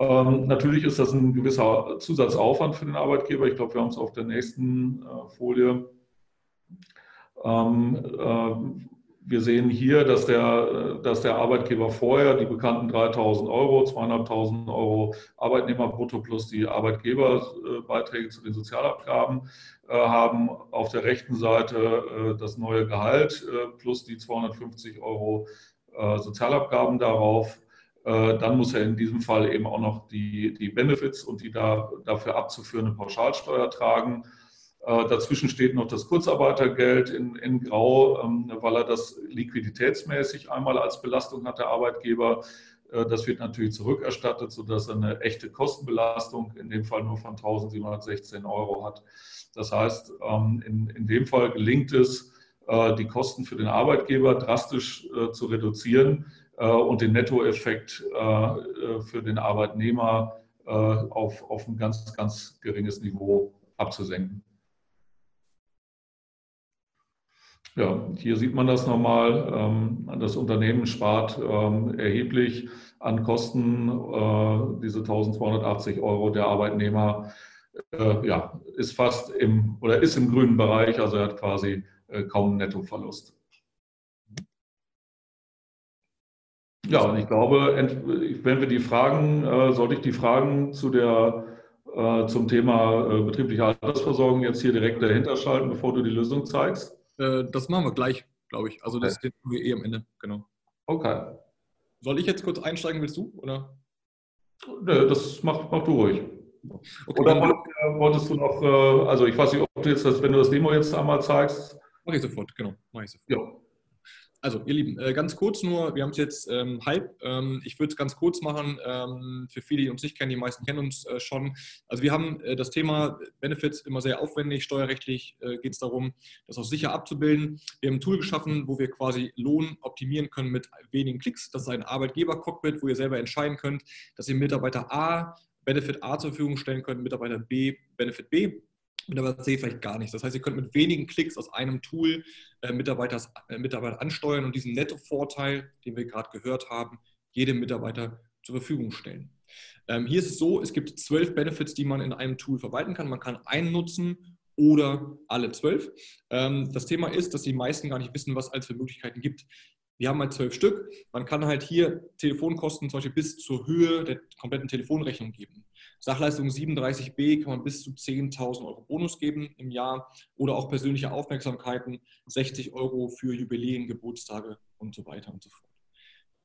Ähm, natürlich ist das ein gewisser Zusatzaufwand für den Arbeitgeber. Ich glaube, wir haben es auf der nächsten äh, Folie. Ähm, äh, wir sehen hier, dass der, dass der Arbeitgeber vorher die bekannten 3.000 Euro, 200.000 Euro Arbeitnehmerbrutto plus die Arbeitgeberbeiträge zu den Sozialabgaben äh, haben. Auf der rechten Seite äh, das neue Gehalt äh, plus die 250 Euro äh, Sozialabgaben darauf. Äh, dann muss er in diesem Fall eben auch noch die, die Benefits und die da, dafür abzuführende Pauschalsteuer tragen. Äh, dazwischen steht noch das Kurzarbeitergeld in, in Grau, ähm, weil er das liquiditätsmäßig einmal als Belastung hat, der Arbeitgeber. Äh, das wird natürlich zurückerstattet, sodass er eine echte Kostenbelastung in dem Fall nur von 1716 Euro hat. Das heißt, ähm, in, in dem Fall gelingt es, die Kosten für den Arbeitgeber drastisch zu reduzieren äh, und den Nettoeffekt äh, für den Arbeitnehmer äh, auf, auf ein ganz, ganz geringes Niveau abzusenken. Ja, hier sieht man das nochmal. Ähm, das Unternehmen spart ähm, erheblich an Kosten. Diese 1280 Euro der Arbeitnehmer ja, ist fast im oder ist im grünen Bereich, also er hat quasi kaum einen Nettoverlust. Ja, und ich glaube, wenn wir die Fragen, äh, sollte ich die Fragen zu der, äh, zum Thema äh, betriebliche Altersversorgung jetzt hier direkt dahinter schalten, bevor du die Lösung zeigst? Das machen wir gleich, glaube ich. Also das okay. tun wir eh am Ende, genau. Okay. Soll ich jetzt kurz einsteigen, willst du? Oder? Nee, das mach, mach du ruhig. Okay, oder wolltest du noch, also ich weiß nicht, ob du jetzt das, wenn du das Demo jetzt einmal zeigst. Mach ich sofort, genau. Mach ich sofort. Ja. Also, ihr Lieben, äh, ganz kurz nur, wir haben es jetzt ähm, halb. Ähm, ich würde es ganz kurz machen, ähm, für viele, die uns nicht kennen, die meisten kennen uns äh, schon. Also, wir haben äh, das Thema Benefits immer sehr aufwendig. Steuerrechtlich äh, geht es darum, das auch sicher abzubilden. Wir haben ein Tool geschaffen, wo wir quasi Lohn optimieren können mit wenigen Klicks. Das ist ein Arbeitgeber-Cockpit, wo ihr selber entscheiden könnt, dass ihr Mitarbeiter A Benefit A zur Verfügung stellen könnt, Mitarbeiter B Benefit B Mitarbeiter C vielleicht gar nicht. Das heißt, ihr könnt mit wenigen Klicks aus einem Tool äh, Mitarbeiter, äh, ansteuern und diesen Nettovorteil, den wir gerade gehört haben, jedem Mitarbeiter zur Verfügung stellen. Ähm, hier ist es so, es gibt zwölf Benefits, die man in einem Tool verwalten kann. Man kann einen nutzen oder alle zwölf. Ähm, das Thema ist, dass die meisten gar nicht wissen, was es für Möglichkeiten gibt. Wir haben halt zwölf Stück. Man kann halt hier Telefonkosten zum Beispiel bis zur Höhe der kompletten Telefonrechnung geben. Sachleistung 37b kann man bis zu 10.000 Euro Bonus geben im Jahr oder auch persönliche Aufmerksamkeiten, 60 Euro für Jubiläen, Geburtstage und so weiter und so fort.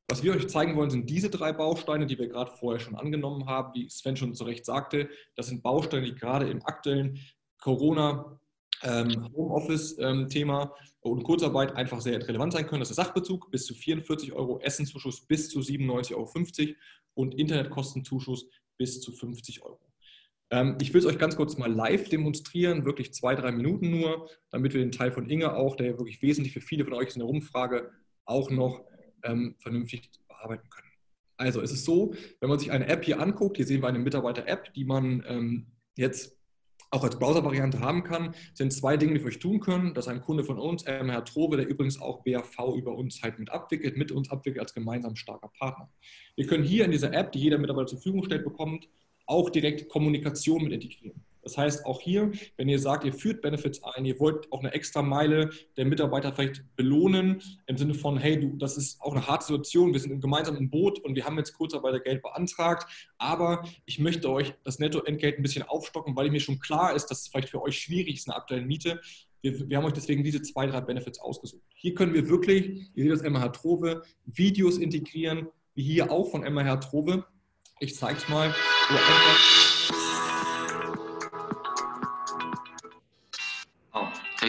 Was wir euch zeigen wollen, sind diese drei Bausteine, die wir gerade vorher schon angenommen haben. Wie Sven schon zu Recht sagte, das sind Bausteine, die gerade im aktuellen Corona ähm, Homeoffice-Thema ähm, und Kurzarbeit einfach sehr relevant sein können. Das ist Sachbezug bis zu 44 Euro, Essenzuschuss bis zu 97,50 Euro und Internetkostenzuschuss bis zu 50 Euro. Ähm, ich will es euch ganz kurz mal live demonstrieren, wirklich zwei, drei Minuten nur, damit wir den Teil von Inge auch, der ja wirklich wesentlich für viele von euch ist in der Umfrage, auch noch ähm, vernünftig bearbeiten können. Also es ist so, wenn man sich eine App hier anguckt, hier sehen wir eine Mitarbeiter-App, die man ähm, jetzt auch als Browser-Variante haben kann, sind zwei Dinge, die wir euch tun können. Das ist ein Kunde von uns, ähm, Herr Trove, der übrigens auch BAV über uns halt mit abwickelt, mit uns abwickelt als gemeinsam starker Partner. Wir können hier in dieser App, die jeder Mitarbeiter zur Verfügung stellt, bekommt, auch direkt Kommunikation mit integrieren. Das heißt, auch hier, wenn ihr sagt, ihr führt Benefits ein, ihr wollt auch eine extra Meile der Mitarbeiter vielleicht belohnen, im Sinne von, hey, du, das ist auch eine harte Situation, wir sind gemeinsam im Boot und wir haben jetzt Kurzarbeitergeld beantragt, aber ich möchte euch das Nettoentgelt ein bisschen aufstocken, weil mir schon klar ist, dass es vielleicht für euch schwierig ist, eine aktuelle Miete. Wir, wir, haben euch deswegen diese zwei, drei Benefits ausgesucht. Hier können wir wirklich, ihr seht das MH Trove, Videos integrieren, wie hier auch von MH Trove. Ich zeige es mal. Wo einfach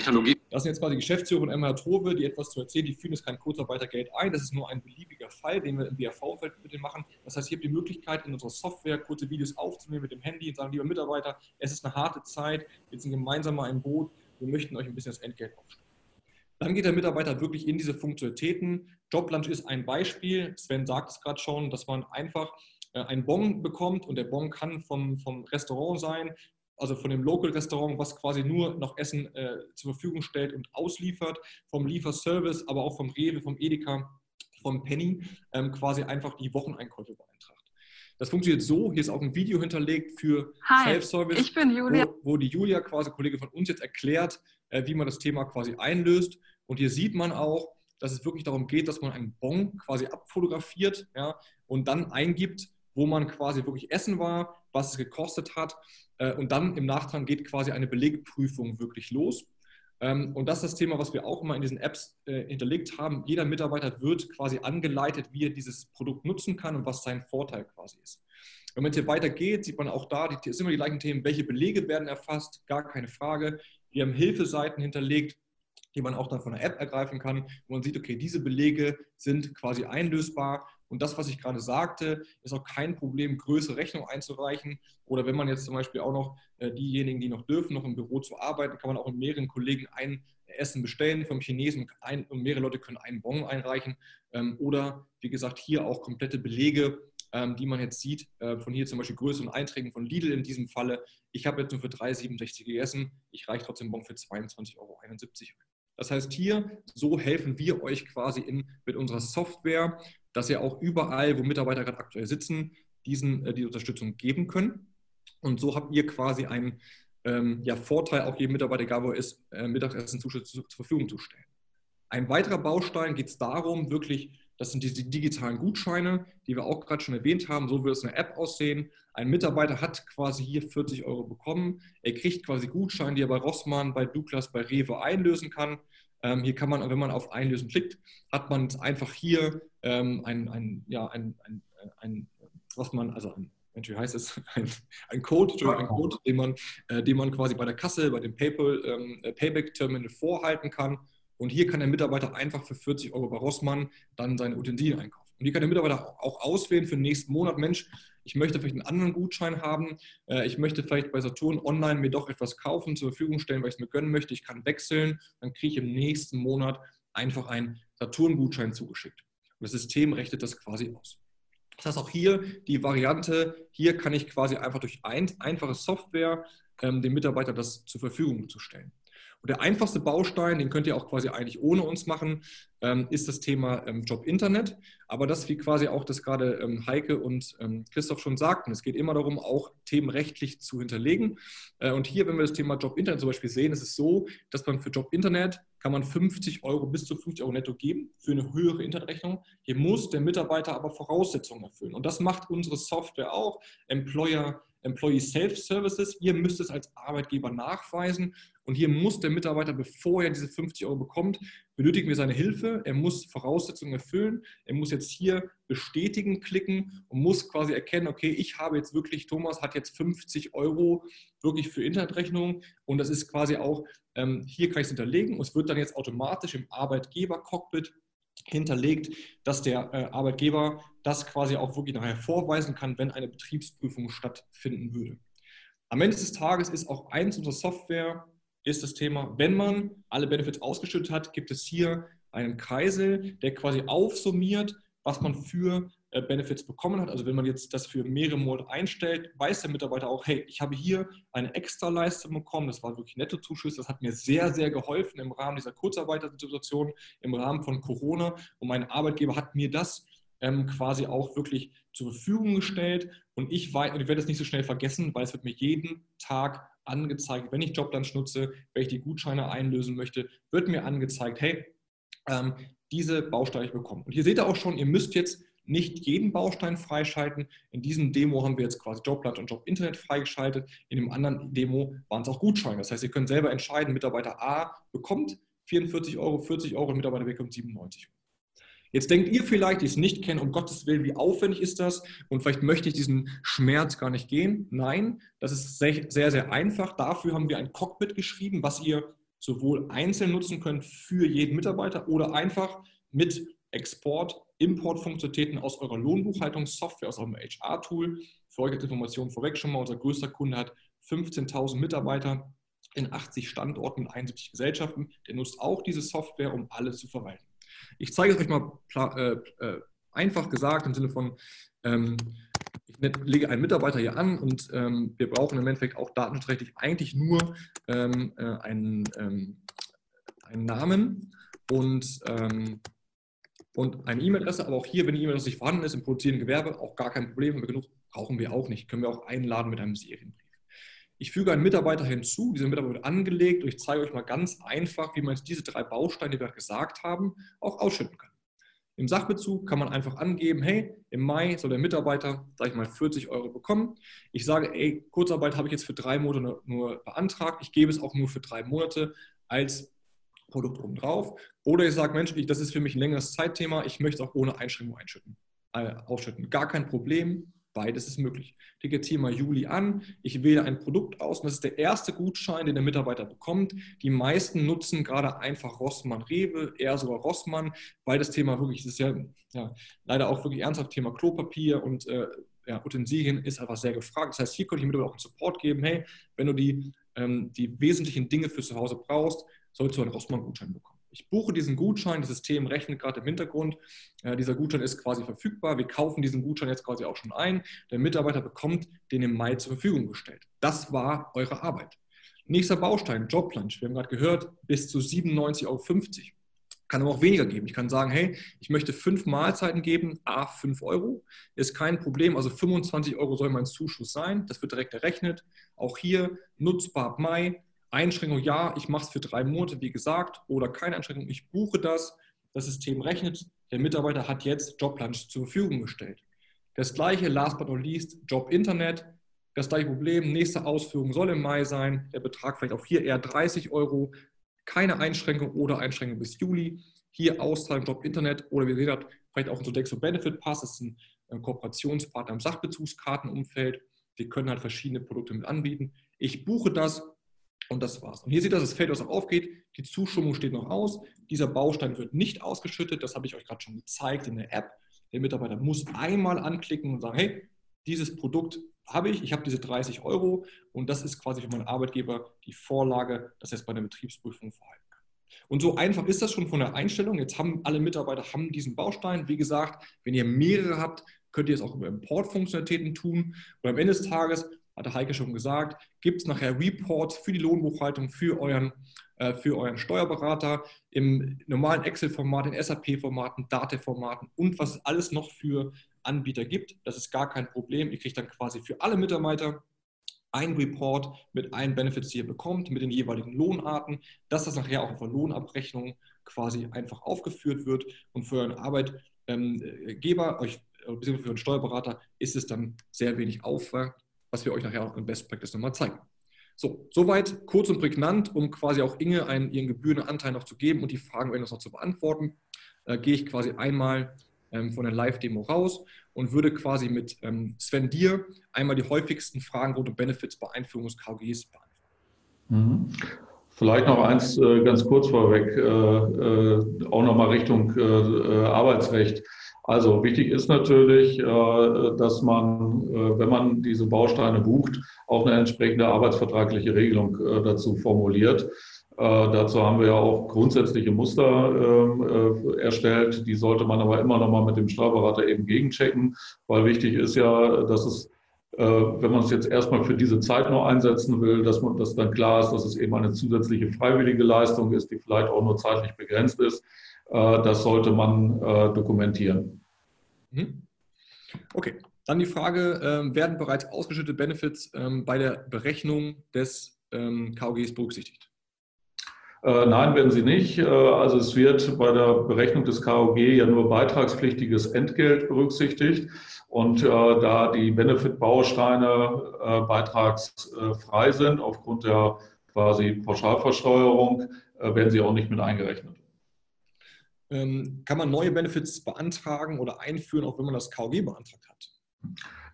Technologie. Das sind jetzt quasi Geschäftsführer von MH Trove, die etwas zu erzählen, die führen jetzt kein Kurzarbeitergeld ein. Das ist nur ein beliebiger Fall, den wir im BAV-Feld mit denen machen. Das heißt, ihr habt die Möglichkeit, in unserer Software kurze Videos aufzunehmen mit dem Handy und sagen, lieber Mitarbeiter, es ist eine harte Zeit, wir sind gemeinsam mal im Boot, wir möchten euch ein bisschen das Entgelt aufstellen. Dann geht der Mitarbeiter wirklich in diese Funktionalitäten. Joblunch ist ein Beispiel. Sven sagt es gerade schon, dass man einfach äh, einen Bon bekommt und der Bon kann vom, vom Restaurant sein, also von dem Local Restaurant, was quasi nur noch Essen äh, zur Verfügung stellt und ausliefert, vom Lieferservice, aber auch vom Rewe, vom Edeka, vom Penny, ähm, quasi einfach die Wocheneinkäufe beeintragt. Das funktioniert so, hier ist auch ein Video hinterlegt für Self-Service, ich bin Julia. Wo, wo, die Julia, quasi Kollege von uns, jetzt erklärt, äh, wie man das Thema quasi einlöst. Und hier sieht man auch, dass es wirklich darum geht, dass man einen Bon quasi abfotografiert ja, und dann eingibt, wo man quasi wirklich essen war, was es gekostet hat. Äh, und dann im Nachtrag geht quasi eine Belegprüfung wirklich los. Ähm, und das ist das Thema, was wir auch immer in diesen Apps äh, hinterlegt haben. Jeder Mitarbeiter wird quasi angeleitet, wie er dieses Produkt nutzen kann und was sein Vorteil quasi ist. Wenn man jetzt hier weitergeht, sieht man auch da, die, sind immer die gleichen Themen. Welche Belege werden erfasst? Gar keine Frage. Wir haben Hilfeseiten hinterlegt, die man auch dann von der App ergreifen kann, wo man sieht, okay, diese Belege sind quasi einlösbar und das, was ich gerade sagte, ist auch kein Problem, größere Rechnungen einzureichen. Oder wenn man jetzt zum Beispiel auch noch äh, diejenigen, die noch dürfen, noch im Büro zu arbeiten, kann man auch mit mehreren Kollegen ein Essen bestellen vom Chinesen und mehrere Leute können einen Bon einreichen. Ähm, oder wie gesagt, hier auch komplette Belege, ähm, die man jetzt sieht, äh, von hier zum Beispiel größeren Einträgen von Lidl in diesem Falle. Ich habe jetzt nur für 3,67 gegessen, ich reiche trotzdem Bon für 22,71 Euro ein. Das heißt, hier, so helfen wir euch quasi in, mit unserer Software, dass ihr auch überall, wo Mitarbeiter gerade aktuell sitzen, diesen, äh, die Unterstützung geben können. Und so habt ihr quasi einen ähm, ja, Vorteil, auch jedem Mitarbeiter, egal wo er ist, äh, Mittagessen zu, zu, zur Verfügung zu stellen. Ein weiterer Baustein geht es darum, wirklich, das sind diese digitalen Gutscheine, die wir auch gerade schon erwähnt haben. So wird es in der App aussehen. Ein Mitarbeiter hat quasi hier 40 Euro bekommen. Er kriegt quasi Gutscheine, die er bei Rossmann, bei Douglas, bei Rewe einlösen kann. Ähm, hier kann man, wenn man auf Einlösen klickt, hat man einfach hier ähm, ein, ein, ja, ein, ein, ein, was man, also ein, wie heißt es? Ein, ein Code, ein Code den, man, äh, den man quasi bei der Kasse, bei dem PayPal, ähm, äh, Payback-Terminal vorhalten kann. Und hier kann der Mitarbeiter einfach für 40 Euro bei Rossmann dann seine Utensilien einkaufen. Und hier kann der Mitarbeiter auch auswählen für den nächsten Monat, Mensch, ich möchte vielleicht einen anderen Gutschein haben, äh, ich möchte vielleicht bei Saturn online mir doch etwas kaufen, zur Verfügung stellen, weil ich es mir gönnen möchte, ich kann wechseln, dann kriege ich im nächsten Monat einfach einen Saturn-Gutschein zugeschickt. Und das System rechnet das quasi aus. Das heißt auch hier die Variante, hier kann ich quasi einfach durch ein, einfache Software ähm, dem Mitarbeiter das zur Verfügung zu stellen. Und der einfachste Baustein, den könnt ihr auch quasi eigentlich ohne uns machen, ähm, ist das Thema ähm, Job Internet. Aber das, wie quasi auch das gerade ähm, Heike und Christoph schon sagten, es geht immer darum, auch Themen rechtlich zu hinterlegen. Äh, und hier, wenn wir das Thema Job Internet zum Beispiel sehen, ist es so, dass man für Job Internet kann man 50 Euro bis zu 50 Euro netto geben für eine höhere Internetrechnung. Hier muss der Mitarbeiter aber Voraussetzungen erfüllen. Und das macht unsere Software auch. Employer Employee Self-Services. Ihr müsst es als Arbeitgeber nachweisen. Und hier muss der Mitarbeiter, bevor er diese 50 Euro bekommt, benötigen wir seine Hilfe. Er muss Voraussetzungen erfüllen. Er muss jetzt hier bestätigen klicken und muss quasi erkennen, okay, ich habe jetzt wirklich, Thomas hat jetzt 50 Euro wirklich für Internetrechnung. Und das ist quasi auch, ähm, hier kann ich es hinterlegen und es wird dann jetzt automatisch im Arbeitgeber-Cockpit hinterlegt, dass der äh, Arbeitgeber das quasi auch wirklich nachher vorweisen kann, wenn eine Betriebsprüfung stattfinden würde. Am Ende des Tages ist auch eins unserer Software, ist das Thema, wenn man alle Benefits ausgeschüttet hat, gibt es hier einen Kreisel, der quasi aufsummiert, was man für äh, Benefits bekommen hat. Also wenn man jetzt das für mehrere Monate einstellt, weiß der Mitarbeiter auch, hey, ich habe hier eine Extraleistung bekommen, das war wirklich Nettozuschuss, das hat mir sehr, sehr geholfen im Rahmen dieser Kurzarbeitersituation, im Rahmen von Corona und mein Arbeitgeber hat mir das ähm, quasi auch wirklich zur Verfügung gestellt und ich, ich werde es nicht so schnell vergessen, weil es wird mir jeden Tag angezeigt, wenn ich Joblunch nutze, wenn ich die Gutscheine einlösen möchte, wird mir angezeigt, hey, ähm, diese Bausteine bekommen. Und hier seht ihr auch schon, ihr müsst jetzt nicht jeden Baustein freischalten. In diesem Demo haben wir jetzt quasi Jobblatt und Job Internet freigeschaltet. In dem anderen Demo waren es auch Gutscheine. Das heißt, ihr könnt selber entscheiden, Mitarbeiter A bekommt 44 Euro, 40 Euro und Mitarbeiter B bekommt 97 Euro. Jetzt denkt ihr vielleicht, die es nicht kennen, um Gottes Willen, wie aufwendig ist das? Und vielleicht möchte ich diesen Schmerz gar nicht gehen. Nein, das ist sehr, sehr, einfach. Dafür haben wir ein Cockpit geschrieben, was ihr sowohl einzeln nutzen könnt für jeden Mitarbeiter oder einfach mit Export, Import-Funktionalitäten aus eurer Lohnbuchhaltungssoftware, aus eurem HR-Tool. Für euch als Information vorweg schon mal, unser größter Kunde hat 15.000 Mitarbeiter in 80 Standorten, in 71 Gesellschaften. Der nutzt auch diese Software, um alles zu verwalten. Ich zeige es euch mal äh, äh, einfach gesagt im Sinne von, ähm, ich lege einen Mitarbeiter hier an und ähm, wir brauchen im Endeffekt auch datenschutzrechtlich eigentlich nur ähm, äh, einen, ähm, einen, Namen und, ähm, und eine E-Mail-Adresse. Aber auch hier, wenn die E-Mail-Adresse nicht vorhanden ist im produzierenden Gewerbe, auch gar kein Problem. Genug brauchen wir auch nicht. Können wir auch einladen mit einem Serienbrief. Ich füge einen Mitarbeiter hinzu, dieser Mitarbeiter wird angelegt und ich zeige euch mal ganz einfach, wie man jetzt diese drei Bausteine, die wir gesagt haben, auch ausschütten kann. Im Sachbezug kann man einfach angeben, hey, im Mai soll der Mitarbeiter, sage ich mal, 40 Euro bekommen. Ich sage, ey, Kurzarbeit habe ich jetzt für drei Monate nur beantragt. Ich gebe es auch nur für drei Monate als Produkt obendrauf. Oder ich sage, Mensch, das ist für mich ein längeres Zeitthema. Ich möchte es auch ohne Einschränkung einschütten, äh, ausschütten. Gar kein Problem. Beides ist möglich. Ich lege jetzt hier mal Juli an. Ich wähle ein Produkt aus und das ist der erste Gutschein, den der Mitarbeiter bekommt. Die meisten nutzen gerade einfach Rossmann Rewe, eher sogar Rossmann, weil das Thema wirklich, das ist ja, ja leider auch wirklich ernsthaft Thema Klopapier und äh, ja, Utensilien ist einfach sehr gefragt. Das heißt, hier könnte ich Mitarbeiter auch einen Support geben. Hey, wenn du die, ähm, die wesentlichen Dinge für zu Hause brauchst, sollst du einen Rossmann-Gutschein bekommen. Ich buche diesen Gutschein, das System rechnet gerade im Hintergrund. Äh, dieser Gutschein ist quasi verfügbar. Wir kaufen diesen Gutschein jetzt quasi auch schon ein. Der Mitarbeiter bekommt den im Mai zur Verfügung gestellt. Das war eure Arbeit. Nächster Baustein, Joblunch. Wir haben gerade gehört, bis zu 97,50 Euro. Kann aber auch weniger geben. Ich kann sagen, hey, ich möchte fünf Mahlzeiten geben, a 5 Euro. Ist kein Problem. Also 25 Euro soll mein Zuschuss sein. Das wird direkt errechnet. Auch hier nutzbar ab Mai. Einschränkung, ja, ich mache es für drei Monate, wie gesagt, oder keine Einschränkung, ich buche das, das System rechnet, der Mitarbeiter hat jetzt Joblunch zur Verfügung gestellt. Das gleiche, last but not least, Job Internet, das gleiche Problem, nächste Ausführung soll im Mai sein, der Betrag vielleicht auch hier eher 30 Euro, keine Einschränkung oder Einschränkung bis Juli. Hier auszahlen Job Internet oder wie gesagt, vielleicht auch ein Sodexo Benefit Pass, das ist ein äh, Kooperationspartner im Sachbezugskartenumfeld. Wir können halt verschiedene Produkte mit anbieten. Ich buche das und das war's. Und hier seht ihr, dass das Feld, was aufgeht, die Zuschummung steht noch aus. Dieser Baustein wird nicht ausgeschüttet. Das habe ich euch gerade schon gezeigt in der App. Der Mitarbeiter muss einmal anklicken und sagen, hey, dieses Produkt habe ich, ich habe diese 30 Euro und das ist quasi für meinen Arbeitgeber die Vorlage, dass er es bei der Betriebsprüfung verhalten kann. Und so einfach ist das schon von der Einstellung. Jetzt haben alle Mitarbeiter haben diesen Baustein. Wie gesagt, wenn ihr mehrere habt, könnt ihr es auch über Importfunktionalitäten tun. Und am Ende des Tages hatte Heike schon gesagt, gibt es nachher Reports für die Lohnbuchhaltung, für euren, äh, für euren Steuerberater im normalen Excel-Format, in SAP-Formaten, Date-Formaten und was es alles noch für Anbieter gibt. Das ist gar kein Problem. Ihr kriegt dann quasi für alle Mitarbeiter ein Report mit allen Benefits, die ihr bekommt, mit den jeweiligen Lohnarten, dass das nachher auch auf der Lohnabrechnung quasi einfach aufgeführt wird und für euren Arbeitgeber, euch beziehungsweise für einen Steuerberater ist es dann sehr wenig Aufwand was wir euch nachher auch in Best Practice nochmal zeigen. So, soweit kurz und prägnant, um quasi auch Inge einen, ihren Gebührenanteil noch zu geben und die Fragen noch zu beantworten, äh, gehe ich quasi einmal ähm, von der Live-Demo raus und würde quasi mit ähm, Sven dir einmal die häufigsten Fragen rund um Benefits bei Einführung des KGs beantworten. Mhm. Vielleicht noch eins äh, ganz kurz vorweg, äh, äh auch nochmal Richtung äh, äh, Arbeitsrecht. Also wichtig ist natürlich, äh, dass man, äh, wenn man diese Bausteine bucht, auch eine entsprechende arbeitsvertragliche Regelung äh, dazu formuliert. Dazu haben wir ja auch grundsätzliche Muster ähm, erstellt. Die sollte man aber immer noch mal mit dem Steuerberater eben gegenchecken, weil wichtig ist ja, dass es wenn man es jetzt erstmal für diese Zeit noch einsetzen will, dass man das dann klar ist, dass es eben eine zusätzliche freiwillige Leistung ist, die vielleicht auch nur zeitlich begrenzt ist. Das sollte man dokumentieren. Mhm. Okay, dann die Frage, ähm, werden bereits ausgeschüttete Benefits ähm, bei der Berechnung des ähm, KOGs berücksichtigt? Äh, nein, werden sie nicht. Äh, also es wird bei der Berechnung des KOG ja nur beitragspflichtiges Entgelt berücksichtigt. Und äh, da die Benefit-Bausteine äh, beitragsfrei sind aufgrund der quasi Pauschalversteuerung, äh, werden sie auch nicht mit eingerechnet. Ähm, kann man neue Benefits beantragen oder einführen, auch wenn man das KOG beantragt hat?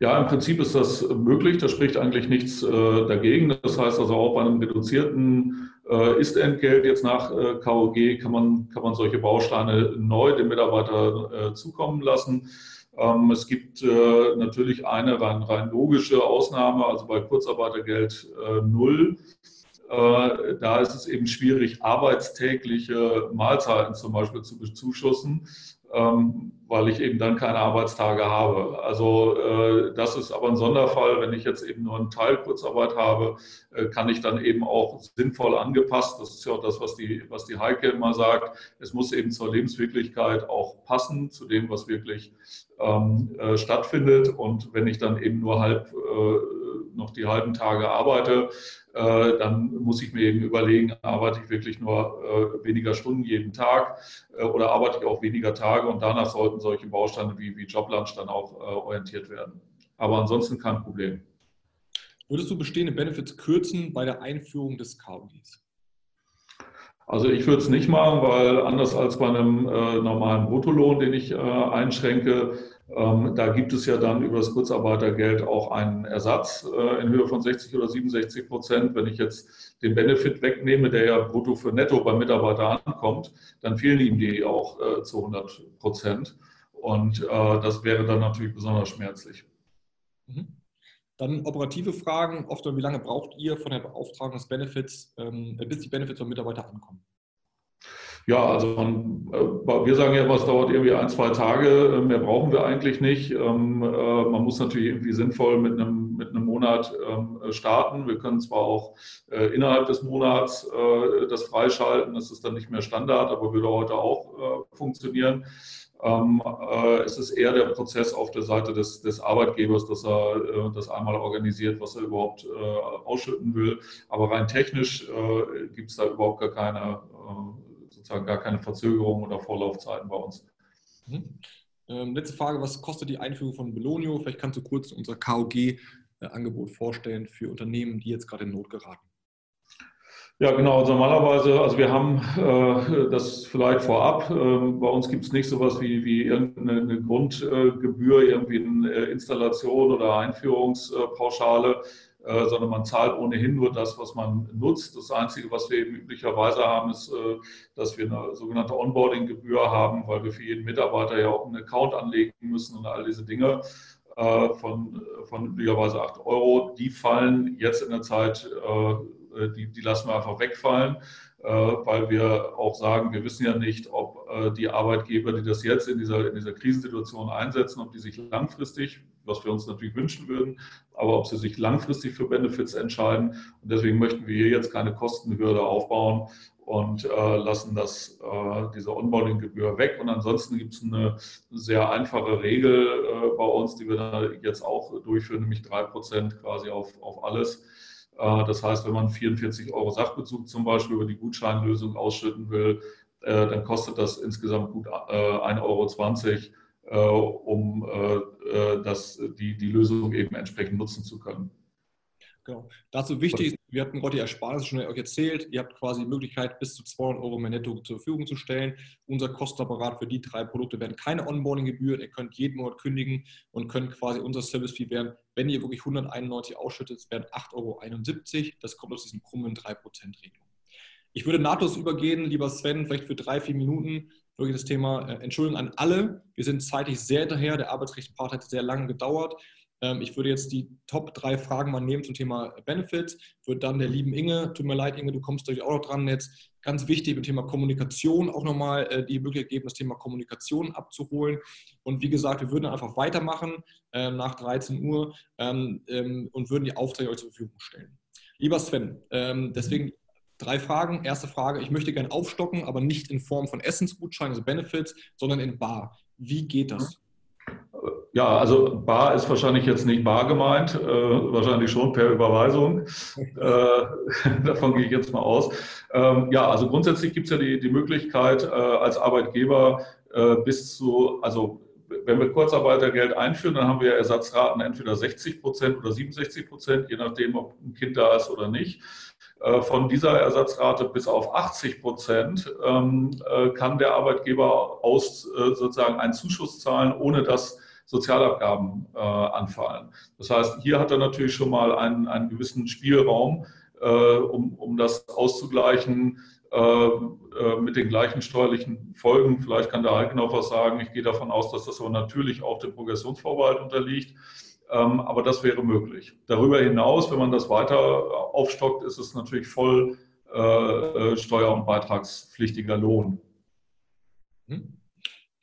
Ja, im Prinzip ist das möglich. Da spricht eigentlich nichts äh, dagegen. Das heißt also auch bei einem reduzierten äh, Ist-Entgelt jetzt nach äh, KOG kann man, kann man solche Bausteine neu dem Mitarbeiter äh, zukommen lassen. Ähm, es gibt äh, natürlich eine rein, rein, logische Ausnahme, also bei Kurzarbeitergeld äh, null da ist es eben schwierig, arbeitstägliche Mahlzeiten zum Beispiel zu bezuschussen, ähm, weil ich eben dann keine Arbeitstage habe. Also äh, das ist aber ein Sonderfall. Wenn ich jetzt eben nur einen Teil Kurzarbeit habe, äh, kann ich dann eben auch sinnvoll angepasst, das ist ja auch das, was die, was die Heike immer sagt, es muss eben zur Lebenswirklichkeit auch passen, zu dem, was wirklich ähm, stattfindet. Und wenn ich dann eben nur halb noch die halben Tage arbeite, äh, dann muss ich mir eben überlegen, arbeite ich wirklich nur äh, weniger Stunden jeden Tag äh, oder arbeite ich auch weniger Tage und danach sollten solche Bausteine wie, wie Joblunch dann auch orientiert werden. Aber ansonsten kein Problem. Würdest du bestehende Benefits kürzen bei der Einführung des KOGs? Also ich würde es nicht machen, weil anders als bei einem äh, normalen Bruttolohn, den ich äh, einschränke, ähm, da gibt es ja dann über das Kurzarbeitergeld auch einen Ersatz äh, in Höhe von 60 oder 67 Prozent. Wenn ich jetzt den Benefit wegnehme, der ja brutto für netto beim Mitarbeiter ankommt, dann fehlen ihm die auch äh, zu 100 Prozent. Und äh, das wäre dann natürlich besonders schmerzlich. Mhm. Dann operative Fragen. Oft, wie lange braucht ihr von der Beauftragung des Benefits, ähm, bis die Benefits beim Mitarbeiter ankommen? Ja, also man, äh, wir sagen ja, was dauert irgendwie ein, zwei Tage, äh, mehr brauchen wir eigentlich nicht. Ähm, äh, man muss natürlich irgendwie sinnvoll mit einem, mit einem Monat ähm, starten. Wir können zwar auch innerhalb des Monats das freischalten, das ist dann nicht mehr Standard, aber würde heute auch funktionieren. Ähm, es ist eher der Prozess auf der Seite des, des Arbeitgebers, dass er das einmal organisiert, was er überhaupt ausschütten will. Aber rein technisch gibt es da überhaupt gar keine sozusagen gar keine Verzögerungen oder Vorlaufzeiten bei uns. Mhm. Ähm, letzte Frage, was kostet die Einführung von Belonio? Vielleicht kannst du kurz unser KOG-Angebot vorstellen für Unternehmen, die jetzt gerade in Not geraten. Ja, genau. Also normalerweise, also wir haben äh, das vielleicht vorab. Äh, bei uns gibt es nicht sowas wie, wie irgendeine Grundgebühr, irgendwie eine Installation oder Einführungspauschale. Äh, sondern man zahlt ohnehin nur das, was man nutzt. Das Einzige, was wir eben üblicherweise haben, ist, äh, dass wir eine sogenannte Onboarding-Gebühr haben, weil wir für jeden Mitarbeiter ja auch einen Account anlegen müssen und all diese Dinge äh, von, von üblicherweise 8 Euro. Die fallen jetzt in der Zeit, die, die lassen wir einfach wegfallen weil wir auch sagen, wir wissen ja nicht, ob die Arbeitgeber, die das jetzt in dieser, in dieser Krisensituation einsetzen, ob die sich langfristig, was wir uns natürlich wünschen würden, aber ob sie sich langfristig für Benefits entscheiden. Und deswegen möchten wir hier jetzt keine Kostenhürde aufbauen und äh, lassen das, äh, diese Onboarding-Gebühr weg. Und ansonsten gibt es eine sehr einfache Regel äh, bei uns, die wir jetzt auch durchführen, nämlich drei Prozent quasi auf, auf alles. Äh, das heißt, wenn man 44 Euro Sachbezug zum Beispiel über die Gutscheinlösung ausschütten will, äh, dann kostet das insgesamt gut 1,20 äh, Euro um das, die, die Lösung eben entsprechend nutzen zu können. Genau. Dazu wichtig ist, wir hatten gerade die Ersparnisse schon euch erzählt, ihr habt quasi die Möglichkeit, bis zu 200 Euro mehr netto zur Verfügung zu stellen. Unser Kostenapparat für die drei Produkte werden keine Onboarding-Gebühren. Ihr könnt jeden Monat kündigen und könnt quasi unser Service-Fee werden, wenn ihr wirklich 191 ausschüttet, werden 8,71 Euro. Das kommt aus diesen krummen 3%-Regelung. Ich würde nahtlos übergehen, lieber Sven, vielleicht für drei, vier Minuten wirklich das Thema äh, Entschuldigung an alle. Wir sind zeitlich sehr hinterher. Der Arbeitsrechtspart hat sehr lange gedauert. Ähm, ich würde jetzt die Top drei Fragen mal nehmen zum Thema Benefits. Würde dann der lieben Inge, tut mir leid, Inge, du kommst natürlich auch noch dran jetzt. Ganz wichtig beim Thema Kommunikation auch nochmal äh, die Möglichkeit geben, das Thema Kommunikation abzuholen. Und wie gesagt, wir würden einfach weitermachen äh, nach 13 Uhr ähm, ähm, und würden die Aufträge euch zur Verfügung stellen. Lieber Sven, ähm, deswegen Drei Fragen. Erste Frage, ich möchte gerne aufstocken, aber nicht in Form von Essensgutscheinen, also Benefits, sondern in Bar. Wie geht das? Ja, also Bar ist wahrscheinlich jetzt nicht bar gemeint, äh, wahrscheinlich schon per Überweisung. äh, davon gehe ich jetzt mal aus. Ähm, ja, also grundsätzlich gibt es ja die, die Möglichkeit, äh, als Arbeitgeber äh, bis zu, also wenn wir Kurzarbeitergeld einführen, dann haben wir Ersatzraten entweder 60 Prozent oder 67 Prozent, je nachdem, ob ein Kind da ist oder nicht. Äh, von dieser Ersatzrate bis auf 80 Prozent ähm, äh, kann der Arbeitgeber aus sozusagen einen Zuschuss zahlen, ohne dass Sozialabgaben anfallen. Das heißt, hier hat er natürlich schon mal einen, einen gewissen Spielraum, um, um das auszugleichen mit den gleichen steuerlichen Folgen. Vielleicht kann der Heike noch was sagen. Ich gehe davon aus, dass das aber natürlich auch dem Progressionsvorbehalt unterliegt. Ähm, aber das wäre möglich. Darüber hinaus, wenn man das weiter aufstockt, ist es natürlich voll äh, äh steuer- und beitragspflichtiger Lohn. Hm.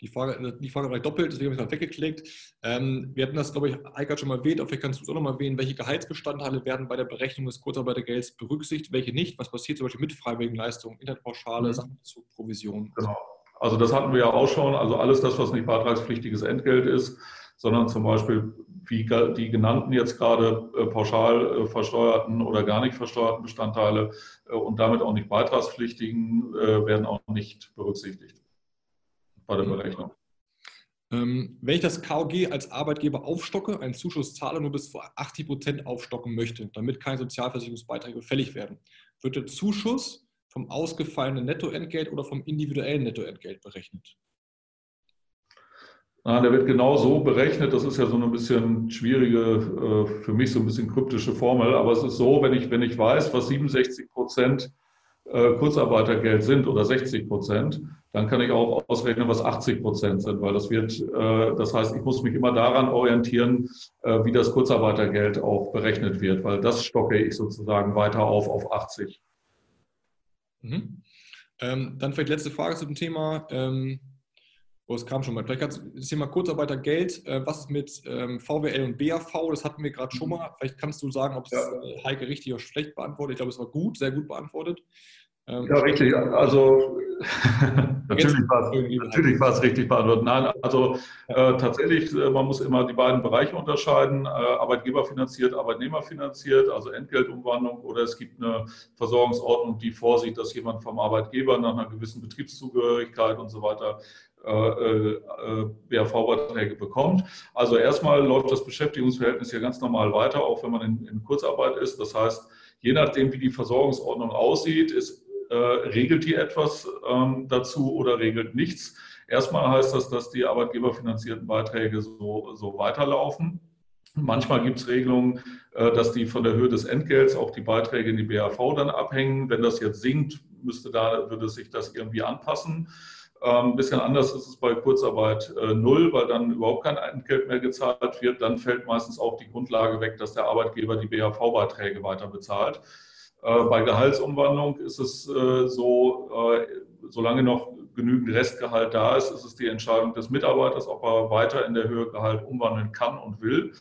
Die Frage, die Frage vielleicht doppelt, deswegen habe ich es weggeklickt. Ähm, wir hatten das, glaube ich, Eikert schon mal erwähnt, aber vielleicht kannst du es auch noch mal erwähnen, welche Gehaltsbestandteile werden bei der Berechnung des Kurzarbeitergelds berücksichtigt, welche nicht? Was passiert zum Beispiel mit freiwilligen Leistungen, Internetpauschale, mhm. Sachbezug, Provision? Genau. Also das hatten wir ja auch schon. Also alles das, was nicht beitragspflichtiges Entgelt ist, sondern zum Beispiel wie die genannten jetzt gerade äh, pauschal äh, versteuerten oder gar nicht versteuerten Bestandteile äh, und damit auch nicht beitragspflichtigen werden auch nicht berücksichtigt bei der Berechnung. Ähm, wenn ich das KOG als Arbeitgeber aufstocke, einen Zuschuss zahle, nur bis zu 80 Prozent aufstocken möchte, damit keine Sozialversicherungsbeiträge fällig werden, wird der Zuschuss vom ausgefallenen Nettoentgelt oder vom individuellen Nettoentgelt berechnet? Na, der wird genau so berechnet. Das ist ja so eine bisschen schwierige, äh, für mich so ein bisschen kryptische Formel. Aber es ist so, wenn ich, wenn ich weiß, was 67 Prozent Kurzarbeitergeld sind oder 60 Prozent, dann kann ich auch ausrechnen, was 80 Prozent sind, weil das wird, äh, das heißt, ich muss mich immer daran orientieren, wie das Kurzarbeitergeld auch berechnet wird, weil das stocke ich sozusagen weiter auf auf 80. Mhm. Ähm, dann vielleicht letzte Frage zu dem Thema. Ähm Oh, es kam schon mal. Vielleicht kannst du das Thema Kurzarbeitergeld. Äh, was ist mit ähm, VWL und BAV? Das hatten wir gerade schon mhm. mal. Vielleicht kannst du sagen, ob es ja. Äh, Heike richtig oder schlecht beantwortet. Ich glaube, es war gut, sehr gut beantwortet. Ähm, ja, richtig. Also natürlich, war es, richtig beantwortet. Nein, also äh, tatsächlich, äh, man muss immer die beiden Bereiche unterscheiden. Äh, Arbeitgeber finanziert, Arbeitnehmer finanziert, also Entgeltumwandlung oder es gibt eine Versorgungsordnung, die vorsieht, dass jemand vom Arbeitgeber nach einer gewissen Betriebszugehörigkeit und so weiter BAV-Beiträge bekommt. Also erstmal läuft das Beschäftigungsverhältnis ja ganz normal weiter, auch wenn man in, in Kurzarbeit ist. Das heißt, je nachdem, wie die Versorgungsordnung aussieht, ist, äh, regelt die etwas ähm, dazu oder regelt nichts. Erstmal heißt das, dass die arbeitgeberfinanzierten Beiträge so, so weiterlaufen. Manchmal gibt es Regelungen, äh, dass die von der Höhe des Entgelts auch die Beiträge in die BAV dann abhängen. Wenn das jetzt sinkt, müsste da, würde sich das irgendwie anpassen. Ein ähm, bisschen anders ist es bei Kurzarbeit äh, null, weil dann überhaupt kein Entgelt mehr gezahlt wird. Dann fällt meistens auch die Grundlage weg, dass der Arbeitgeber die BHV-Beiträge weiter bezahlt. Äh, bei Gehaltsumwandlung ist es äh, so, solange noch genügend Restgehalt da ist, ist es die Entscheidung des Mitarbeiters, ob er weiter in der Höhe Gehalt umwandeln kann und will.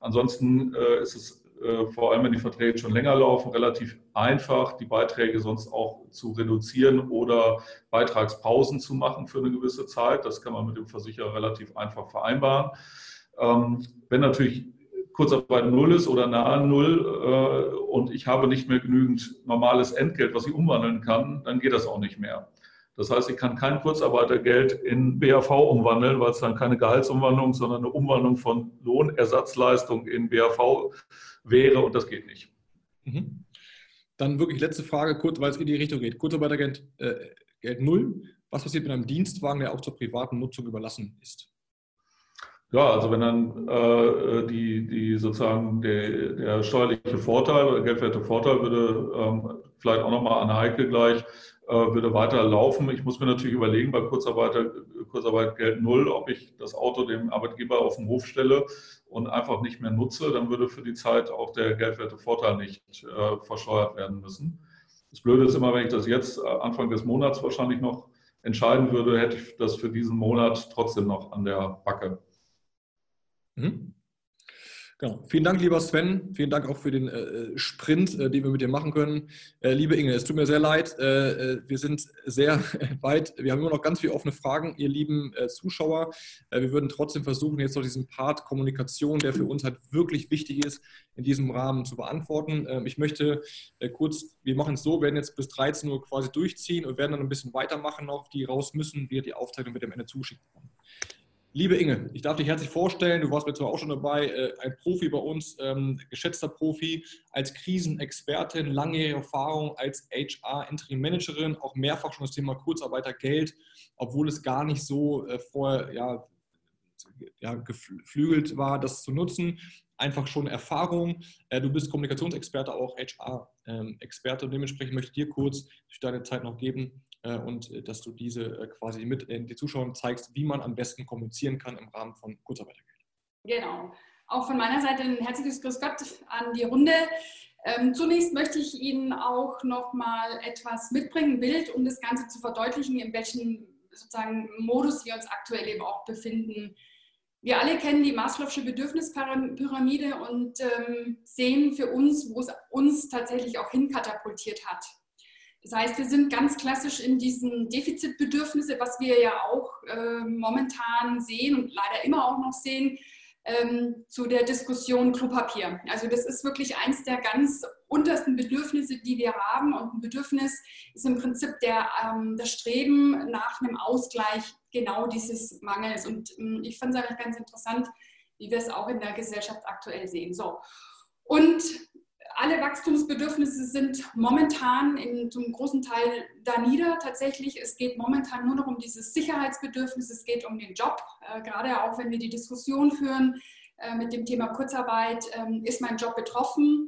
Ansonsten ist es äh, vor allem wenn die Verträge schon länger laufen, relativ einfach, die Beiträge sonst auch zu reduzieren oder Beitragspausen zu machen für eine gewisse Zeit. Das kann man mit dem Versicherer relativ einfach vereinbaren. Ähm, wenn natürlich Kurzarbeit null ist oder nahe null äh, und ich habe nicht mehr genügend normales Entgelt, was ich umwandeln kann, dann geht das auch nicht mehr. Das heißt, ich kann kein Kurzarbeitergeld in BAV umwandeln, weil es dann keine Gehaltsumwandlung, sondern eine Umwandlung von Lohnersatzleistung in BAV wäre und das geht nicht. Mhm. Dann wirklich letzte Frage, kurz, weil es in die Richtung geht. Kurzarbeitergeld äh, Geld null. Was passiert mit einem Dienstwagen, der auch zur privaten Nutzung überlassen ist? Ja, also wenn dann äh, die, die sozusagen der, der steuerliche Vorteil oder geldwerte Vorteil würde ähm, vielleicht auch nochmal an Heike gleich äh, würde weiter laufen. Ich muss mir natürlich überlegen, bei Kurzarbeit, Kurzarbeit Geld null, ob ich das Auto dem Arbeitgeber auf den Hof stelle und einfach nicht mehr nutze, dann würde für die Zeit auch der geldwerte Vorteil nicht äh, versteuert werden müssen. Das Blöde ist immer, wenn ich das jetzt äh, Anfang des Monats wahrscheinlich noch entscheiden würde, hätte ich das für diesen Monat trotzdem noch an der Backe. Mhm. Genau. Vielen Dank, lieber Sven. Vielen Dank auch für den äh, Sprint, äh, den wir mit dir machen können. Äh, liebe Inge, es tut mir sehr leid. Äh, äh, wir sind sehr weit. Wir haben immer noch ganz viele offene Fragen, ihr lieben äh, Zuschauer. wir würden trotzdem versuchen, jetzt noch diesen Part Kommunikation, der für uns halt wirklich wichtig ist, in diesem Rahmen zu beantworten. Ähm, ich möchte kurz, wir machen es so, werden jetzt bis 13 Uhr quasi durchziehen und werden dann ein bisschen weitermachen noch, die raus müssen, wir die Aufzeichnung mit dem Ende zuschicken. Liebe Inge, ich darf dich herzlich vorstellen. Du warst mir zwar auch schon dabei, äh, ein Profi bei uns, ähm, geschätzter Profi, als Krisenexpertin, langjährige Erfahrung als HR-Interim-Managerin, auch mehrfach schon das Thema Kurzarbeitergeld, obwohl es gar nicht so äh, vorher ja, ja, geflügelt war, das zu nutzen. Einfach schon Erfahrung. Äh, du bist Kommunikationsexperte, auch HR-Experte. Und dementsprechend möchte ich dir kurz deine Zeit noch geben, und äh, dass du diese äh, quasi mit den Zuschauern zeigst, wie man am besten kommunizieren kann im Rahmen von Kurzarbeitergeld. Genau. auch von meiner Seite ein herzliches Grüß Gott an die Runde. Ähm, zunächst möchte ich Ihnen auch noch mal etwas mitbringen, Bild, um das Ganze zu verdeutlichen, in welchem sozusagen Modus wir uns aktuell eben auch befinden. Wir alle kennen die Maslow'sche Bedürfnispyramide und ähm, sehen für uns, wo es uns tatsächlich auch hinkatapultiert hat. Das heißt, wir sind ganz klassisch in diesen Defizitbedürfnisse, was wir ja auch äh, momentan sehen und leider immer auch noch sehen, ähm, zu der Diskussion Klopapier. Also das ist wirklich eins der ganz untersten Bedürfnisse, die wir haben. Und ein Bedürfnis ist im Prinzip der, ähm, das Streben nach einem Ausgleich genau dieses Mangels. Und ähm, ich fand es eigentlich ganz interessant, wie wir es auch in der Gesellschaft aktuell sehen. So. Und alle Wachstumsbedürfnisse sind momentan in, zum großen Teil da nieder. Tatsächlich, es geht momentan nur noch um dieses Sicherheitsbedürfnis, es geht um den Job. Äh, gerade auch wenn wir die Diskussion führen äh, mit dem Thema Kurzarbeit, äh, ist mein Job betroffen.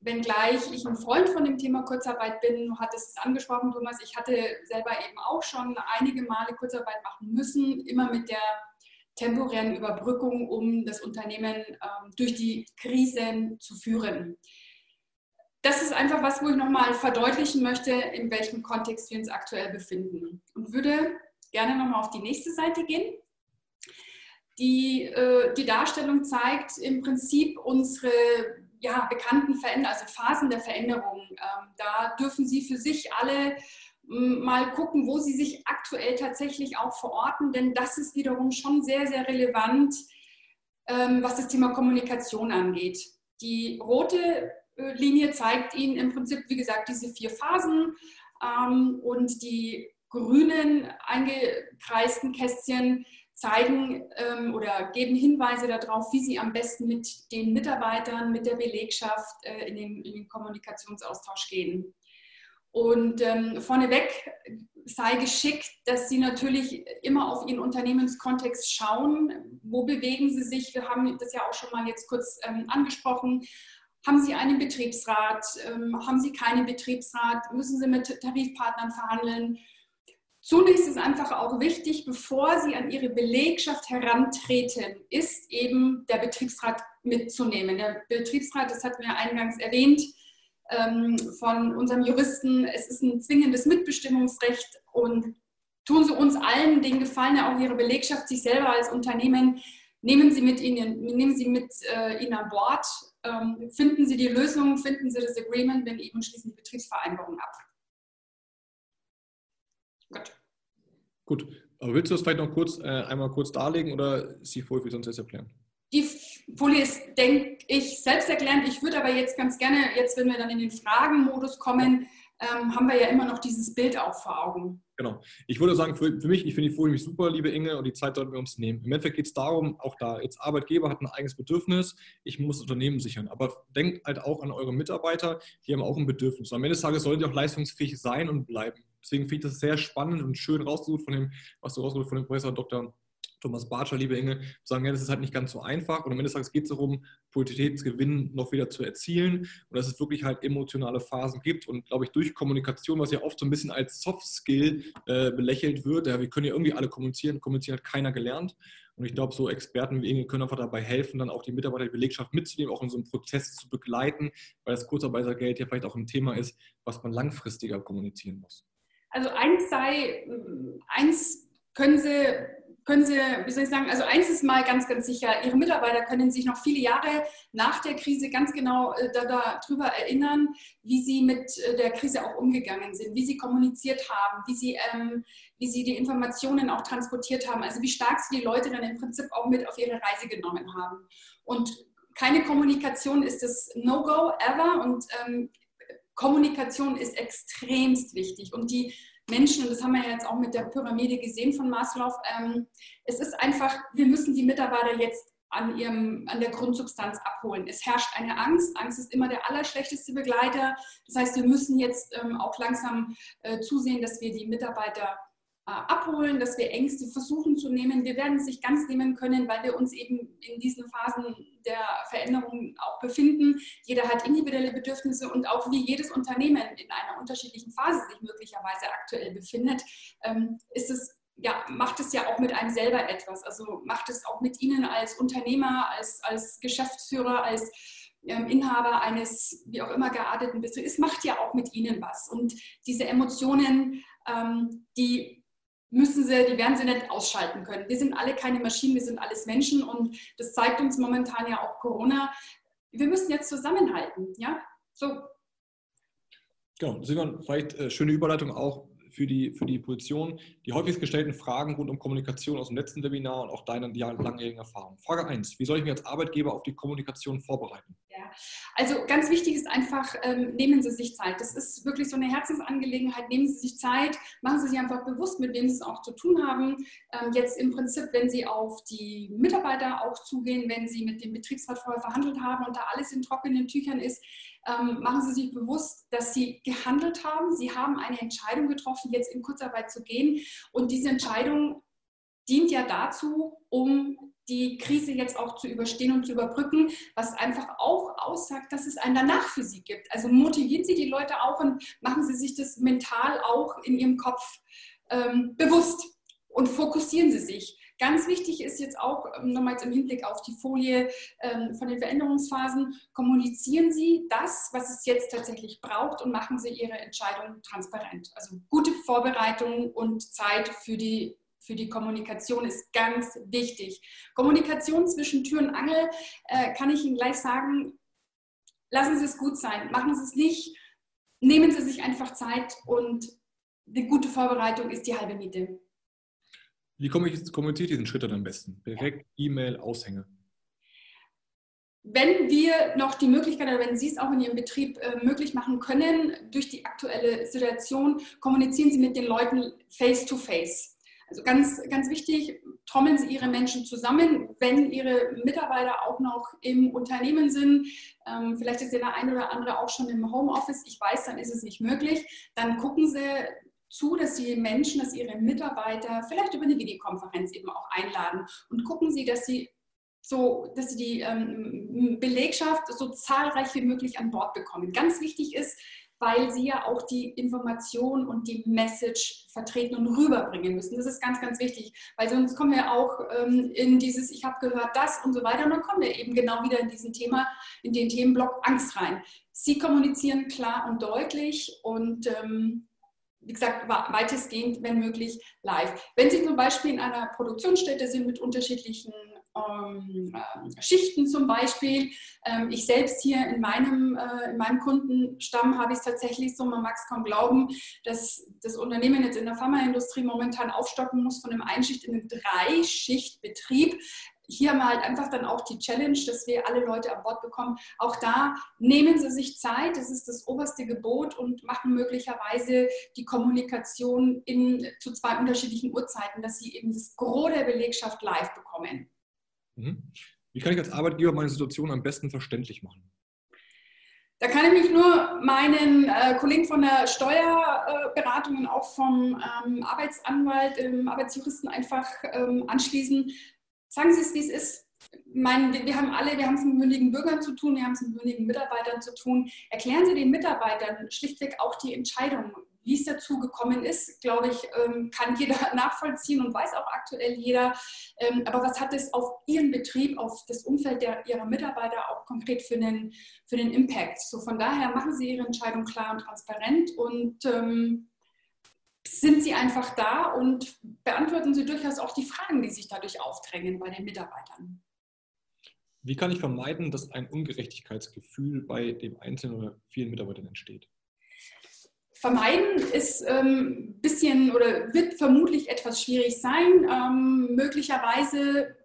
Wenngleich ich ein Freund von dem Thema Kurzarbeit bin, du hattest es angesprochen, Thomas, ich hatte selber eben auch schon einige Male Kurzarbeit machen müssen, immer mit der temporären Überbrückung, um das Unternehmen ähm, durch die Krisen zu führen das ist einfach was, wo ich nochmal verdeutlichen möchte, in welchem Kontext wir uns aktuell befinden. Und würde gerne nochmal auf die nächste Seite gehen. Die, äh, die Darstellung zeigt im Prinzip unsere ja, bekannten Veränder also Phasen der Veränderung. Ähm, da dürfen Sie für sich alle mal gucken, wo Sie sich aktuell tatsächlich auch verorten, denn das ist wiederum schon sehr, sehr relevant, ähm, was das Thema Kommunikation angeht. Die rote Linie zeigt Ihnen im Prinzip, wie gesagt, diese vier Phasen ähm, und die grünen eingekreisten Kästchen zeigen ähm, oder geben Hinweise darauf, wie Sie am besten mit den Mitarbeitern, mit der Belegschaft äh, in, den, in, den, Kommunikationsaustausch gehen. Und ähm, vorneweg sei geschickt, dass Sie natürlich immer auf Ihren Unternehmenskontext schauen. Wo bewegen Sie sich? Wir haben das ja auch schon mal jetzt kurz angesprochen. Haben Sie einen Betriebsrat? Ähm, haben Sie keinen Betriebsrat? Müssen Sie mit Tarifpartnern verhandeln? Zunächst ist einfach auch wichtig, bevor Sie an Ihre Belegschaft herantreten, ist eben der Betriebsrat mitzunehmen. Der Betriebsrat, das hatten wir eingangs erwähnt, ähm, von unserem Juristen, es ist ein zwingendes Mitbestimmungsrecht und tun Sie uns allen den Gefallen, ja auch Ihre Belegschaft, sich selber als Unternehmen, nehmen Sie, mit ihnen, nehmen Sie mit äh, Ihnen an Bord ähm, finden Sie die Lösung, finden Sie das Agreement, wenn eben schließen die Betriebsvereinbarung ab. Gut. Gut. Aber willst du das vielleicht noch kurz äh, einmal kurz darlegen oder ist die Folie für sonst jetzt erklären? Die Folie ist, denke ich, selbsterklärend. Ich würde aber jetzt ganz gerne, jetzt wenn wir dann in den Fragenmodus kommen, ähm, haben wir ja immer noch dieses Bild auch vor Augen. Genau. Ich würde sagen, für, für mich, ich finde die Folie super, liebe Inge, und die Zeit sollten wir uns nehmen. Im Endeffekt geht es darum, auch da, jetzt Arbeitgeber hat ein eigenes Bedürfnis, ich muss Unternehmen sichern. Aber denkt halt auch an eure Mitarbeiter, die haben auch ein Bedürfnis. Am Ende des Tages sollen die auch leistungsfähig sein und bleiben. Deswegen finde ich das sehr spannend und schön rausgesucht von dem, was du rausgesucht von dem Professor Dr. Thomas Bartscher, liebe Inge, sagen, ja, das ist halt nicht ganz so einfach. Und am Ende des Tages geht es darum, Qualitätsgewinn noch wieder zu erzielen und dass es wirklich halt emotionale Phasen gibt. Und glaube ich, durch Kommunikation, was ja oft so ein bisschen als Soft Skill äh, belächelt wird, ja, wir können ja irgendwie alle kommunizieren, kommunizieren hat keiner gelernt. Und ich glaube, so Experten wie Inge können einfach dabei helfen, dann auch die Mitarbeiter der Belegschaft mitzunehmen, auch in so einem Prozess zu begleiten, weil das Kurzarbeitergeld ja vielleicht auch ein Thema ist, was man langfristiger kommunizieren muss. Also eins sei, eins können Sie können Sie, wie soll ich sagen, also eins ist mal ganz, ganz sicher, Ihre Mitarbeiter können sich noch viele Jahre nach der Krise ganz genau äh, darüber erinnern, wie sie mit äh, der Krise auch umgegangen sind, wie sie kommuniziert haben, wie sie, ähm, wie sie die Informationen auch transportiert haben, also wie stark sie die Leute dann im Prinzip auch mit auf ihre Reise genommen haben. Und keine Kommunikation ist das No-Go ever und ähm, Kommunikation ist extremst wichtig. Und die Menschen, und das haben wir ja jetzt auch mit der Pyramide gesehen von Maslow, ähm, es ist einfach, wir müssen die Mitarbeiter jetzt an, ihrem, an der Grundsubstanz abholen. Es herrscht eine Angst. Angst ist immer der allerschlechteste Begleiter. Das heißt, wir müssen jetzt ähm, auch langsam äh, zusehen, dass wir die Mitarbeiter abholen, dass wir Ängste versuchen zu nehmen. Wir werden es nicht ganz nehmen können, weil wir uns eben in diesen Phasen der Veränderung auch befinden. Jeder hat individuelle Bedürfnisse und auch wie jedes Unternehmen in einer unterschiedlichen Phase sich möglicherweise aktuell befindet, ähm, ist es ja, macht es ja auch mit einem selber etwas. Also macht es auch mit Ihnen als Unternehmer, als, als Geschäftsführer, als ähm, Inhaber eines wie auch immer gearteten Betriebs. Es macht ja auch mit Ihnen was. Und diese Emotionen, ähm, die müssen sie, die werden sie nicht ausschalten können. Wir sind alle keine Maschinen, wir sind alles Menschen und das zeigt uns momentan ja auch Corona. Wir müssen jetzt zusammenhalten, ja? So. Genau, Simon, vielleicht äh, schöne Überleitung auch für die, für die Position, die häufigst gestellten Fragen rund um Kommunikation aus dem letzten Webinar und auch deiner langjährigen Erfahrung. Frage 1, wie soll ich mich als Arbeitgeber auf die Kommunikation vorbereiten? Ja, also ganz wichtig ist einfach, ähm, nehmen Sie sich Zeit. Das ist wirklich so eine Herzensangelegenheit. Nehmen Sie sich Zeit, machen Sie sich einfach bewusst, mit wem Sie es auch zu tun haben. Ähm, jetzt im Prinzip, wenn Sie auf die Mitarbeiter auch zugehen, wenn Sie mit dem Betriebsrat vorher verhandelt haben und da alles in trockenen Tüchern ist, ähm, machen Sie sich bewusst, dass Sie gehandelt haben. Sie haben eine Entscheidung getroffen, jetzt in Kurzarbeit zu gehen. Und diese Entscheidung dient ja dazu, um die Krise jetzt auch zu überstehen und zu überbrücken, was einfach auch aussagt, dass es ein Danach für sie gibt. Also motivieren Sie die Leute auch und machen Sie sich das mental auch in Ihrem Kopf ähm, bewusst und fokussieren Sie sich. Ganz wichtig ist jetzt auch ähm, nochmals im Hinblick auf die Folie ähm, von den Veränderungsphasen, kommunizieren Sie das, was es jetzt tatsächlich braucht und machen Sie Ihre Entscheidung transparent. Also gute Vorbereitung und Zeit für die für die Kommunikation ist ganz wichtig. Kommunikation zwischen Tür und Angel äh, kann ich Ihnen gleich sagen, lassen Sie es gut sein, machen Sie es nicht, nehmen Sie sich einfach Zeit und eine gute Vorbereitung ist die halbe Miete. Wie kommuniziert diesen Schritt dann am besten? Direkt E-Mail, Aushänge. Wenn wir noch die Möglichkeit oder wenn Sie es auch in Ihrem Betrieb äh, möglich machen können, durch die aktuelle Situation, kommunizieren Sie mit den Leuten face to face. Also ganz, ganz wichtig, trommeln Sie Ihre Menschen zusammen, wenn Ihre Mitarbeiter auch noch im Unternehmen sind. Ähm, vielleicht ist der eine oder andere auch schon im Homeoffice. Ich weiß, dann ist es nicht möglich. Dann gucken Sie, zu, dass die Menschen, dass ihre Mitarbeiter vielleicht über eine Videokonferenz eben auch einladen und gucken sie, dass sie so, dass sie die ähm, Belegschaft so zahlreich wie möglich an Bord bekommen. Ganz wichtig ist, weil sie ja auch die Information und die Message vertreten und rüberbringen müssen. Das ist ganz, ganz wichtig, weil sonst kommen wir auch ähm, in dieses, ich habe gehört das und so weiter und dann kommen wir eben genau wieder in diesen Thema, in den Themenblock Angst rein. Sie kommunizieren klar und deutlich und ähm, wie gesagt, weitestgehend, wenn möglich, live. Wenn Sie zum Beispiel in einer Produktionsstätte sind mit unterschiedlichen ähm, äh, Schichten zum Beispiel. Ähm, ich selbst hier in meinem, äh, in meinem Kundenstamm habe ich es tatsächlich so, man mag es kaum glauben, dass das Unternehmen jetzt in der Pharmaindustrie momentan aufstocken muss von einem Einschicht in einen Dreischichtbetrieb hier haben wir halt einfach dann auch die Challenge, dass wir alle Leute an Bord bekommen. Auch da nehmen Sie sich Zeit, das ist das oberste Gebot und machen möglicherweise die Kommunikation in, zu zwei unterschiedlichen Uhrzeiten, dass Sie eben das Gros der Belegschaft live bekommen. Mhm. Wie kann ich als Arbeitgeber meine Situation am besten verständlich machen? Da kann ich mich nur meinen äh, Kollegen von der Steuerberatung und auch vom ähm, Arbeitsanwalt, ähm, Arbeitsjuristen einfach ähm, anschließen. Sagen Sie es, wie es ist. Meine, wir haben alle, wir haben es mit mündigen Bürgern zu tun, wir haben es mit mündigen Mitarbeitern zu tun. Erklären Sie den Mitarbeitern schlichtweg auch die Entscheidung. Wie es dazu gekommen ist, glaube ich, ähm, kann jeder nachvollziehen und weiß auch aktuell jeder. Ähm, aber was hat es auf Ihren Betrieb, auf das Umfeld der, Ihrer Mitarbeiter auch konkret für einen, für einen Impact? So von daher machen Sie Ihre Entscheidung klar und transparent und ähm, sind Sie einfach da und beantworten Sie durchaus auch die Fragen, die sich dadurch aufdrängen bei den Mitarbeitern. Wie kann ich vermeiden, dass ein Ungerechtigkeitsgefühl bei dem einzelnen oder vielen Mitarbeitern entsteht? Vermeiden ist ein ähm, bisschen oder wird vermutlich etwas schwierig sein. Ähm, möglicherweise,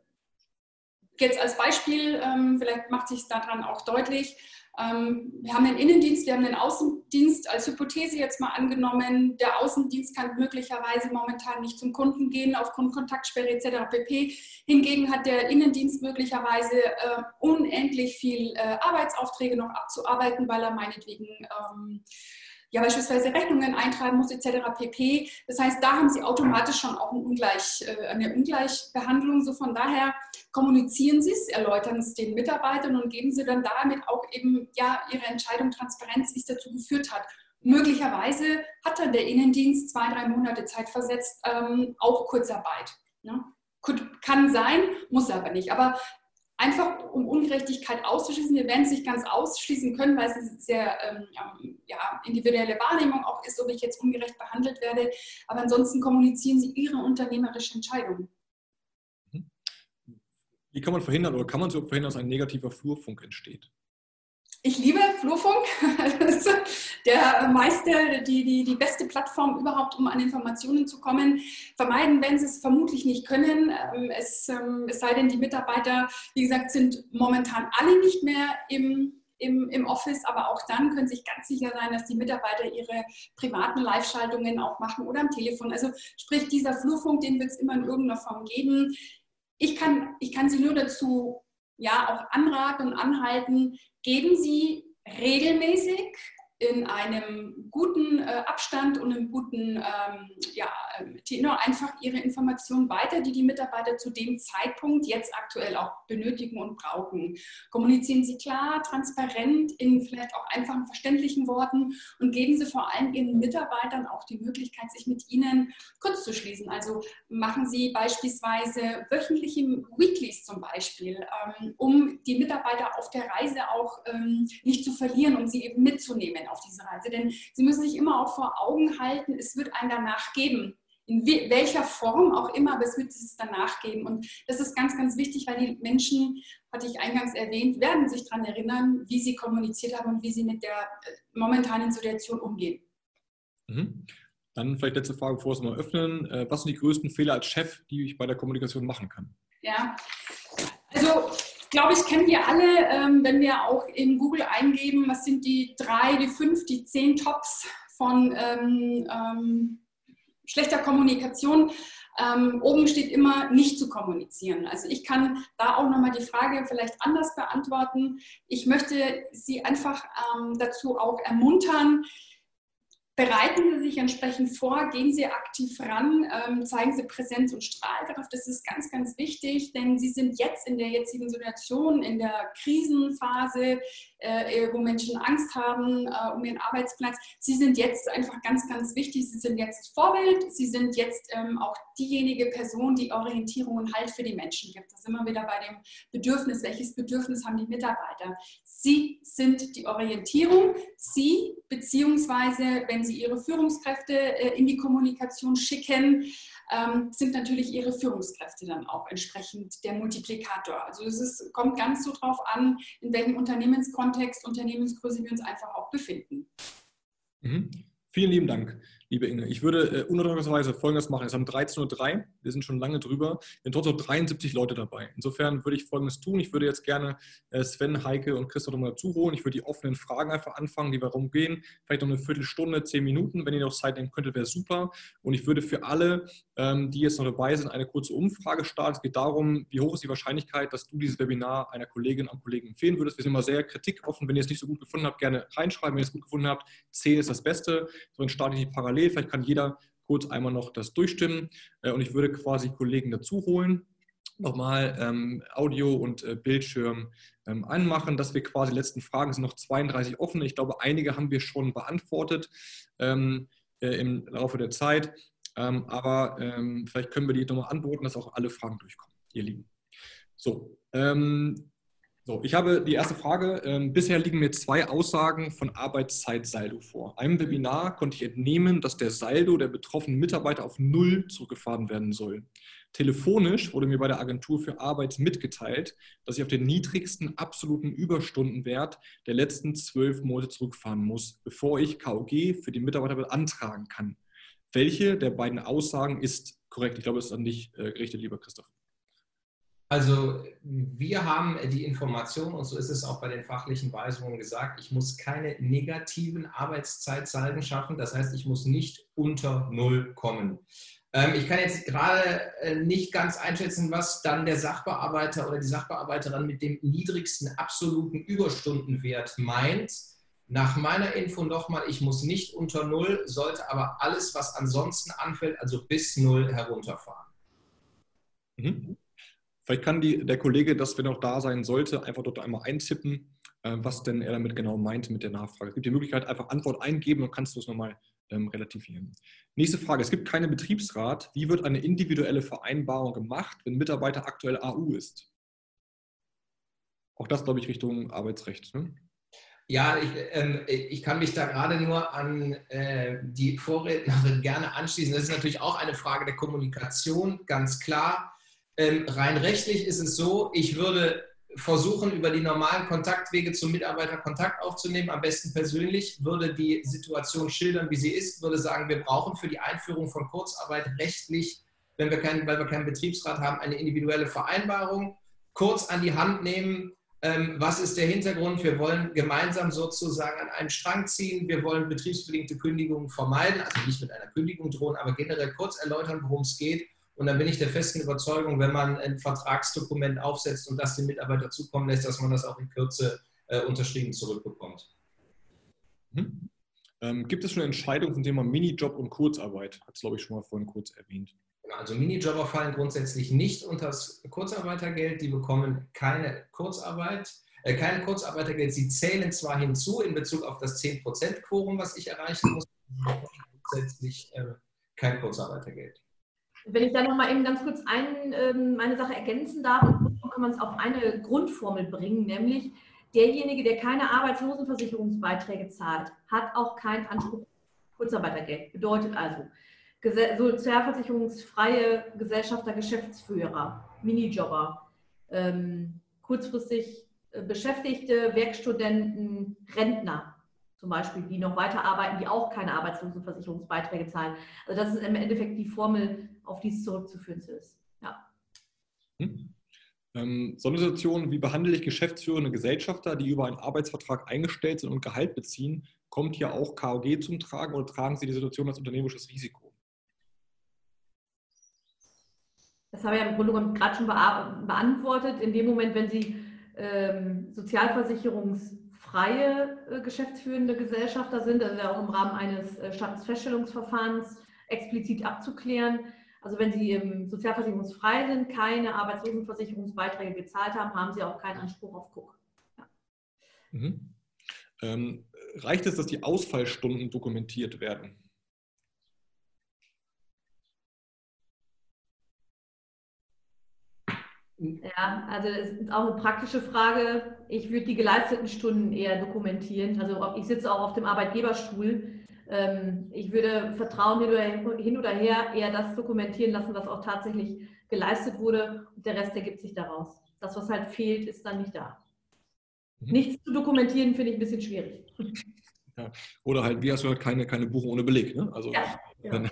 jetzt als Beispiel, ähm, vielleicht macht sich daran auch deutlich, wir haben den Innendienst, wir haben den Außendienst als Hypothese jetzt mal angenommen. Der Außendienst kann möglicherweise momentan nicht zum Kunden gehen aufgrund Kontaktsperre etc. pp. Hingegen hat der Innendienst möglicherweise äh, unendlich viel äh, Arbeitsaufträge noch abzuarbeiten, weil er meinetwegen ähm, ja beispielsweise Rechnungen eintreiben muss etc. pp. Das heißt, da haben sie automatisch schon auch ein Ungleich, äh, eine Ungleichbehandlung. So von daher kommunizieren Sie es, erläutern es den Mitarbeitern und geben Sie dann damit auch eben ja ihre Entscheidung Transparenz, wie es dazu geführt hat. möglicherweise hat dann der Innendienst zwei, drei Monate Zeit versetzt, ähm, auch Kurzarbeit. Ne? Kann sein, muss aber nicht. Aber einfach um Ungerechtigkeit auszuschließen. Wir werden es nicht ganz ausschließen können, weil es eine sehr ähm, ja, individuelle Wahrnehmung auch ist, ob ich jetzt ungerecht behandelt werde. Aber ansonsten kommunizieren Sie Ihre unternehmerische Entscheidung. Wie kann man verhindern oder kann man so verhindern, dass ein negativer Flurfunk entsteht? Ich liebe Flurfunk. Das ist der meiste, die, die, die beste Plattform überhaupt, um an Informationen zu kommen. Vermeiden werden sie es vermutlich nicht können. Ähm, es, ähm, es sei denn, die Mitarbeiter, wie gesagt, sind momentan alle nicht mehr im, im, im Office, aber auch dann können sich ganz sicher sein, dass die Mitarbeiter ihre privaten Live-Schaltungen auch machen oder am Telefon. Also sprich, dieser Flurfunk, den wird es immer in irgendeiner Form geben. Ich kann, ich kann Sie nur dazu ja auch anraten und anhalten, geben Sie regelmäßig in einem guten äh, Abstand und einem guten ähm, ja, ähm, Tenor einfach ihre Informationen weiter, die die Mitarbeiter zu dem Zeitpunkt jetzt aktuell auch benötigen und brauchen. Kommunizieren Sie klar, transparent, in vielleicht auch einfachen, verständlichen Worten und geben Sie vor allem Ihren Mitarbeitern auch die Möglichkeit, sich mit Ihnen kurz zu schließen. Also machen Sie beispielsweise wöchentliche Weeklies zum Beispiel, ähm, um die Mitarbeiter auf der Reise auch ähm, nicht zu verlieren und sie eben mitzunehmen auf diese Reise. Denn Sie müssen sich immer auch vor Augen halten, es wird einen danach geben. In welcher Form auch immer, aber es wird es danach geben. Und das ist ganz, ganz wichtig, weil die Menschen, hatte ich eingangs erwähnt, werden sich daran erinnern, wie sie kommuniziert haben und wie sie mit der äh, momentanen Situation umgehen. Mhm. Dann vielleicht letzte Frage, bevor wir es mal öffnen. Äh, was sind die größten Fehler als Chef, die ich bei der Kommunikation machen kann? Ja, also glaube ich, kennen wir alle, ähm, wenn wir auch in Google eingeben, was sind die drei, die fünf, die zehn Tops von ähm, ähm, schlechter Kommunikation. Ähm, oben steht immer nicht zu kommunizieren. Also ich kann da auch nochmal die Frage vielleicht anders beantworten. Ich möchte Sie einfach ähm, dazu auch ermuntern, Bereiten Sie sich entsprechend vor, gehen Sie aktiv ran, ähm, zeigen Sie Präsenz und Strahlkraft. Das ist ganz, ganz wichtig, denn Sie sind jetzt in der jetzigen Situation, in der Krisenphase, äh, wo Menschen Angst haben äh, um ihren Arbeitsplatz. Sie sind jetzt einfach ganz, ganz wichtig. Sie sind jetzt Vorbild. Sie sind jetzt ähm, auch diejenige Person, die Orientierung und Halt für die Menschen gibt. Da sind wir wieder bei dem Bedürfnis. Welches Bedürfnis haben die Mitarbeiter? Sie sind die Orientierung. Sie, beziehungsweise, wenn Sie Ihre Führungskräfte äh, in die Kommunikation schicken, ähm, sind natürlich ihre Führungskräfte dann auch entsprechend der Multiplikator. Also es ist, kommt ganz so drauf an, in welchem Unternehmenskontext, Unternehmensgröße wir uns einfach auch befinden. Mhm. Vielen lieben Dank liebe Inge. Ich würde äh, unerwarteterweise Folgendes machen. Es um 13.03 Uhr, wir sind schon lange drüber, es sind trotzdem 73 Leute dabei. Insofern würde ich Folgendes tun. Ich würde jetzt gerne äh, Sven, Heike und Christoph nochmal zuholen. Ich würde die offenen Fragen einfach anfangen, die warum gehen. Vielleicht noch eine Viertelstunde, zehn Minuten. Wenn ihr noch Zeit nehmen könntet, wäre super. Und ich würde für alle, ähm, die jetzt noch dabei sind, eine kurze Umfrage starten. Es geht darum, wie hoch ist die Wahrscheinlichkeit, dass du dieses Webinar einer Kollegin am Kollegen empfehlen würdest. Wir sind immer sehr kritikoffen. Wenn ihr es nicht so gut gefunden habt, gerne reinschreiben. Wenn ihr es gut gefunden habt, 10 ist das Beste. So, dann starte ich die parallel parallel. Vielleicht kann jeder kurz einmal noch das durchstimmen äh, und ich würde quasi Kollegen dazu holen nochmal ähm, Audio und äh, Bildschirm ähm, anmachen, dass wir quasi die letzten Fragen sind noch 32 offen. Ich glaube, einige haben wir schon beantwortet ähm, äh, im Laufe der Zeit, ähm, aber ähm, vielleicht können wir die nochmal antworten, dass auch alle Fragen durchkommen, ihr Lieben. So, ähm, so, ich habe die erste Frage. Ähm, bisher liegen mir zwei Aussagen von Arbeitszeitsaldo vor. Einem Webinar konnte ich entnehmen, dass der Saldo der betroffenen Mitarbeiter auf Null zurückgefahren werden soll. Telefonisch wurde mir bei der Agentur für Arbeit mitgeteilt, dass ich auf den niedrigsten absoluten Überstundenwert der letzten zwölf Monate zurückfahren muss, bevor ich KOG für die Mitarbeiter beantragen kann. Welche der beiden Aussagen ist korrekt? Ich glaube, es ist an dich äh, gerichtet, lieber Christoph. Also wir haben die Information, und so ist es auch bei den fachlichen Weisungen gesagt, ich muss keine negativen Arbeitszeitsalden schaffen. Das heißt, ich muss nicht unter Null kommen. Ähm, ich kann jetzt gerade äh, nicht ganz einschätzen, was dann der Sachbearbeiter oder die Sachbearbeiterin mit dem niedrigsten absoluten Überstundenwert meint. Nach meiner Info nochmal, ich muss nicht unter Null, sollte aber alles, was ansonsten anfällt, also bis Null herunterfahren. Mhm. Vielleicht kann die, der Kollege, das, wenn er auch da sein sollte, einfach dort einmal eintippen. äh, was denn er damit genau meint mit der Nachfrage. Es gibt die Möglichkeit, einfach Antwort eingeben und kannst du es nochmal ähm, relativieren. Nächste Frage. Es gibt keinen Betriebsrat. Wie wird eine individuelle Vereinbarung gemacht, wenn Mitarbeiter aktuell AU ist? Auch das, glaube ich, Richtung Arbeitsrecht. Ne? Ja, ich, ähm, ich, kann mich da gerade nur an äh, die Vorrednerin gerne anschließen. Das ist natürlich auch eine Frage der Kommunikation, ganz klar. Ähm, rein rechtlich ist es so, ich würde versuchen, über die normalen Kontaktwege zum Mitarbeiter Kontakt aufzunehmen, am besten persönlich, würde die Situation schildern, wie sie ist, würde sagen, wir brauchen für die Einführung von Kurzarbeit rechtlich, wenn wir keinen, weil wir keinen Betriebsrat haben, eine individuelle Vereinbarung, kurz an die Hand nehmen, ähm, was ist der Hintergrund? Wir wollen gemeinsam sozusagen an einen Strang ziehen. Wir wollen betriebsbedingte Kündigungen vermeiden, also nicht mit einer Kündigung drohen, aber generell kurz erläutern, worum es geht und dann bin ich der festen Überzeugung, wenn man ein Vertragsdokument aufsetzt und das dem Mitarbeiter zukommen lässt, dass man das auch in Kürze äh, unterschrieben zurückbekommt. Mhm. Ähm, gibt es schon Entscheidungen zum Thema Minijob und Kurzarbeit? Hat es, glaube ich, schon mal vorhin kurz erwähnt. Genau, also Minijobber fallen grundsätzlich nicht unter das Kurzarbeitergeld. Die bekommen keine Kurzarbeit, äh, kein Kurzarbeitergeld. Sie zählen zwar hinzu in Bezug auf das 10%-Quorum, was ich erreichen muss, aber grundsätzlich äh, kein Kurzarbeitergeld. Wenn ich da noch mal eben ganz kurz ein, ähm, eine Sache ergänzen darf, kann man es auf eine Grundformel bringen, nämlich derjenige, der keine Arbeitslosenversicherungsbeiträge zahlt, hat auch keinen Anspruch auf Kurzarbeitergeld. Bedeutet also, sozialversicherungsfreie Gesellschafter, Geschäftsführer, Minijobber, ähm, kurzfristig äh, Beschäftigte, Werkstudenten, Rentner zum Beispiel, die noch weiterarbeiten, die auch keine Arbeitslosenversicherungsbeiträge zahlen. Also das ist im Endeffekt die Formel, auf die es zurückzuführen ist. Ja. Hm. Ähm, Sondersituationen, wie behandle ich geschäftsführende Gesellschafter, die über einen Arbeitsvertrag eingestellt sind und Gehalt beziehen? Kommt hier auch KOG zum Tragen oder tragen Sie die Situation als unternehmerisches Risiko? Das habe ich im Grunde genommen gerade schon beantwortet. In dem Moment, wenn Sie ähm, Sozialversicherungs freie äh, geschäftsführende Gesellschafter sind, also auch im Rahmen eines äh, Statusfeststellungsverfahrens explizit abzuklären. Also wenn Sie im sozialversicherungsfrei sind, keine Arbeitslosenversicherungsbeiträge gezahlt haben, haben Sie auch keinen Anspruch auf Cook. Ja. Mhm. Ähm, reicht es, dass die Ausfallstunden dokumentiert werden? Ja, also das ist auch eine praktische Frage. Ich würde die geleisteten Stunden eher dokumentieren. Also ich sitze auch auf dem Arbeitgeberstuhl. Ähm, ich würde Vertrauen hin oder her eher das dokumentieren lassen, was auch tatsächlich geleistet wurde und der Rest ergibt sich daraus. Das, was halt fehlt, ist dann nicht da. Mhm. Nichts zu dokumentieren finde ich ein bisschen schwierig. Ja. Oder halt, wie hast du gehört, keine, keine Buchung ohne Beleg. Ne? Also ja, ja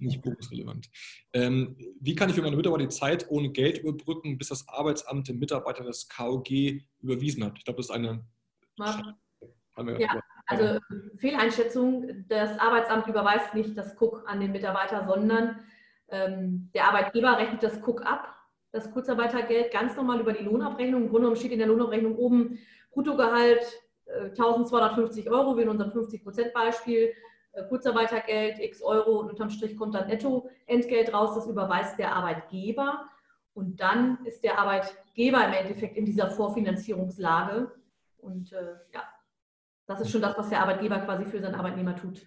nicht berufsrelevant. Ähm, wie kann ich für meine Mitarbeiter die Zeit ohne Geld überbrücken, bis das Arbeitsamt dem Mitarbeiter das KOG überwiesen hat? Ich glaube, das ist eine. Ja, also Fehleinschätzung. Das Arbeitsamt überweist nicht das Cook an den Mitarbeiter, sondern ähm, der Arbeitgeber rechnet das Cook ab, das Kurzarbeitergeld, ganz normal über die Lohnabrechnung. Im Grunde genommen steht in der Lohnabrechnung oben Bruttogehalt äh, 1250 Euro, wie in unserem 50-Prozent-Beispiel. Äh, Kurzarbeitergeld, x Euro und unterm Strich kommt dann Nettoentgelt raus, das überweist der Arbeitgeber. Und dann ist der Arbeitgeber im Endeffekt in dieser Vorfinanzierungslage. Und äh, ja, das ist schon das, was der Arbeitgeber quasi für seinen Arbeitnehmer tut.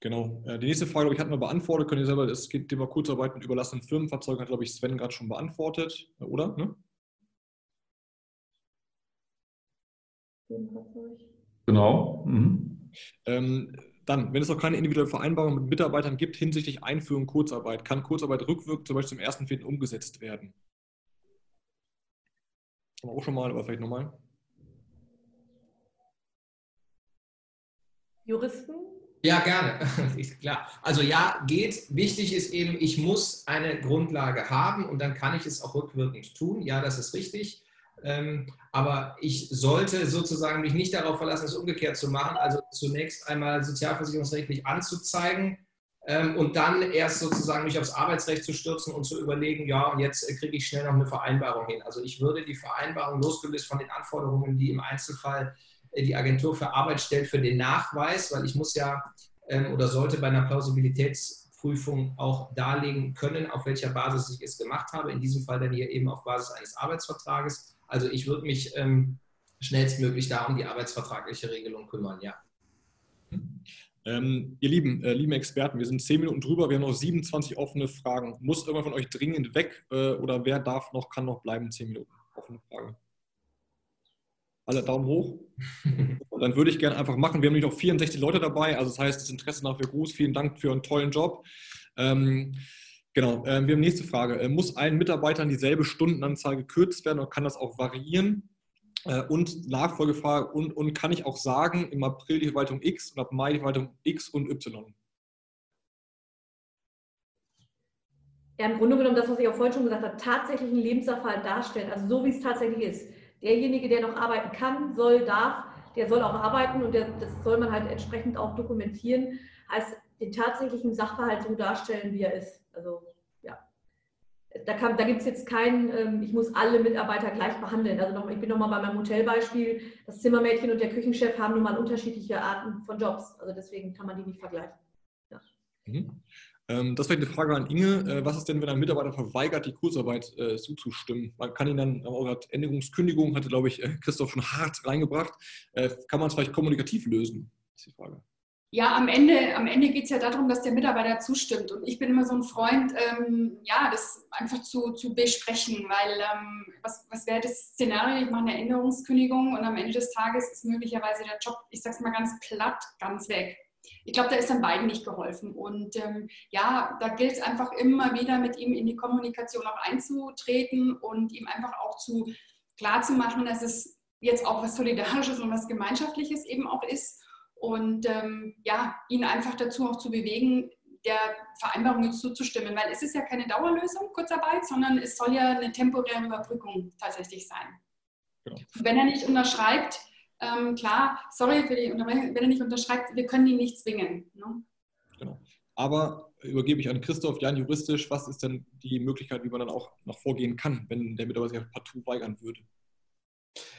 Genau. Äh, die nächste Frage, ich, hatten wir beantwortet. Könnt ihr selber, es geht Thema Kurzarbeit und überlassenen Firmenfahrzeugen, hat, glaube ich, Sven gerade schon beantwortet, oder? Ne? Genau. Mhm. Ähm, dann, wenn es noch keine individuelle Vereinbarung mit Mitarbeitern gibt hinsichtlich Einführung Kurzarbeit, kann Kurzarbeit rückwirkend zum Beispiel zum 1.4. umgesetzt werden? Haben wir auch schon mal, aber vielleicht nochmal. Juristen? Ja, gerne. Klar. Also ja, geht. Wichtig ist eben, ich muss eine Grundlage haben und dann kann ich es auch rückwirkend tun. Ja, das ist richtig. Ähm, aber ich sollte sozusagen mich nicht darauf verlassen, es umgekehrt zu machen. Also zunächst einmal sozialversicherungsrechtlich anzuzeigen ähm, und dann erst sozusagen mich aufs Arbeitsrecht zu stürzen und zu überlegen, ja, und jetzt kriege ich schnell noch eine Vereinbarung hin. Also ich würde die Vereinbarung losgelöst von den Anforderungen, die im Einzelfall äh, die Agentur für Arbeit stellt, für den Nachweis, weil ich muss ja ähm, oder sollte bei einer Plausibilitätsprüfung auch darlegen können, auf welcher Basis ich es gemacht habe. In diesem Fall dann hier eben auf Basis eines Arbeitsvertrages also ich würde mich ähm, schnellstmöglich da um die arbeitsvertragliche Regelung kümmern, ja. Ähm, ihr Lieben, äh, lieben Experten, wir sind zehn Minuten drüber, wir haben noch 27 offene Fragen. Muss irgendwer von euch dringend weg äh, oder wer darf noch, kann noch bleiben? Zehn Minuten. Offene Frage. Alle Daumen hoch. Dann würde ich gerne einfach machen. Wir haben nämlich noch 64 Leute dabei, also das heißt, das Interesse nach für groß. Vielen Dank für einen tollen Job. Ähm, genau, äh, wir haben nächste Frage. Äh, muss allen Mitarbeitern dieselbe Stundenanzahl gekürzt werden oder kann das auch variieren? Äh, und Nachfolgefrage, und, und kann ich auch sagen, im April die Verwaltung X und ab Mai die Verwaltung X und Y? Ja, im Grunde genommen das, was ich auch vorhin schon gesagt habe, tatsächlich einen Lebenserfall darstellen, also so wie es tatsächlich ist. Derjenige, der noch arbeiten kann, soll, darf, der soll auch arbeiten und der, das soll man halt entsprechend auch dokumentieren, heißt den tatsächlichen Sachverhalt so darstellen, wie er ist. Also da, da gibt es jetzt keinen, ähm, ich muss alle Mitarbeiter gleich behandeln. Also noch, ich bin nochmal bei meinem Hotelbeispiel. Das Zimmermädchen und der Küchenchef haben nun mal unterschiedliche Arten von Jobs. Also deswegen kann man die nicht vergleichen. Ja. Mhm. Ähm, das wäre eine Frage an Inge. Äh, was ist denn, wenn ein Mitarbeiter verweigert, die Kurzarbeit äh, zuzustimmen? Man kann ihn dann, auch Änderungskündigung, hatte, glaube ich, äh, Christoph schon hart reingebracht. Äh, kann man es vielleicht kommunikativ lösen? Das ist die Frage. Ja, am Ende, am Ende geht es ja darum, dass der Mitarbeiter zustimmt. Und ich bin immer so ein Freund, ähm, ja, das einfach zu, zu besprechen, weil ähm, was, was wäre das Szenario? Ich mache eine Änderungskündigung und am Ende des Tages ist möglicherweise der Job, ich sage es mal ganz platt, ganz weg. Ich glaube, da ist dann beiden nicht geholfen. Und ähm, ja, da gilt es einfach immer wieder mit ihm in die Kommunikation auch einzutreten und ihm einfach auch zu klar dass es jetzt auch was Solidarisches und was Gemeinschaftliches eben auch ist und ähm, ja, ihn einfach dazu auch zu bewegen, der Vereinbarung jetzt zuzustimmen, weil es ist ja keine Dauerlösung, Kurzarbeit, sondern es soll ja eine temporäre Überbrückung tatsächlich sein. Genau. Wenn er nicht unterschreibt, ähm, klar, sorry für die Unterbrechung, wenn er nicht unterschreibt, wir können ihn nicht zwingen. Ne? Genau. Aber übergebe ich an Christoph, Jan, juristisch, was ist denn die Möglichkeit, wie man dann auch noch vorgehen kann, wenn der Mitarbeiter sich partout weigern würde?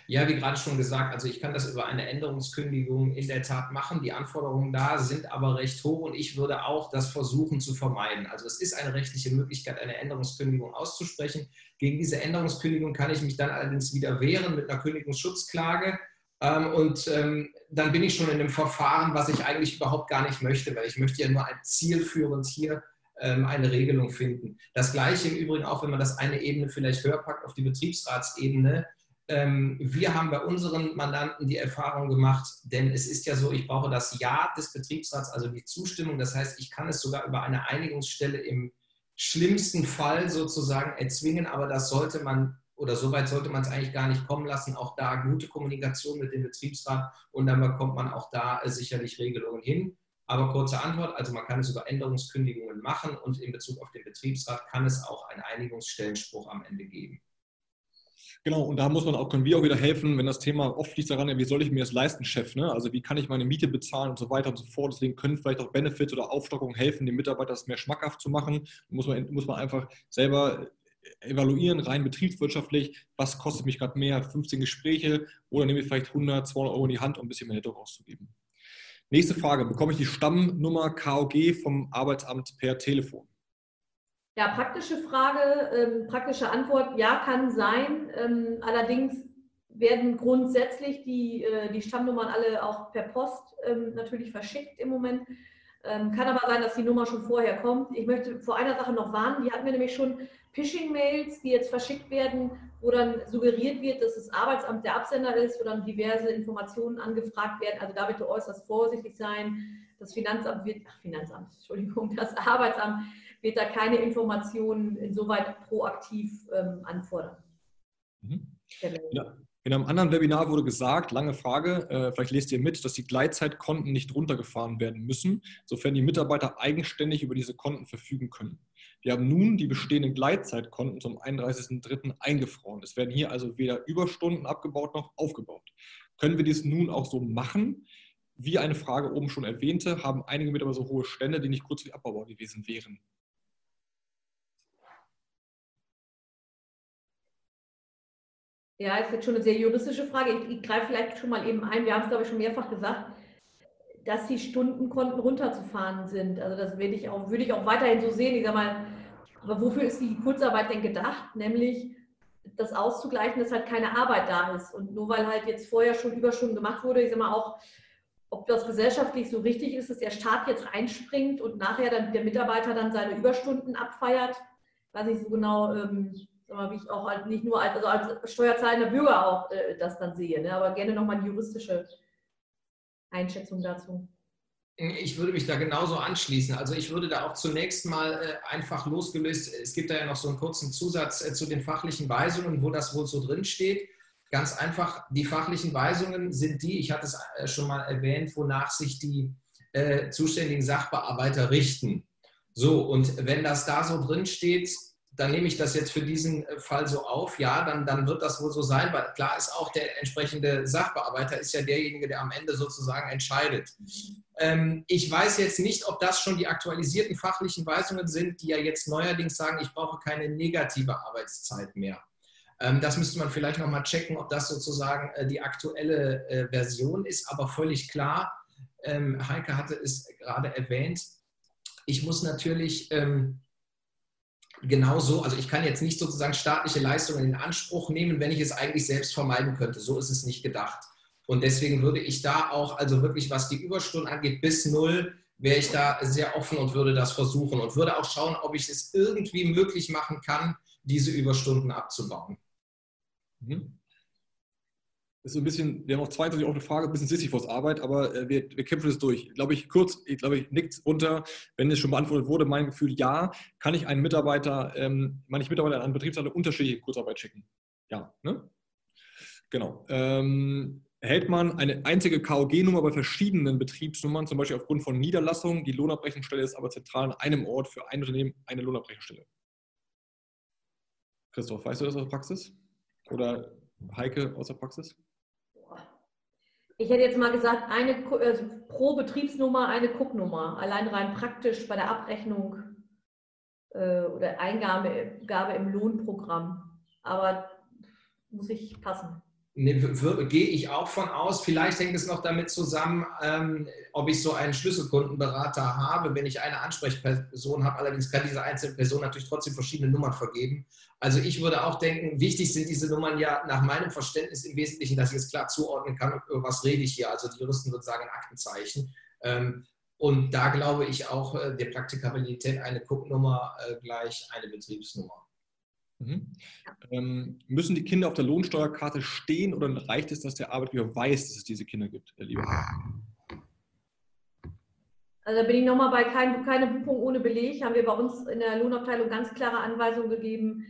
Ja, wie gerade schon gesagt, also ich kann das über eine Änderungskündigung in der Tat machen. Die Anforderungen da sind aber recht hoch und ich würde auch das versuchen zu vermeiden. Also es ist eine rechtliche Möglichkeit, eine Änderungskündigung auszusprechen. Gegen diese Änderungskündigung kann ich mich dann allerdings wieder wehren mit einer Kündigungsschutzklage. Ähm, und ähm, dann bin ich schon in einem Verfahren, was ich eigentlich überhaupt gar nicht möchte, weil ich möchte ja nur ein zielführend hier ähm, eine Regelung finden. Das Gleiche im Übrigen auch, wenn man das eine Ebene vielleicht höher packt auf die Betriebsratsebene wir haben bei unseren Mandanten die Erfahrung gemacht, denn es ist ja so, ich brauche das Ja des Betriebsrats, also die Zustimmung. Das heißt, ich kann es sogar über eine Einigungsstelle im schlimmsten Fall sozusagen erzwingen, aber das sollte man oder so weit sollte man es eigentlich gar nicht kommen lassen. Auch da gute Kommunikation mit dem Betriebsrat und dann bekommt man auch da sicherlich Regelungen hin. Aber kurze Antwort, also man kann es über Änderungskündigungen machen und in Bezug auf den Betriebsrat kann es auch einen Einigungsstellenspruch am Ende geben. Genau, und da muss man auch, können wir auch wieder helfen, wenn das Thema oft liegt daran, wie soll ich mir das leisten, Chef? Ne? Also wie kann ich meine Miete bezahlen und so weiter und so fort. Deswegen können vielleicht auch Benefits oder Aufstockungen helfen, den Mitarbeitern das mehr schmackhaft zu machen. Muss man, muss man einfach selber evaluieren, rein betriebswirtschaftlich, was kostet mich gerade mehr, 15 Gespräche oder nehme ich vielleicht 100, 200 Euro in die Hand, um ein bisschen mehr Netto rauszugeben. Nächste Frage, bekomme ich die Stammnummer KOG vom Arbeitsamt per Telefon? Ja, praktische Frage, ähm, praktische Antwort, ja, kann sein. Ähm, allerdings werden grundsätzlich die, äh, die Stammnummern alle auch per Post ähm, natürlich verschickt im Moment. Ähm, kann aber sein, dass die Nummer schon vorher kommt. Ich möchte vor einer Sache noch warnen. Die hatten wir nämlich schon Phishing-Mails, die jetzt verschickt werden, wo dann suggeriert wird, dass das Arbeitsamt der Absender ist, wo dann diverse Informationen angefragt werden. Also da bitte äußerst vorsichtig sein. Das Finanzamt wird, ach Finanzamt, Entschuldigung, das Arbeitsamt wird da keine Informationen insoweit proaktiv ähm, anfordern. Mhm. Ja. In einem anderen Webinar wurde gesagt, lange Frage, äh, vielleicht lest ihr mit, dass die Gleitzeitkonten nicht runtergefahren werden müssen, sofern die Mitarbeiter eigenständig über diese Konten verfügen können. Wir haben nun die bestehenden Gleitzeitkonten zum 31.03. eingefroren. Es werden hier also weder Überstunden abgebaut noch aufgebaut. Können wir dies nun auch so machen? Wie eine Frage oben schon erwähnte, haben einige Mitarbeiter so hohe Stände, die nicht kurzfristig abbaubar gewesen wären. Ja, ist jetzt schon eine sehr juristische Frage. Ich, ich greife vielleicht schon mal eben ein. Wir haben es, glaube ich, schon mehrfach gesagt, dass die Stundenkonten runterzufahren sind. Also das würde ich auch, würde ich auch weiterhin so sehen. Ich sage mal, aber wofür ist die Kurzarbeit denn gedacht? Nämlich das auszugleichen, dass halt keine Arbeit da ist. Und nur weil halt jetzt vorher schon Überstunden gemacht wurde, ich sage mal auch, ob das gesellschaftlich so richtig ist, dass der Staat jetzt einspringt und nachher dann der Mitarbeiter dann seine Überstunden abfeiert, weiß ich so genau, ähm, wie ich auch halt nicht nur als, also als steuerzahlender Bürger auch äh, das dann sehe, ne? aber gerne nochmal eine juristische Einschätzung dazu. Ich würde mich da genauso anschließen. Also ich würde da auch zunächst mal äh, einfach losgelöst, es gibt da ja noch so einen kurzen Zusatz äh, zu den fachlichen Weisungen, wo das wohl so drin steht. Ganz einfach, die fachlichen Weisungen sind die, ich hatte es äh, schon mal erwähnt, wonach sich die äh, zuständigen Sachbearbeiter richten. So, und wenn das da so drin steht, dann nehme ich das jetzt für diesen äh, Fall so auf, ja, dann, dann wird das wohl so sein, weil klar ist auch der entsprechende Sachbearbeiter ist ja derjenige, der am Ende sozusagen entscheidet. Ähm, ich weiß jetzt nicht, ob das schon die aktualisierten fachlichen Weisungen sind, die ja jetzt neuerdings sagen, ich brauche keine negative Arbeitszeit mehr. Ähm, das müsste man vielleicht nochmal checken, ob das sozusagen äh, die aktuelle äh, Version ist, aber völlig klar. Ähm, Heike hatte es gerade erwähnt. Ich muss natürlich ähm, genau so, also ich kann jetzt nicht sozusagen staatliche Leistungen in Anspruch nehmen, wenn ich es eigentlich selbst vermeiden könnte. So ist es nicht gedacht. Und deswegen würde ich da auch, also wirklich was die Überstunden angeht, bis null, wäre ich da sehr offen und würde das versuchen und würde auch schauen, ob ich es irgendwie möglich machen kann, diese Überstunden abzubauen. Mhm ist so ein bisschen, wir haben auch 22 auch eine Frage, ein bisschen Sisyphos Arbeit, aber äh, wir, wir kämpfen es durch. Glaube ich, kurz, ich glaube, ich nickt runter, wenn es schon beantwortet wurde, mein Gefühl, ja, kann ich einen Mitarbeiter, ähm, manche Mitarbeiter an einen Betriebsleiter unterschiedliche Kurzarbeit schicken. Ja, ne? Genau. Ähm, hält man eine einzige KOG-Nummer bei verschiedenen Betriebsnummern, zum Beispiel aufgrund von Niederlassungen, die Lohnabrechnungsstelle ist aber zentral an einem Ort für ein Unternehmen eine Lohnabrechnungsstelle. Christoph, weißt du das aus der Praxis? Oder Heike aus der Praxis? Ich hätte jetzt mal gesagt, eine, also pro Betriebsnummer eine Cooknummer, allein rein praktisch bei der Abrechnung äh, oder Eingabe Gabe im Lohnprogramm. Aber muss ich passen. Nee, gehe ich auch von aus. Vielleicht hängt es noch damit zusammen, ähm, ob ich so einen Schlüsselkundenberater habe, wenn ich eine Ansprechperson habe. Allerdings kann diese einzelne Person natürlich trotzdem verschiedene Nummern vergeben. Also ich würde auch denken, wichtig sind diese Nummern ja nach meinem Verständnis im Wesentlichen, dass ich es klar zuordnen kann, über was rede ich hier. Also die Juristen würden sagen, Aktenzeichen. Ähm, und da glaube ich auch äh, der Praktikabilität eine Cooknummer äh, gleich eine Betriebsnummer. Mhm. Ähm, müssen die Kinder auf der Lohnsteuerkarte stehen oder reicht es, dass der Arbeitgeber weiß, dass es diese Kinder gibt, Herr Lieber? Also da bin ich nochmal bei kein, keine Buchung ohne Beleg. Haben wir bei uns in der Lohnabteilung ganz klare Anweisungen gegeben.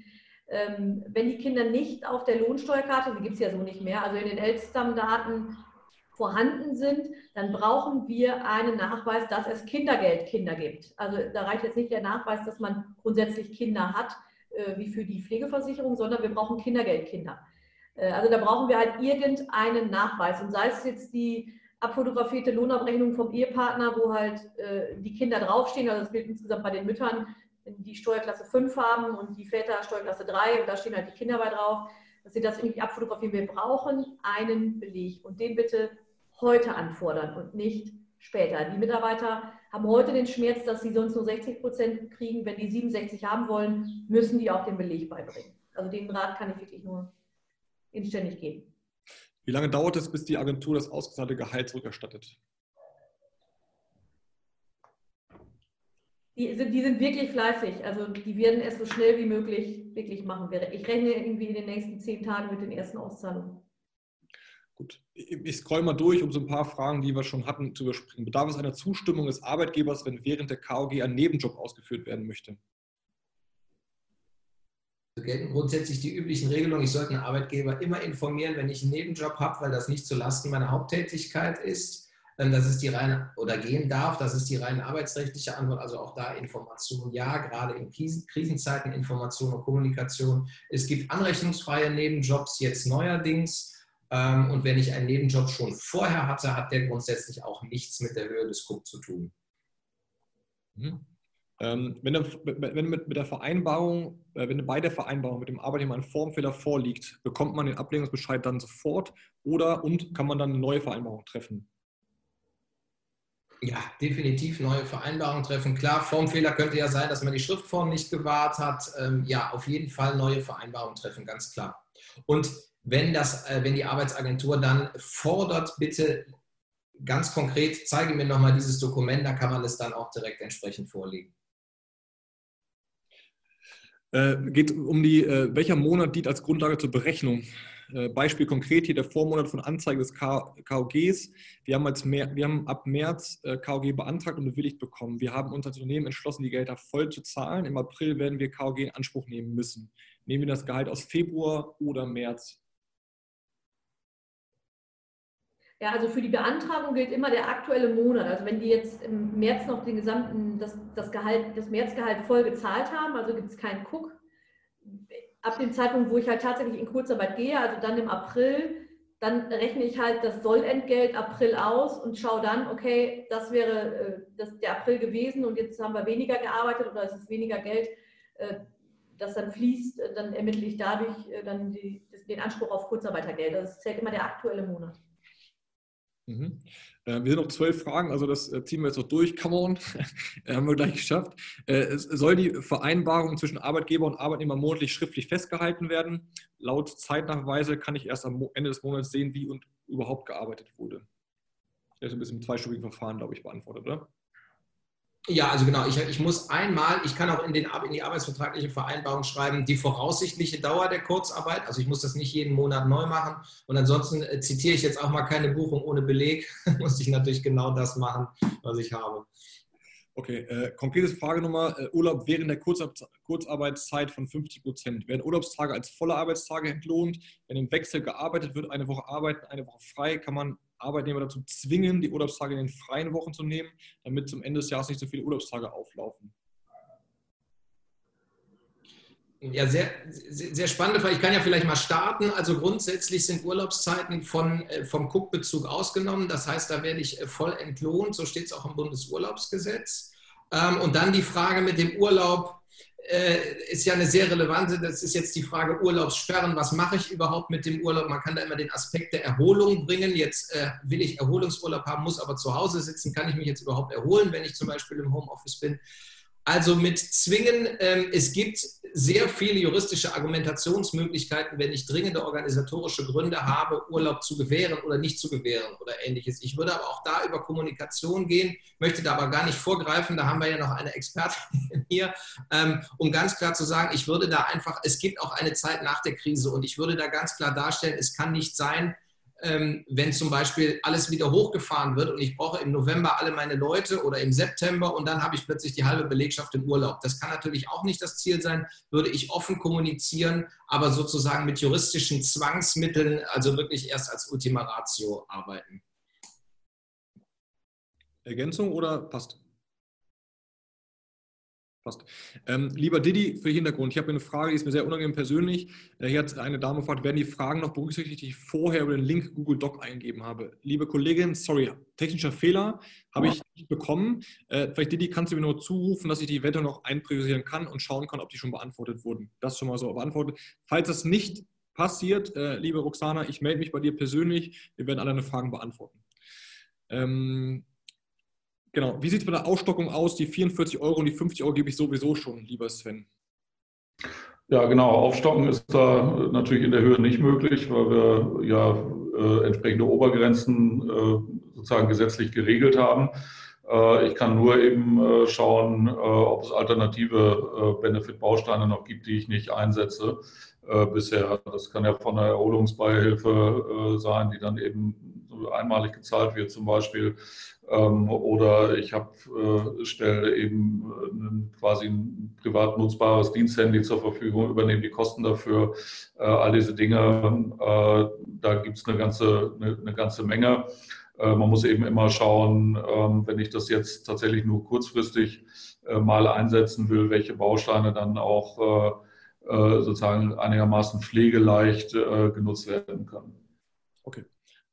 Ähm, wenn die Kinder nicht auf der Lohnsteuerkarte, die gibt es ja so nicht mehr, also in den Elterndaten vorhanden sind, dann brauchen wir einen Nachweis, dass es Kindergeldkinder gibt. Also da reicht jetzt nicht der Nachweis, dass man grundsätzlich Kinder hat, wie für die Pflegeversicherung, sondern wir brauchen Kindergeldkinder. Äh, also da brauchen wir halt irgendeinen Nachweis. Und sei es jetzt die abfotografierte Lohnabrechnung vom Ehepartner, wo halt äh, die Kinder draufstehen, also das gilt insgesamt bei den Müttern, die Steuerklasse 5 haben und die Väter Steuerklasse 3 und da stehen halt die Kinder bei drauf, dass sie das irgendwie abfotografieren. Wir brauchen einen Beleg und den bitte heute anfordern und nicht später. Die Mitarbeiter haben heute den Schmerz, dass sie sonst nur 60 Prozent kriegen. Wenn die 67 haben wollen, müssen die auch den Beleg beibringen. Also den Rat kann ich wirklich nur inständig geben. Wie lange dauert es, bis die Agentur das ausgezahlte Gehalt zurückerstattet? Die sind, die sind wirklich fleißig. Also die werden es so schnell wie möglich wirklich machen. Ich rechne irgendwie in den nächsten zehn Tagen mit den ersten Auszahlungen. Gut, ich scroll mal durch, um so ein paar Fragen, die wir schon hatten, zu überspringen. Bedarf es einer Zustimmung des Arbeitgebers, wenn während der KOG ein Nebenjob ausgeführt werden möchte? gelten grundsätzlich die üblichen Regelungen. Ich sollte einen Arbeitgeber immer informieren, wenn ich einen Nebenjob habe, weil das nicht zulasten meiner Haupttätigkeit ist. Das ist die reine oder gehen darf. Das ist die rein arbeitsrechtliche Antwort. Also auch da Information. Ja, gerade in Krisenzeiten Information und Kommunikation. Es gibt anrechnungsfreie Nebenjobs jetzt neuerdings. Ähm, und wenn ich einen Nebenjob schon vorher hatte, hat der grundsätzlich auch nichts mit der Höhe des Cook zu tun. Mhm. Ähm, wenn, wenn mit, mit, der Vereinbarung, äh, wenn bei der Vereinbarung mit dem Arbeitnehmer ein Formfehler vorliegt, bekommt man den Ablehnungsbescheid dann sofort oder und kann man dann eine neue Vereinbarung treffen? Ja, definitiv neue Vereinbarungen treffen. Klar, Formfehler könnte ja sein, dass man die Schriftform nicht gewahrt hat. Ähm, ja, auf jeden Fall neue Vereinbarungen treffen, ganz klar. Und wenn, das, äh, wenn die Arbeitsagentur dann fordert, bitte ganz konkret, zeige mir nochmal dieses Dokument, dann kann man es dann auch direkt entsprechend vorlegen. Äh, geht um die, äh, welcher Monat dient als Grundlage zur Berechnung? Äh, Beispiel konkret hier der Vormonat von Anzeige des KOGs. Wir haben, als mehr, wir haben ab März äh, KOG beantragt und bewilligt bekommen. Wir haben uns als Unternehmen entschlossen, die Gelder voll zu zahlen. Im April werden wir KOG in Anspruch nehmen müssen. Nehmen wir das Gehalt aus Februar oder März? Ja, also für die Beantragung gilt immer der aktuelle Monat. Also wenn die jetzt im März noch den gesamten, das, das Gehalt, das Märzgehalt voll gezahlt haben, also gibt es keinen Cook. Ab dem Zeitpunkt, wo ich halt tatsächlich in Kurzarbeit gehe, also dann im April, dann rechne ich halt das Sollentgelt April aus und schaue dann, okay, das wäre äh, das, der April gewesen und jetzt haben wir weniger gearbeitet oder es ist weniger Geld, äh, das dann fließt, dann ermittle ich dadurch äh, dann die, den Anspruch auf Kurzarbeitergeld. Das also zählt immer der aktuelle Monat. Mhm. Äh, wir sind noch zwölf Fragen, also das äh, ziehen wir jetzt noch durch. Come on, haben wir gleich geschafft. Äh, soll die Vereinbarung zwischen Arbeitgeber und Arbeitnehmer monatlich schriftlich festgehalten werden? Laut Zeitnachweise kann ich erst am Ende des Monats sehen, wie und überhaupt gearbeitet wurde. Das ist ein bisschen im zweistufigen Verfahren, glaube ich, beantwortet, oder? Ja, also genau. Ich, ich muss einmal, ich kann auch in, den, in die arbeitsvertragliche Vereinbarung schreiben, die voraussichtliche Dauer der Kurzarbeit. Also ich muss das nicht jeden Monat neu machen. Und ansonsten äh, zitiere ich jetzt auch mal keine Buchung ohne Beleg. muss ich natürlich genau das machen, was ich habe. Okay, äh, konkretes Frage Nummer, äh, Urlaub während der Kurzar Kurzarbeitszeit von 50 Prozent. Werden Urlaubstage als volle Arbeitstage entlohnt? Wenn im Wechsel gearbeitet wird, eine Woche arbeiten, eine Woche frei, kann man Arbeitnehmer dazu zwingen, die Urlaubstage in den freien Wochen zu nehmen, damit zum Ende des Jahres nicht so viele Urlaubstage auflaufen. Ja, sehr, sehr spannende Frage. Ich kann ja vielleicht mal starten. Also grundsätzlich sind Urlaubszeiten von, äh, vom Cook-Bezug ausgenommen. Das heißt, da werde ich äh, voll entlohnt. So steht es auch im Bundesurlaubsgesetz. Ähm, und dann die Frage mit dem Urlaub ist ja eine sehr relevante. Das ist jetzt die Frage Urlaubssperren. Was mache ich überhaupt mit dem Urlaub? Man kann da immer den Aspekt der Erholung bringen. Jetzt äh, will ich Erholungsurlaub haben, muss aber zu Hause sitzen. Kann ich mich jetzt überhaupt erholen, wenn ich zum Beispiel im Homeoffice bin? Also mit Zwingen, ähm, es gibt sehr viele juristische Argumentationsmöglichkeiten, wenn ich dringende organisatorische Gründe habe, Urlaub zu gewähren oder nicht zu gewähren oder ähnliches. Ich würde aber auch da über Kommunikation gehen, möchte da aber gar nicht vorgreifen. Da haben wir ja noch eine Expertin hier, ähm, um ganz klar zu sagen, ich würde da einfach, es gibt auch eine Zeit nach der Krise und ich würde da ganz klar darstellen, es kann nicht sein, wenn zum Beispiel alles wieder hochgefahren wird und ich brauche im November alle meine Leute oder im September und dann habe ich plötzlich die halbe Belegschaft im Urlaub. Das kann natürlich auch nicht das Ziel sein, würde ich offen kommunizieren, aber sozusagen mit juristischen Zwangsmitteln, also wirklich erst als Ultima Ratio arbeiten. Ergänzung oder passt? Passt. Ähm, lieber Didi, für Hintergrund, ich habe eine Frage, die ist mir sehr unangenehm persönlich. Äh, hier hat eine Dame gefragt, werden die Fragen noch berücksichtigt, die ich vorher über den Link Google Doc eingegeben habe? Liebe Kollegin, sorry, technischer Fehler habe ich nicht bekommen. Äh, vielleicht Didi, kannst du mir nur zurufen, dass ich die eventuell noch einpriorisieren kann und schauen kann, ob die schon beantwortet wurden. Das schon mal so beantwortet. Falls das nicht passiert, äh, liebe Roxana, ich melde mich bei dir persönlich. Wir werden alle deine Fragen beantworten. Ähm, Genau. Wie sieht es mit der Ausstockung aus? Die 44 Euro und die 50 Euro gebe ich sowieso schon, lieber Sven. Ja, genau. Aufstocken ist da natürlich in der Höhe nicht möglich, weil wir ja äh, entsprechende Obergrenzen äh, sozusagen gesetzlich geregelt haben. Äh, ich kann nur eben äh, schauen, äh, ob es alternative äh, Benefit-Bausteine noch gibt, die ich nicht einsetze bisher. Das kann ja von einer Erholungsbeihilfe sein, die dann eben einmalig gezahlt wird zum Beispiel oder ich habe, äh, stelle eben äh, quasi ein privat nutzbares Diensthandy zur Verfügung, übernehme die Kosten dafür, äh, all diese Dinge. Äh, da gibt es eine ganze, eine, eine, ganze Menge. Äh, man muss eben immer schauen, ähm, wenn ich das jetzt tatsächlich nur kurzfristig äh, mal einsetzen will, welche Bausteine dann auch sozusagen einigermaßen pflegeleicht genutzt werden können. Okay.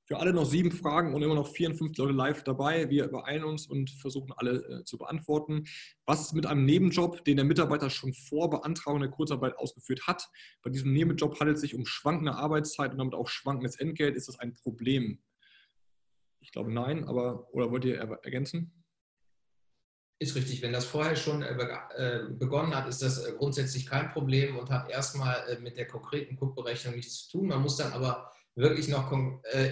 Für alle noch sieben Fragen und immer noch 54 Leute live dabei. Wir übereilen uns und versuchen alle äh, zu beantworten. Was ist mit einem Nebenjob, den der Mitarbeiter schon vor Beantragung der Kurzarbeit ausgeführt hat? Bei diesem Nebenjob handelt es sich um schwankende Arbeitszeit und damit auch schwankendes Entgelt. Ist das ein Problem? Ich glaube nein, aber oder wollt ihr ergänzen? Ist richtig. Wenn das vorher schon äh, äh, begonnen hat, ist das äh, grundsätzlich kein Problem und hat erstmal mit der konkreten Cook-Berechnung nichts zu tun. Man muss dann aber wirklich noch,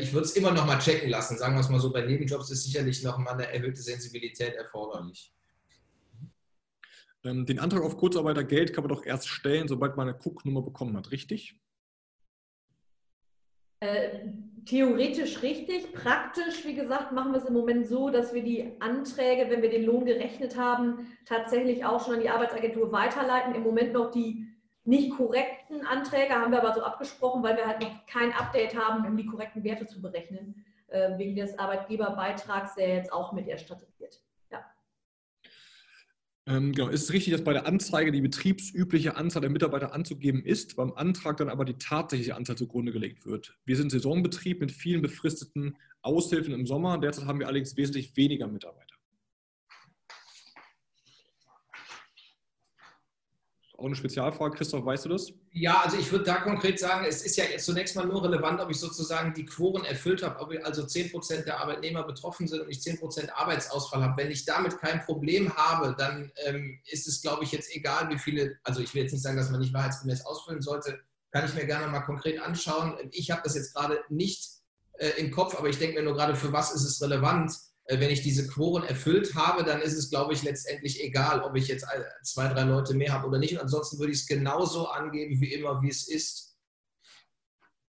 ich würde es immer noch mal checken lassen. Sagen wir es mal so, bei Nebenjobs ist sicherlich noch mal eine erhöhte Sensibilität erforderlich. Ähm, den Antrag auf Kurzarbeitergeld kann man doch erst stellen, sobald man eine Cook-Nummer bekommen hat, richtig? Äh, theoretisch richtig. Praktisch, wie gesagt, machen wir es im Moment so, dass wir die Anträge, wenn wir den Lohn gerechnet haben, tatsächlich auch schon an die Arbeitsagentur weiterleiten. Im Moment noch die nicht korrekten Anträge haben wir aber so abgesprochen, weil wir halt noch kein Update haben, um die korrekten Werte zu berechnen, äh, wegen des Arbeitgeberbeitrags, der jetzt auch mit erstattet wird. Ähm, genau. Ist es richtig, dass bei der Anzeige die betriebsübliche Anzahl der Mitarbeiter anzugeben ist, beim Antrag dann aber die tatsächliche Anzahl zugrunde gelegt wird? Wir sind Saisonbetrieb mit vielen befristeten Aushilfen im Sommer. Derzeit haben wir allerdings wesentlich weniger Mitarbeiter. Auch eine Spezialfrage. Christoph, weißt du das? Ja, also ich würde da konkret sagen, es ist ja jetzt zunächst mal nur relevant, ob ich sozusagen die Quoren erfüllt habe, ob also 10 Prozent der Arbeitnehmer betroffen sind und ich 10 Prozent Arbeitsausfall habe. Wenn ich damit kein Problem habe, dann ähm, ist es, glaube ich, jetzt egal, wie viele, also ich will jetzt nicht sagen, dass man nicht wahrheitsgemäß ausfüllen sollte, kann ich mir gerne mal konkret anschauen. Ich habe das jetzt gerade nicht äh, im Kopf, aber ich denke mir nur gerade, für was ist es relevant? Äh, wenn ich diese Quoren erfüllt habe, dann ist es, glaube ich, letztendlich egal, ob ich jetzt zwei, drei Leute mehr habe oder nicht. Und ansonsten würde ich es genauso angeben wie immer, wie es ist.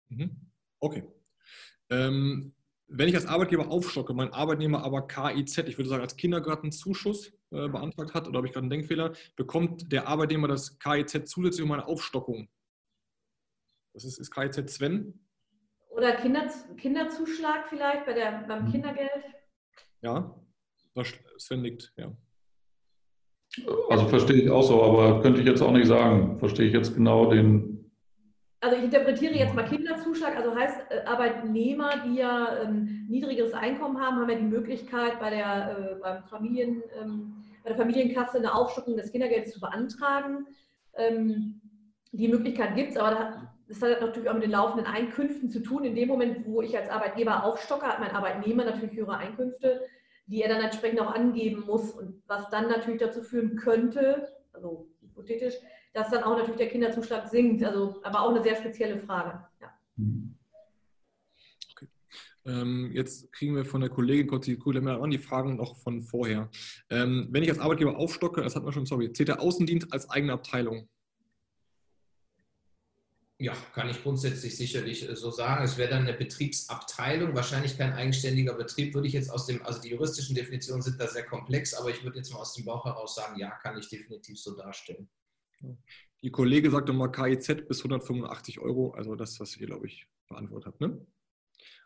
Mhm. Okay. Ähm, wenn ich als Arbeitgeber aufstocke, mein Arbeitnehmer aber KIZ, ich würde sagen als Kindergartenzuschuss äh, beantragt hat, oder habe ich gerade einen Denkfehler, bekommt der Arbeitnehmer das KIZ zusätzlich um eine Aufstockung. Das ist, ist KIZ Sven? Oder Kinder, Kinderzuschlag vielleicht bei der, beim mhm. Kindergeld? Ja, Sven nickt, ja. Also verstehe ich auch so, aber könnte ich jetzt auch nicht sagen. Verstehe ich jetzt genau den. Also ich interpretiere jetzt mal Kinderzuschlag, also heißt äh, Arbeitnehmer, die ja ähm, niedrigeres Einkommen haben, haben ja die Möglichkeit bei der, äh, beim Familien, ähm, bei der Familienkasse eine Aufstockung des Kindergeldes zu beantragen. Ähm, die Möglichkeit gibt es, aber das hat natürlich auch mit den laufenden Einkünften zu tun. In dem Moment, wo ich als Arbeitgeber aufstocke, hat mein Arbeitnehmer natürlich höhere Einkünfte, die er dann entsprechend auch angeben muss und was dann natürlich dazu führen könnte, also hypothetisch, dass dann auch natürlich der Kinderzuschlag sinkt. Also, aber auch eine sehr spezielle Frage. Ja. Okay. Ähm, jetzt kriegen wir von der Kollegin kurz die an die Fragen noch von vorher. Ähm, wenn ich als Arbeitgeber aufstocke, das hat man schon, sorry, zählt der Außendienst als eigene Abteilung? Ja, kann ich grundsätzlich sicherlich äh, so sagen. Es wäre dann eine Betriebsabteilung, wahrscheinlich kein eigenständiger Betrieb, würde ich jetzt aus dem, also die juristischen Definitionen sind da sehr komplex, aber ich würde jetzt mal aus dem Bauch heraus sagen, ja, kann ich definitiv so darstellen. Die Kollege sagte mal KIZ bis 185 Euro, also das, was ihr, glaube ich, beantwortet habt, ne?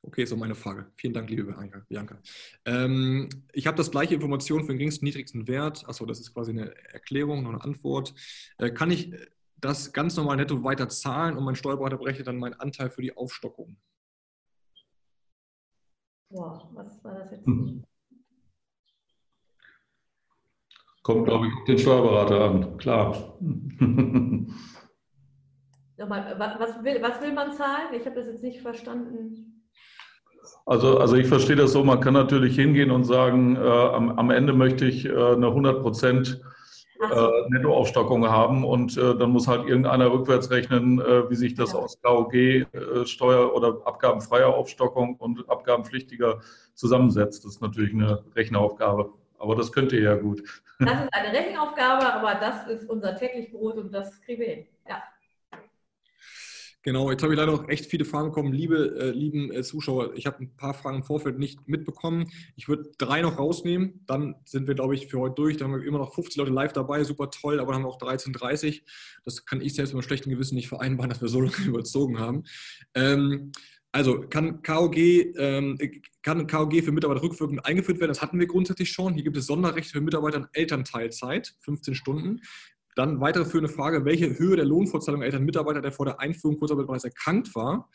Okay, so meine Frage. Vielen Dank, liebe Bianca. Ähm, ich habe das gleiche Information für den geringsten, niedrigsten Wert. Achso, das ist quasi eine Erklärung, noch eine Antwort. Äh, kann ich das ganz normal netto weiter zahlen und mein Steuerberater berechnet dann meinen Anteil für die Aufstockung. Boah, was war das jetzt? Hm. Kommt, glaube ich, den Steuerberater an, klar. Nochmal, was will, was will man zahlen? Ich habe das jetzt nicht verstanden. Also, also ich verstehe das so, man kann natürlich hingehen und sagen, äh, am, am Ende möchte ich äh, eine 100 Prozent äh, Nettoaufstockung haben und äh, dann muss halt irgendeiner rückwärts rechnen, äh, wie sich das ja. aus KOG, äh, Steuer- oder abgabenfreier Aufstockung und abgabenpflichtiger zusammensetzt. Das ist natürlich eine Rechenaufgabe. Aber das könnt ihr ja gut. Das ist eine Rechenaufgabe, aber das ist unser täglich Brot und das kriegen wir hin. Ja. Genau, jetzt habe ich leider noch echt viele Fragen bekommen. Liebe, äh, lieben äh, Zuschauer, ich habe ein paar Fragen im Vorfeld nicht mitbekommen. Ich würde drei noch rausnehmen. Dann sind wir, glaube ich, für heute durch. Dann haben wir immer noch 50 Leute live dabei. Super toll, aber dann haben wir auch 13.30 Das kann ich selbst mit schlechtem Gewissen nicht vereinbaren, dass wir so lange überzogen haben. Ähm, also kann KOG, ähm, kann KOG für Mitarbeiter rückwirkend eingeführt werden? Das hatten wir grundsätzlich schon. Hier gibt es Sonderrechte für Mitarbeiter in Elternteilzeit, 15 Stunden. Dann weitere führende Frage, welche Höhe der Lohnfortzahlung erhält Mitarbeiter, der vor der Einführung Kurzarbeit bereits erkrankt war?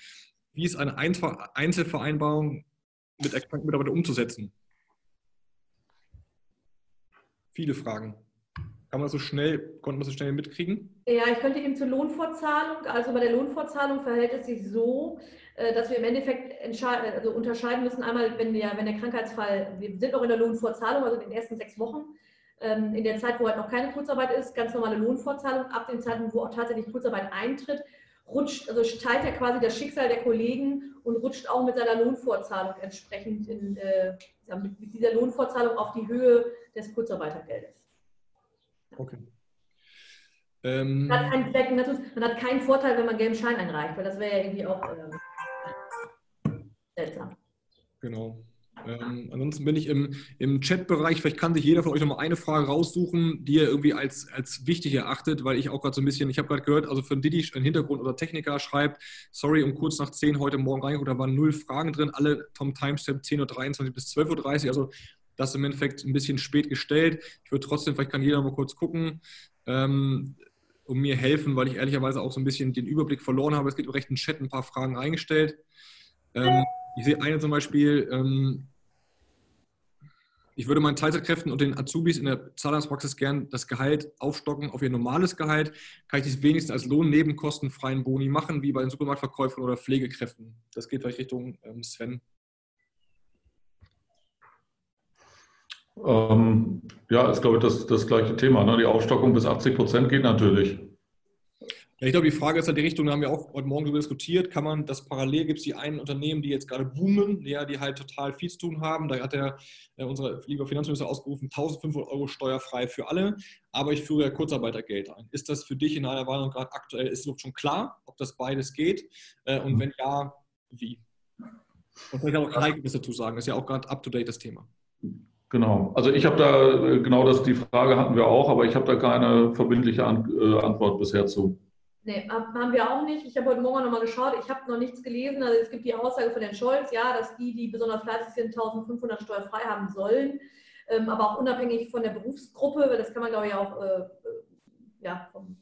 Wie ist eine Einzelvereinbarung mit erkrankten Mitarbeitern umzusetzen? Viele Fragen. Kann man das so schnell, konnte man so schnell mitkriegen? Ja, ich könnte eben zur Lohnfortzahlung. Also bei der Lohnfortzahlung verhält es sich so, äh, dass wir im Endeffekt also unterscheiden müssen. Einmal, wenn der, wenn der Krankheitsfall, wir sind noch in der Lohnfortzahlung, also in den ersten sechs Wochen, in der Zeit, wo halt noch keine Kurzarbeit ist, ganz normale Lohnfortzahlung. Ab dem Zeitpunkt, wo auch tatsächlich Kurzarbeit eintritt, rutscht, also teilt er quasi das Schicksal der Kollegen und rutscht auch mit seiner Lohnfortzahlung entsprechend in, äh, mit, dieser Lohnfortzahlung auf die Höhe des Kurzarbeitergeldes. Okay. Ähm, man, hat keinen, man, hat keinen, Vorteil, wenn man gelben Schein einreicht, weil das wäre ja irgendwie auch äh, seltsam. Genau. Ähm, ansonsten bin ich im, im Chat-Bereich. Vielleicht kann sich jeder von euch noch mal eine Frage raussuchen, die er irgendwie als, als wichtig erachtet, weil ich auch gerade so ein bisschen, ich habe gerade gehört, also für Didi ein Hintergrund oder Techniker schreibt, sorry, um kurz nach 10 heute Morgen reingeguckt, da waren null Fragen drin, alle Tom Timestamp 10.23 Uhr bis 12.30 Uhr, also das im Endeffekt ein bisschen spät gestellt. Ich würde trotzdem, vielleicht kann jeder mal kurz gucken. Ähm, um mir helfen, weil ich ehrlicherweise auch so ein bisschen den Überblick verloren habe. Es gibt im rechten Chat ein paar Fragen eingestellt. Ähm, ich sehe eine zum Beispiel, ähm, ich würde meinen Teilzeitkräften und den Azubis in der Zahlungspraxis gern das Gehalt aufstocken auf ihr normales Gehalt. Kann ich dies wenigstens als lohnnebenkostenfreien Boni machen, wie bei den Supermarktverkäufern oder Pflegekräften? Das geht vielleicht Richtung ähm, Sven. Ähm, ja, ist, glaube ich, das, das gleiche Thema. Ne? Die Aufstockung bis 80 Prozent geht natürlich. Ja, ich glaube, die Frage ist halt die Richtung, da haben wir auch heute Morgen darüber diskutiert, kann man das parallel, gibt es die einen Unternehmen, die jetzt gerade boomen, ja, die halt total viel zu tun haben. Da hat der, äh, unser lieber Finanzminister ausgerufen, 1500 Euro steuerfrei für alle, aber ich führe ja Kurzarbeitergeld ein. Ist das für dich in einer Warnung gerade aktuell, ist es schon klar, ob das beides geht? Äh, und wenn ja, wie? Und vielleicht auch Heike was dazu sagen, das ist ja auch gerade up-to-date das Thema. Genau. Also ich habe da, äh, genau das, die Frage hatten wir auch, aber ich habe da keine verbindliche äh, Antwort bisher zu. Nee, haben wir auch nicht. Ich habe heute Morgen nochmal geschaut. Ich habe noch nichts gelesen. Also es gibt die Aussage von Herrn Scholz, ja, dass die, die besonders fleißig sind, 1500 steuerfrei haben sollen. Ähm, aber auch unabhängig von der Berufsgruppe, weil das kann man, glaube ich, auch äh, äh, ja, vom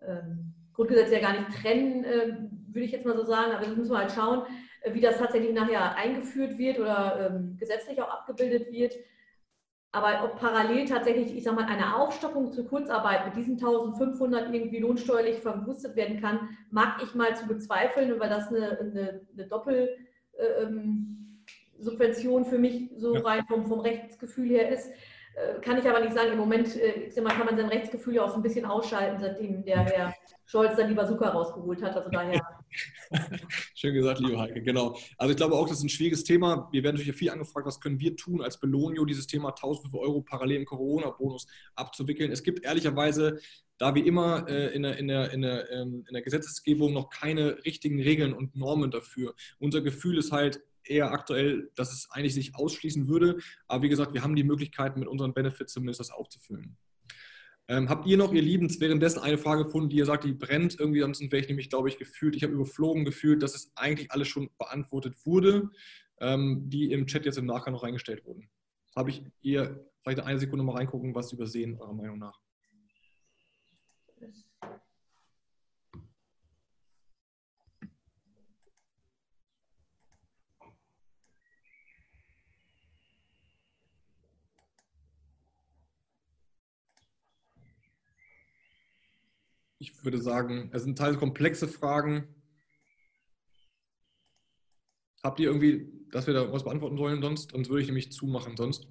ähm, Grundgesetz ja gar nicht trennen, äh, würde ich jetzt mal so sagen. Aber das muss man halt schauen, äh, wie das tatsächlich nachher eingeführt wird oder ähm, gesetzlich auch abgebildet wird. Aber ob parallel tatsächlich, ich sage mal, eine Aufstockung zur Kurzarbeit mit diesen 1500 irgendwie lohnsteuerlich verwurstet werden kann, mag ich mal zu bezweifeln, weil das eine, eine, eine Doppelsubvention äh, für mich so rein vom, vom Rechtsgefühl her ist. Äh, kann ich aber nicht sagen, im Moment äh, ich sag mal, kann man sein Rechtsgefühl ja auch so ein bisschen ausschalten, seitdem der Herr Scholz dann die Bazooka rausgeholt hat. Also daher. Schön gesagt, liebe Heike, genau. Also ich glaube auch, das ist ein schwieriges Thema. Wir werden natürlich viel angefragt, was können wir tun als Belonio, dieses Thema 1000 Euro parallel im Corona-Bonus abzuwickeln. Es gibt ehrlicherweise da wie immer äh, in, der, in, der, in, der, ähm, in der Gesetzesgebung noch keine richtigen Regeln und Normen dafür. Unser Gefühl ist halt, eher aktuell, dass es eigentlich sich ausschließen würde. Aber wie gesagt, wir haben die Möglichkeit, mit unseren Benefits zumindest das aufzufüllen. Ähm, habt ihr noch, ihr Lieben, währenddessen eine Frage gefunden, die ihr sagt, die brennt irgendwie, ansonsten wäre ich nämlich, glaube ich, gefühlt, ich habe überflogen gefühlt, dass es eigentlich alles schon beantwortet wurde, ähm, die im Chat jetzt im Nachgang noch reingestellt wurden. Habe ich ihr vielleicht eine Sekunde mal reingucken, was übersehen, eurer Meinung nach? Ich würde sagen, es sind teils komplexe Fragen. Habt ihr irgendwie, dass wir da was beantworten sollen sonst? Sonst würde ich nämlich zumachen sonst.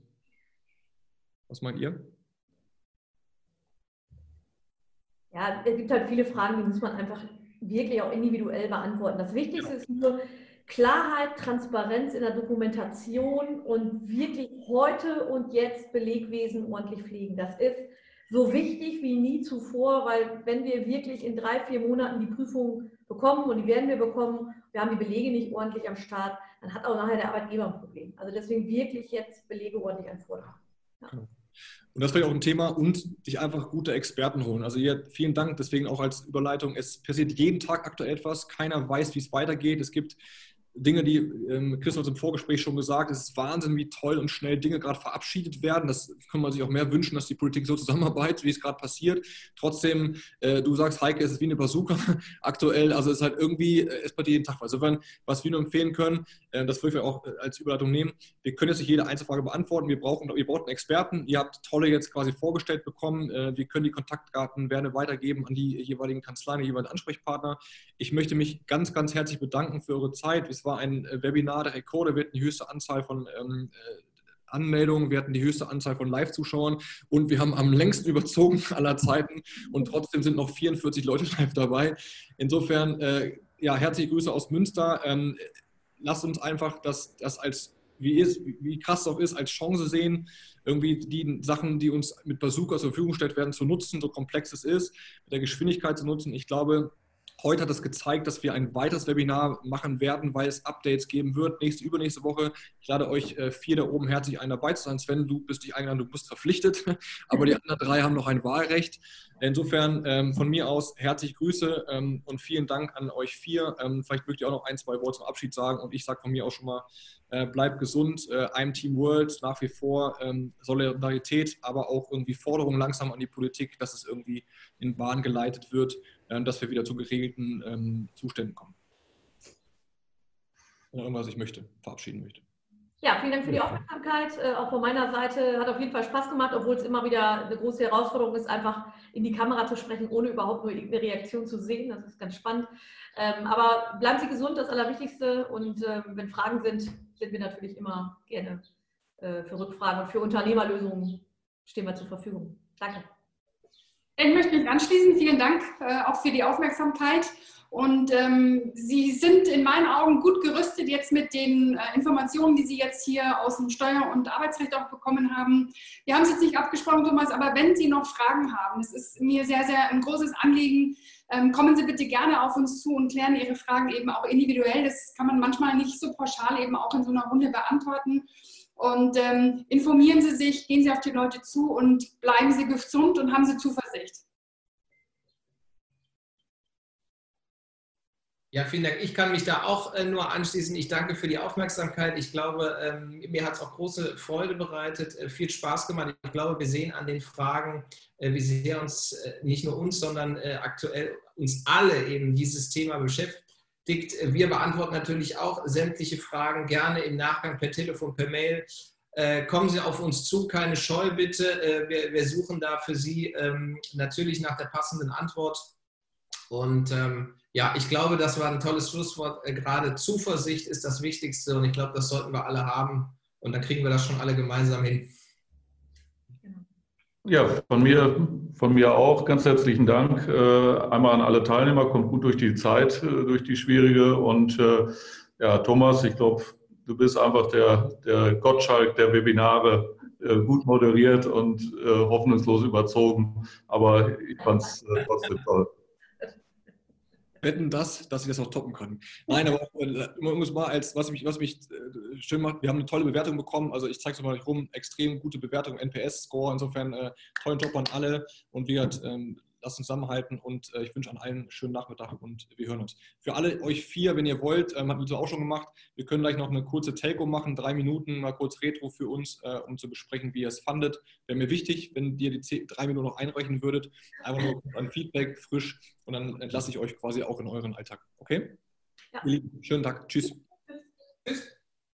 Was meint ihr? Ja, es gibt halt viele Fragen, die muss man einfach wirklich auch individuell beantworten. Das Wichtigste ja. ist nur Klarheit, Transparenz in der Dokumentation und wirklich heute und jetzt Belegwesen ordentlich pflegen. Das ist so wichtig wie nie zuvor, weil wenn wir wirklich in drei, vier Monaten die Prüfung bekommen und die werden wir bekommen, wir haben die Belege nicht ordentlich am Start, dann hat auch nachher der Arbeitgeber ein Problem. Also deswegen wirklich jetzt Belege ordentlich anfordern. Ja. Und das wäre auch ein Thema und sich einfach gute Experten holen. Also hier vielen Dank, deswegen auch als Überleitung. Es passiert jeden Tag aktuell etwas. Keiner weiß, wie es weitergeht. Es gibt Dinge, die ähm, Chris uns im Vorgespräch schon gesagt, es ist Wahnsinn, wie toll und schnell Dinge gerade verabschiedet werden. Das kann man sich auch mehr wünschen, dass die Politik so zusammenarbeitet, wie es gerade passiert. Trotzdem, äh, du sagst, Heike, es ist wie eine Bazooka aktuell. Also es ist halt irgendwie, äh, es passiert jeden Tag. Also wenn, was wir nur empfehlen können, äh, das würde ich auch äh, als Überleitung nehmen, wir können jetzt nicht jede Einzelfrage beantworten. Wir brauchen, wir brauchen Experten. Ihr habt tolle jetzt quasi vorgestellt bekommen. Äh, wir können die Kontaktdaten gerne weitergeben an die jeweiligen Kanzleien, die jeweiligen Ansprechpartner. Ich möchte mich ganz, ganz herzlich bedanken für eure Zeit. Wir es war ein Webinar der Rekorde. Wir hatten die höchste Anzahl von ähm, Anmeldungen, wir hatten die höchste Anzahl von Live-Zuschauern und wir haben am längsten überzogen aller Zeiten und trotzdem sind noch 44 Leute live dabei. Insofern, äh, ja, herzliche Grüße aus Münster. Ähm, lasst uns einfach das, das als, wie, ist, wie krass es auch ist, als Chance sehen, irgendwie die Sachen, die uns mit Bazooka zur Verfügung gestellt werden, zu nutzen, so komplex es ist, mit der Geschwindigkeit zu nutzen. Ich glaube, Heute hat es gezeigt, dass wir ein weiteres Webinar machen werden, weil es Updates geben wird. Nächste, übernächste Woche. Ich lade euch äh, vier da oben herzlich ein, dabei zu sein. Sven, du bist dich eingeladen, du bist verpflichtet. Aber die anderen drei haben noch ein Wahlrecht. Insofern ähm, von mir aus herzlich Grüße ähm, und vielen Dank an euch vier. Ähm, vielleicht mögt ihr auch noch ein, zwei Worte zum Abschied sagen. Und ich sage von mir auch schon mal, äh, bleibt gesund. Äh, I'm Team World nach wie vor. Solidarität, aber auch irgendwie Forderungen langsam an die Politik, dass es irgendwie in Bahn geleitet wird dass wir wieder zu geregelten ähm, Zuständen kommen. Wenn irgendwas ich möchte, verabschieden möchte. Ja, vielen Dank für die Aufmerksamkeit. Äh, auch von meiner Seite hat auf jeden Fall Spaß gemacht, obwohl es immer wieder eine große Herausforderung ist, einfach in die Kamera zu sprechen, ohne überhaupt nur irgendeine Reaktion zu sehen. Das ist ganz spannend. Ähm, aber bleiben Sie gesund, das Allerwichtigste. Und ähm, wenn Fragen sind, sind wir natürlich immer gerne äh, für Rückfragen und für Unternehmerlösungen stehen wir zur Verfügung. Danke. Ich möchte mich anschließen. Vielen Dank äh, auch für die Aufmerksamkeit. Und ähm, Sie sind in meinen Augen gut gerüstet jetzt mit den äh, Informationen, die Sie jetzt hier aus dem Steuer- und Arbeitsrecht auch bekommen haben. Wir haben es jetzt nicht abgesprochen, Thomas, aber wenn Sie noch Fragen haben, es ist mir sehr, sehr ein großes Anliegen, ähm, kommen Sie bitte gerne auf uns zu und klären Ihre Fragen eben auch individuell. Das kann man manchmal nicht so pauschal eben auch in so einer Runde beantworten. Und ähm, informieren Sie sich, gehen Sie auf die Leute zu und bleiben Sie gesund und haben Sie Zuversicht. Ja, vielen Dank. Ich kann mich da auch äh, nur anschließen. Ich danke für die Aufmerksamkeit. Ich glaube, ähm, mir hat es auch große Freude bereitet, äh, viel Spaß gemacht. Ich glaube, wir sehen an den Fragen, äh, wie sehr uns, nicht nur uns, sondern aktuell uns alle eben dieses Thema beschäftigt wir beantworten natürlich auch sämtliche Fragen gerne im Nachgang per Telefon, per Mail. Äh, kommen Sie auf uns zu, keine Scheu bitte. Äh, wir, wir, suchen da für Sie ähm, natürlich nach der passenden Antwort. Und ähm, ja, ich glaube, das war ein tolles Schlusswort. Äh, gerade Zuversicht ist das Wichtigste und ich glaube, das sollten wir alle haben. Und dann kriegen wir das schon alle gemeinsam hin. Ja, von mir, von mir auch ganz herzlichen Dank. Äh, einmal an alle Teilnehmer, kommt gut durch die Zeit, äh, durch die schwierige. Und äh, ja, Thomas, ich glaube, du bist einfach der, der Gottschalk der Webinare, gut moderiert und hoffnungslos überzogen. Aber ich fand es trotzdem toll wetten das, dass sie das noch toppen können. Nein, aber auch, äh, mal als, was mich, was mich äh, schön macht, wir haben eine tolle Bewertung bekommen. Also ich zeige es mal rum, extrem gute Bewertung, NPS-Score. Insofern äh, tollen Job an alle. Und wie gesagt, ähm, lasst uns zusammenhalten und äh, ich wünsche an allen einen schönen Nachmittag und wir hören uns. Für alle euch vier, wenn ihr wollt, ähm, hatten wir auch schon gemacht, wir können gleich noch eine kurze Telco machen, drei Minuten, mal kurz Retro für uns, äh, um zu besprechen, wie ihr es fandet. Wäre mir wichtig, wenn ihr die zehn, drei Minuten noch einreichen würdet. Einfach nur ein Feedback, frisch und dann entlasse ich euch quasi auch in euren Alltag. Okay? Ja. Ihr Lieben, schönen Tag. Tschüss. Tschüss.